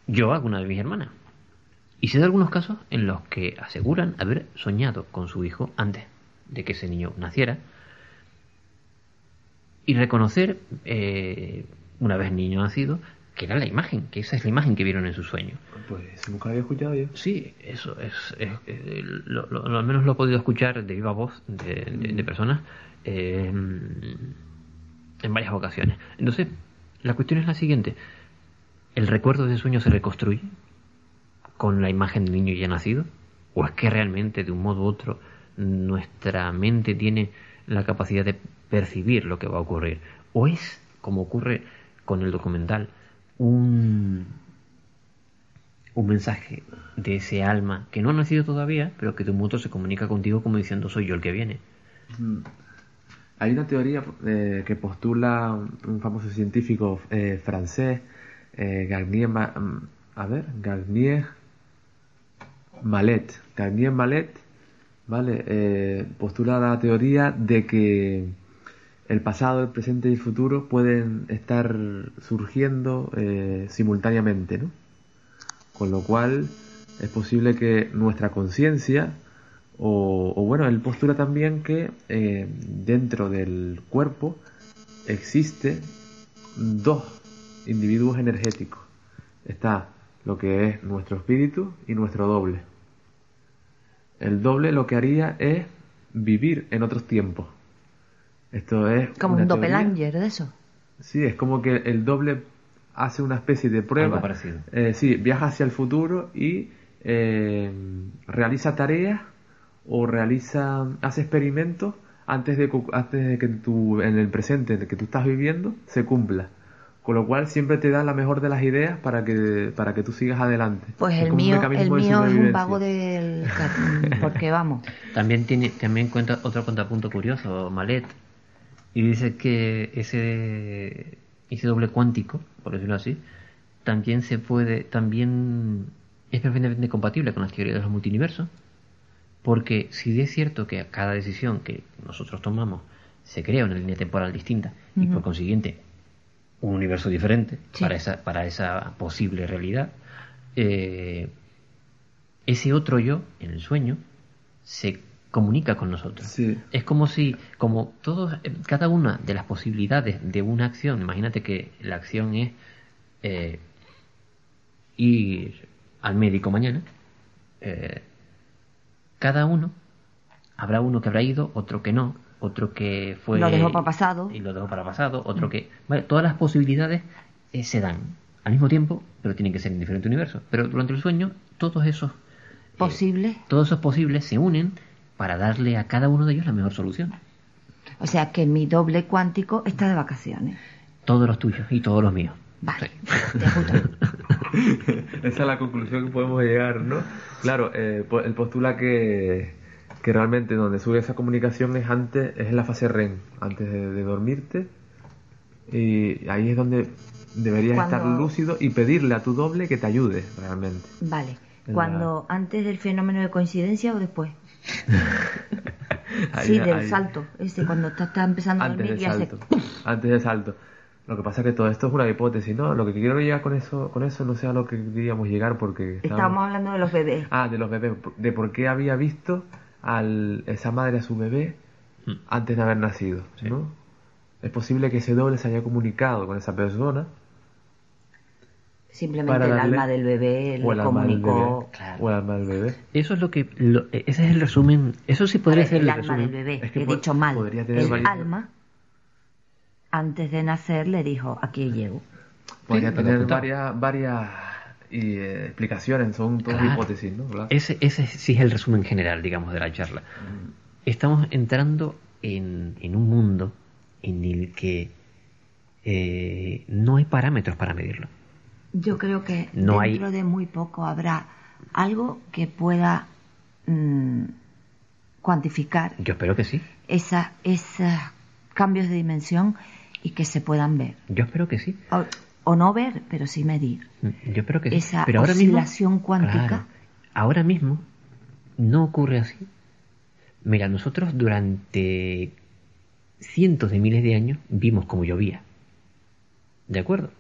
Yo, alguna de mis hermanas. Y sé de algunos casos en los que aseguran haber soñado con su hijo antes de que ese niño naciera y reconocer, eh, una vez niño nacido, que era la imagen, que esa es la imagen que vieron en su sueño. Pues nunca había escuchado yo. Sí, eso es, es- eh, lo, lo- lo- al menos lo he podido escuchar de viva voz de, de- de personas eh, en varias ocasiones. Entonces, la cuestión es la siguiente: ¿el recuerdo de ese sueño se reconstruye con la imagen del niño ya nacido? ¿O es que realmente, de un modo u otro, nuestra mente tiene la capacidad de percibir lo que va a ocurrir? ¿O es, como ocurre con el documental, un, un mensaje de ese alma que no ha nacido todavía, pero que de un modo se comunica contigo como diciendo soy yo el que viene? Mm. Hay una teoría eh, que postula un, famoso científico eh, francés, eh, Garnier, Ma- mm, a ver, Garnier Malet. Garnier Malet, ¿vale? Eh, postula la teoría de que el pasado, el presente y el futuro pueden estar surgiendo eh, simultáneamente, ¿no? Con lo cual es posible que nuestra conciencia, o, bueno, él postula también que eh, dentro del cuerpo existe dos individuos energéticos. Está lo que es nuestro espíritu y nuestro doble. El doble lo que haría es vivir en otros tiempos. Esto es Como un teoría- doppelanger de eso. Sí, es como que el doble hace una especie de prueba. Algo parecido. Eh, sí, viaja hacia el futuro y eh, realiza tareas o realiza, hace experimentos antes de, antes de que tu, en el presente en el que tú estás viviendo se cumpla. Con lo cual siempre te da la mejor de las ideas para que, para que tú sigas adelante. Pues Es el mío, el mío es un vago del... Porque vamos, También tiene también cuenta otro contrapunto curioso, Malet, y dice que ese ese doble cuántico, por decirlo así, también se puede, también es perfectamente compatible con las teorías de los multiversos, Porque si es cierto que cada decisión que nosotros tomamos se crea una línea temporal distinta y por consiguiente un universo diferente Sí. para, esa, para esa posible realidad, eh, ese otro yo en el sueño se comunica con nosotros. Es como si, como todos, eh, cada una de las posibilidades de una acción, imagínate que la acción es eh, ir al médico mañana, eh, cada uno, habrá uno que habrá ido, otro que no, otro que fue... Lo dejó para pasado. Y lo dejó para pasado, otro que... Vale, todas las posibilidades eh, se dan al mismo tiempo, pero tienen que ser en diferentes universos. Pero durante el sueño, todos esos Posible. todos esos posibles se unen para darle a cada uno de ellos la mejor solución. O sea que mi doble cuántico está de vacaciones. Todos los tuyos y todos los míos. Vale. Esa es la conclusión que podemos llegar, ¿no? Claro, eh, po- él postula que, que realmente donde sube esa comunicación es antes, es en la fase REM, antes de, de dormirte. Y ahí es donde deberías Cuando- estar lúcido y pedirle a tu doble que te ayude realmente. Vale. Cuando antes del fenómeno de coincidencia o después. Ahí- sí, del ahí- salto. Este, cuando está, está empezando a Antes dormir del y hace. salto. Antes del salto. Lo que pasa es que todo esto es una hipótesis, ¿no? Lo que quiero llegar con eso, con eso no sé a lo que queríamos llegar porque Estábamos hablando de los bebés. Ah, de los bebés, de por qué había visto a esa madre a su bebé Hmm. antes de haber nacido, ¿no? Es posible que ese doble se haya comunicado con esa persona Simplemente para el darle- alma del bebé o le el alma del comunicó. bebé, o el alma del bebé. Eso es lo que. lo- ese es el resumen. Eso sí podría ser el el, alma resumen. del bebé. Es que He dicho mal. El varios- alma, antes de nacer, le dijo: Aquí llego. Podría Sí, tener varias, varias y, eh, explicaciones, son todas Claro. hipótesis, ¿no? Claro. Ese, ese sí es el resumen general, digamos, de la charla. Mm. Estamos entrando en, en un mundo en el que eh, no hay parámetros para medirlo. Yo creo que No hay- dentro de muy poco habrá algo que pueda mm, cuantificar Yo espero que sí. esa, esos cambios de dimensión y que se puedan ver. Yo espero que sí. O, o no ver, pero sí medir. Yo espero que sí. Esa Pero ahora mismo, oscilación cuántica. Claro, ahora mismo no ocurre así. Mira, nosotros durante cientos de miles de años vimos cómo llovía. ¿De acuerdo?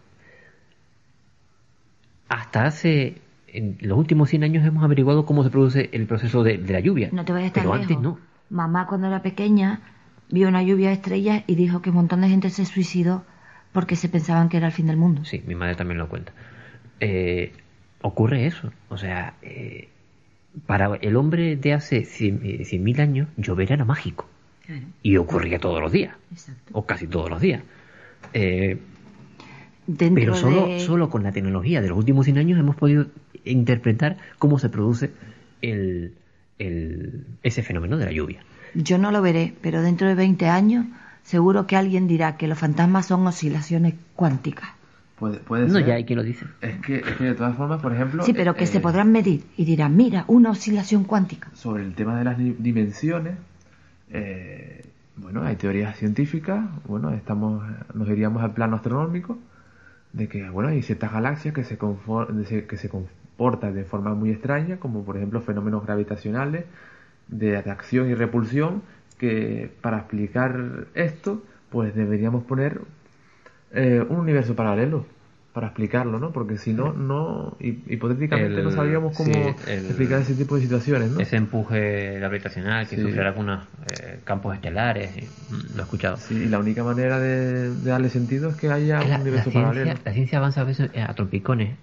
Hasta hace, en los últimos 100 años hemos averiguado cómo se produce el proceso de, de la lluvia. No te vayas tan Pero lejos. antes no. Mamá cuando era pequeña vio una lluvia de estrellas y dijo que un montón de gente se suicidó porque se pensaban que era el fin del mundo. Sí, mi madre también lo cuenta. Eh, ocurre eso. O sea, eh, para el hombre de hace 100.000 años, llover era mágico. Y ocurría todos los días. O casi todos los días. Eh, Dentro pero solo, de- solo con la tecnología de los últimos 100 años hemos podido interpretar cómo se produce el, el- ese fenómeno de la lluvia. Yo no lo veré, pero dentro de 20 años seguro que alguien dirá que los fantasmas son oscilaciones cuánticas. Puede, puede No, ser. ya hay quien lo dice. Es que, es que de todas formas, por ejemplo... Sí, pero que eh, se podrán medir y dirán, mira, una oscilación cuántica. sobre el tema de las di- dimensiones, eh, bueno, hay teorías científicas, bueno, estamos, nos iríamos al plano astronómico, de que, bueno, hay ciertas galaxias que se, que se comportan de forma muy extraña, como por ejemplo fenómenos gravitacionales de atracción y repulsión, que para explicar esto, pues deberíamos poner eh, un universo paralelo para explicarlo, ¿no? Porque si no, no hi- hipotéticamente El- no sabríamos cómo sí, el- explicar ese tipo de situaciones, ¿no? Ese empuje gravitacional que Sí. sufre algunos eh, campos estelares, mm, lo he escuchado. Sí, y la única manera de, de darle sentido es que haya un la, la universo ciencia, paralelo. la ciencia avanza a veces a trompicones.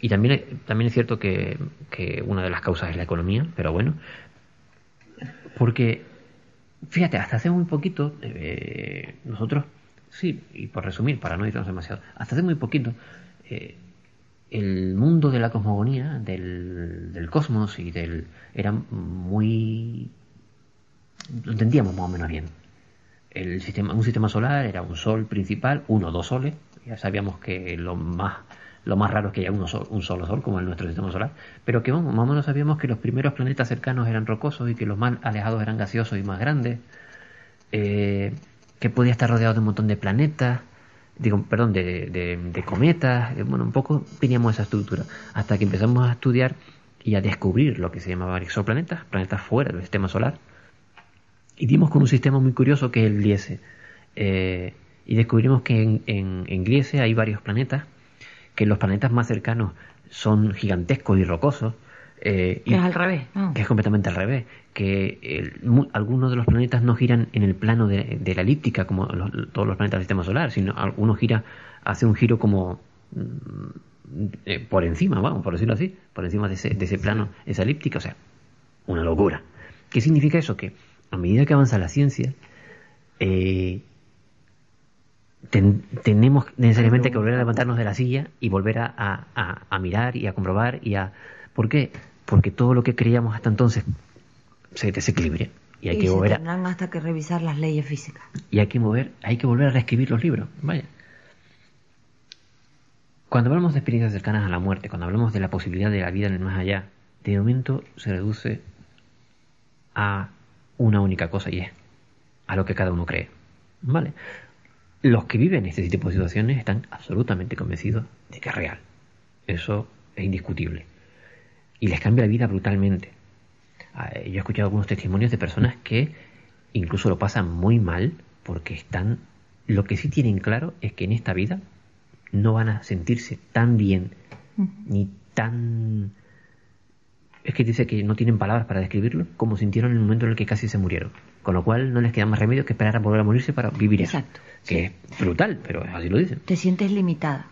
Y también, también es cierto que, que una de las causas es la economía, pero bueno. Porque, fíjate, hasta hace muy poquito, eh, nosotros, sí, y por resumir, para no irnos demasiado, hasta hace muy poquito, eh, el mundo de la cosmogonía, del, cosmos y del. era muy. lo entendíamos más o menos bien. El sistema, un sistema solar era un sol principal, uno o dos soles. Ya sabíamos que lo más, lo más raro es que haya un solo sol, como en nuestro sistema solar. Pero que vamos, más o menos sabíamos que los primeros planetas cercanos eran rocosos y que los más alejados eran gaseosos y más grandes. Eh, que podía estar rodeado de un montón de planetas, digo, perdón, de, de- cometas. eh, Bueno, un poco teníamos esa estructura. Hasta que empezamos a estudiar y a descubrir lo que se llamaban exoplanetas, planetas fuera del sistema solar. Y dimos con un sistema muy curioso que es el Gliese. Eh, y descubrimos que en, en, en Gliese hay varios planetas, que los planetas más cercanos son gigantescos y rocosos. Eh, y es al revés, que es completamente al revés, que el- mu- algunos de los planetas no giran en el plano de, de la elíptica como los- todos los planetas del sistema solar, sino algunos gira, hace un giro como mm, eh, por encima, vamos, por decirlo así, por encima de ese, de ese plano, esa elíptica, o sea, una locura. ¿Qué significa eso? Que a medida que avanza la ciencia, eh, ten- tenemos necesariamente que volver a levantarnos de la silla y volver a- a mirar y a comprobar y a... ¿Por qué? Porque todo lo que creíamos hasta entonces se desequilibra y hay Y que se volver a, tendrán hasta que revisar las leyes físicas. y hay que mover, hay que volver a reescribir los libros. Vaya. Cuando hablamos de experiencias cercanas a la muerte, cuando hablamos de la posibilidad de la vida en el más allá, de momento se reduce a una única cosa y es a lo que cada uno cree. ¿Vale? Los que viven este tipo de situaciones están absolutamente convencidos de que es real. Eso es indiscutible. Y les cambia la vida brutalmente. Ah, Yo he escuchado algunos testimonios de personas que incluso lo pasan muy mal porque están... Lo que sí tienen claro es que en esta vida no van a sentirse tan bien ni tan... Es que dice que no tienen palabras para describirlo como sintieron en el momento en el que casi se murieron. Con lo cual no les queda más remedio que esperar a volver a morirse para vivir eso. Exacto, Que es brutal, pero así lo dicen. Te sientes limitada.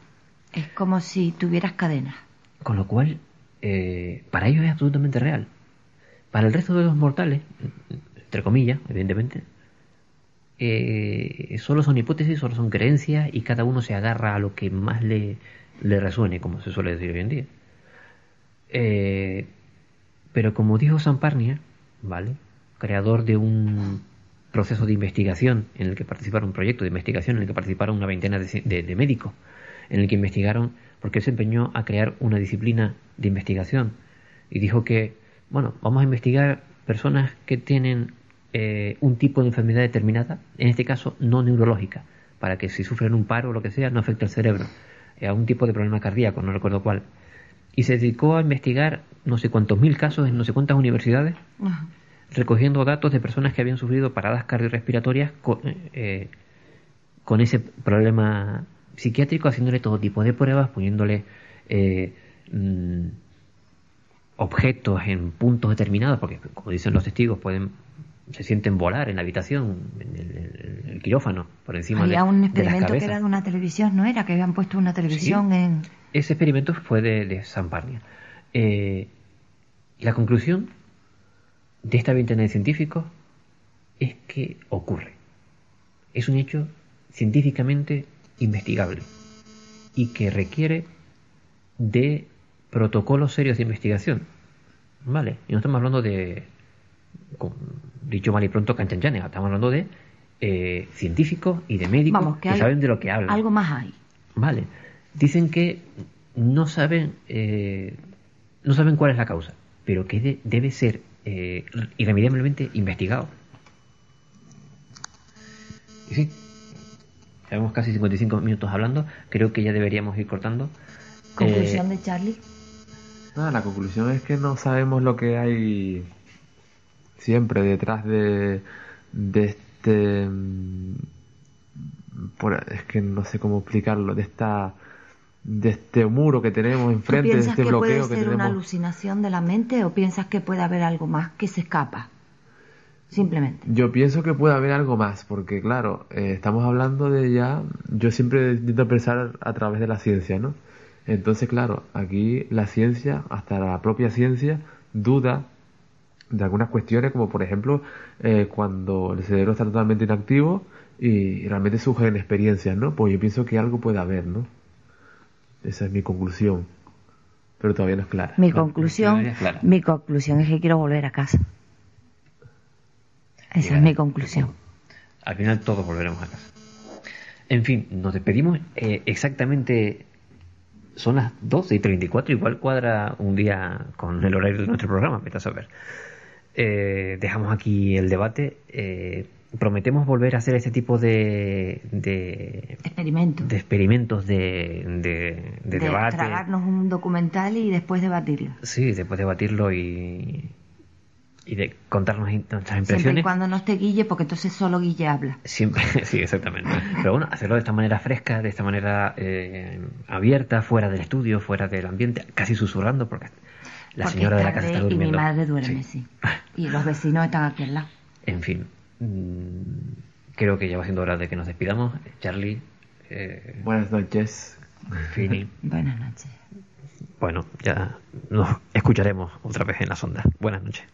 Es como si tuvieras cadenas. Con lo cual, eh, para ellos es absolutamente real. Para el resto de los mortales, entre comillas, evidentemente, eh, solo son hipótesis, solo son creencias y cada uno se agarra a lo que más le, le resuene, como se suele decir hoy en día. Eh, pero como dijo Samparnia, ¿vale? Creador de un proceso de investigación en el que participaron, un proyecto de investigación en el que participaron una veintena de, de médicos, en el que investigaron, porque él se empeñó a crear una disciplina de investigación y dijo que, bueno, vamos a investigar personas que tienen eh, un tipo de enfermedad determinada, en este caso no neurológica, para que si sufren un paro o lo que sea no afecte al cerebro, eh, a un tipo de problema cardíaco, no recuerdo cuál. Y se dedicó a investigar no sé cuántos mil casos en no sé cuántas universidades, recogiendo datos de personas que habían sufrido paradas cardiorrespiratorias con, eh, con ese problema psiquiátrico, haciéndole todo tipo de pruebas, poniéndole eh, mm, objetos en puntos determinados, porque como dicen los testigos, pueden se sienten volar en la habitación, en el, en el quirófano, por encima Había de, un de las experimento que cabezas. era de una televisión, ¿no era? Que habían puesto una televisión Sí. en... Ese experimento fue de, de Samparnia. Eh, y la conclusión de esta veintena de científicos es que ocurre. Es un hecho científicamente investigable y que requiere de protocolos serios de investigación. ¿Vale? Y no estamos hablando de, con- dicho mal y pronto, canchanchanes, estamos hablando de eh, científicos y de médicos Vamos, que saben de lo que hablan. Algo más hay. Vale. Dicen que no saben, eh, no saben cuál es la causa, pero que de- debe ser eh, irremediablemente investigado. Sí, llevamos casi 55 minutos hablando, creo que ya deberíamos ir cortando. Conclusión Eh, de Charlie. Nada, la conclusión es que no sabemos lo que hay siempre detrás de, de este... mm, por- es que no sé cómo explicarlo, de esta de este muro que tenemos ¿Tú enfrente, de este que puede bloqueo que ser una alucinación de la mente o piensas que puede haber algo más que se escapa? Simplemente. Yo pienso que puede haber algo más, porque claro, eh, estamos hablando de ya, yo siempre intento pensar a través de la ciencia, ¿no? Entonces, claro, aquí la ciencia, hasta la propia ciencia, duda de algunas cuestiones, como por ejemplo, eh, cuando el cerebro está totalmente inactivo y realmente surgen experiencias, ¿no? Pues yo pienso que algo puede haber, ¿no? Esa es mi conclusión, pero todavía no es clara. Mi No, conclusión, no es clara. mi conclusión es que quiero volver a casa. Esa es mi conclusión. Al final todos volveremos a casa. En fin, nos despedimos eh, exactamente. Son las 12 y 34, igual cuadra un día con el horario de nuestro programa, vete a saber. eh, dejamos aquí el debate. Eh, prometemos volver a hacer este tipo de, de, Experimento. de experimentos de, de, de de debate. tragarnos un documental y después debatirlo. Sí, después debatirlo y, y de contarnos nuestras Siempre y impresiones. cuando no esté Guille, porque entonces solo Guille habla. Siempre, sí, exactamente. Pero bueno, hacerlo de esta manera fresca, de esta manera eh, abierta, fuera del estudio, fuera del ambiente, casi susurrando, porque la porque señora de la casa está Y mi durmiendo. madre duerme, sí. Y los vecinos están aquí al lado. En fin, mm, creo que ya va siendo hora de que nos despidamos. Charlie. Eh, Buenas noches. Fini. Buenas noches. Bueno, ya nos escucharemos otra vez en la sonda. Buenas noches.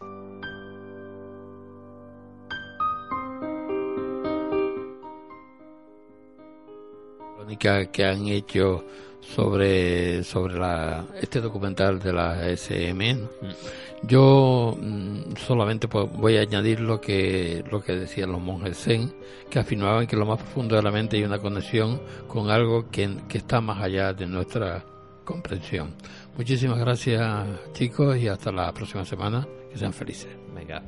que han hecho sobre, sobre la, este documental de la SM. Mm. Yo mm, solamente voy a añadir lo que, lo que decían los monjes zen, que afirmaban que lo más profundo de la mente hay una conexión con algo que, que está más allá de nuestra comprensión. Muchísimas gracias chicos y hasta la próxima semana. Que sean felices. Venga.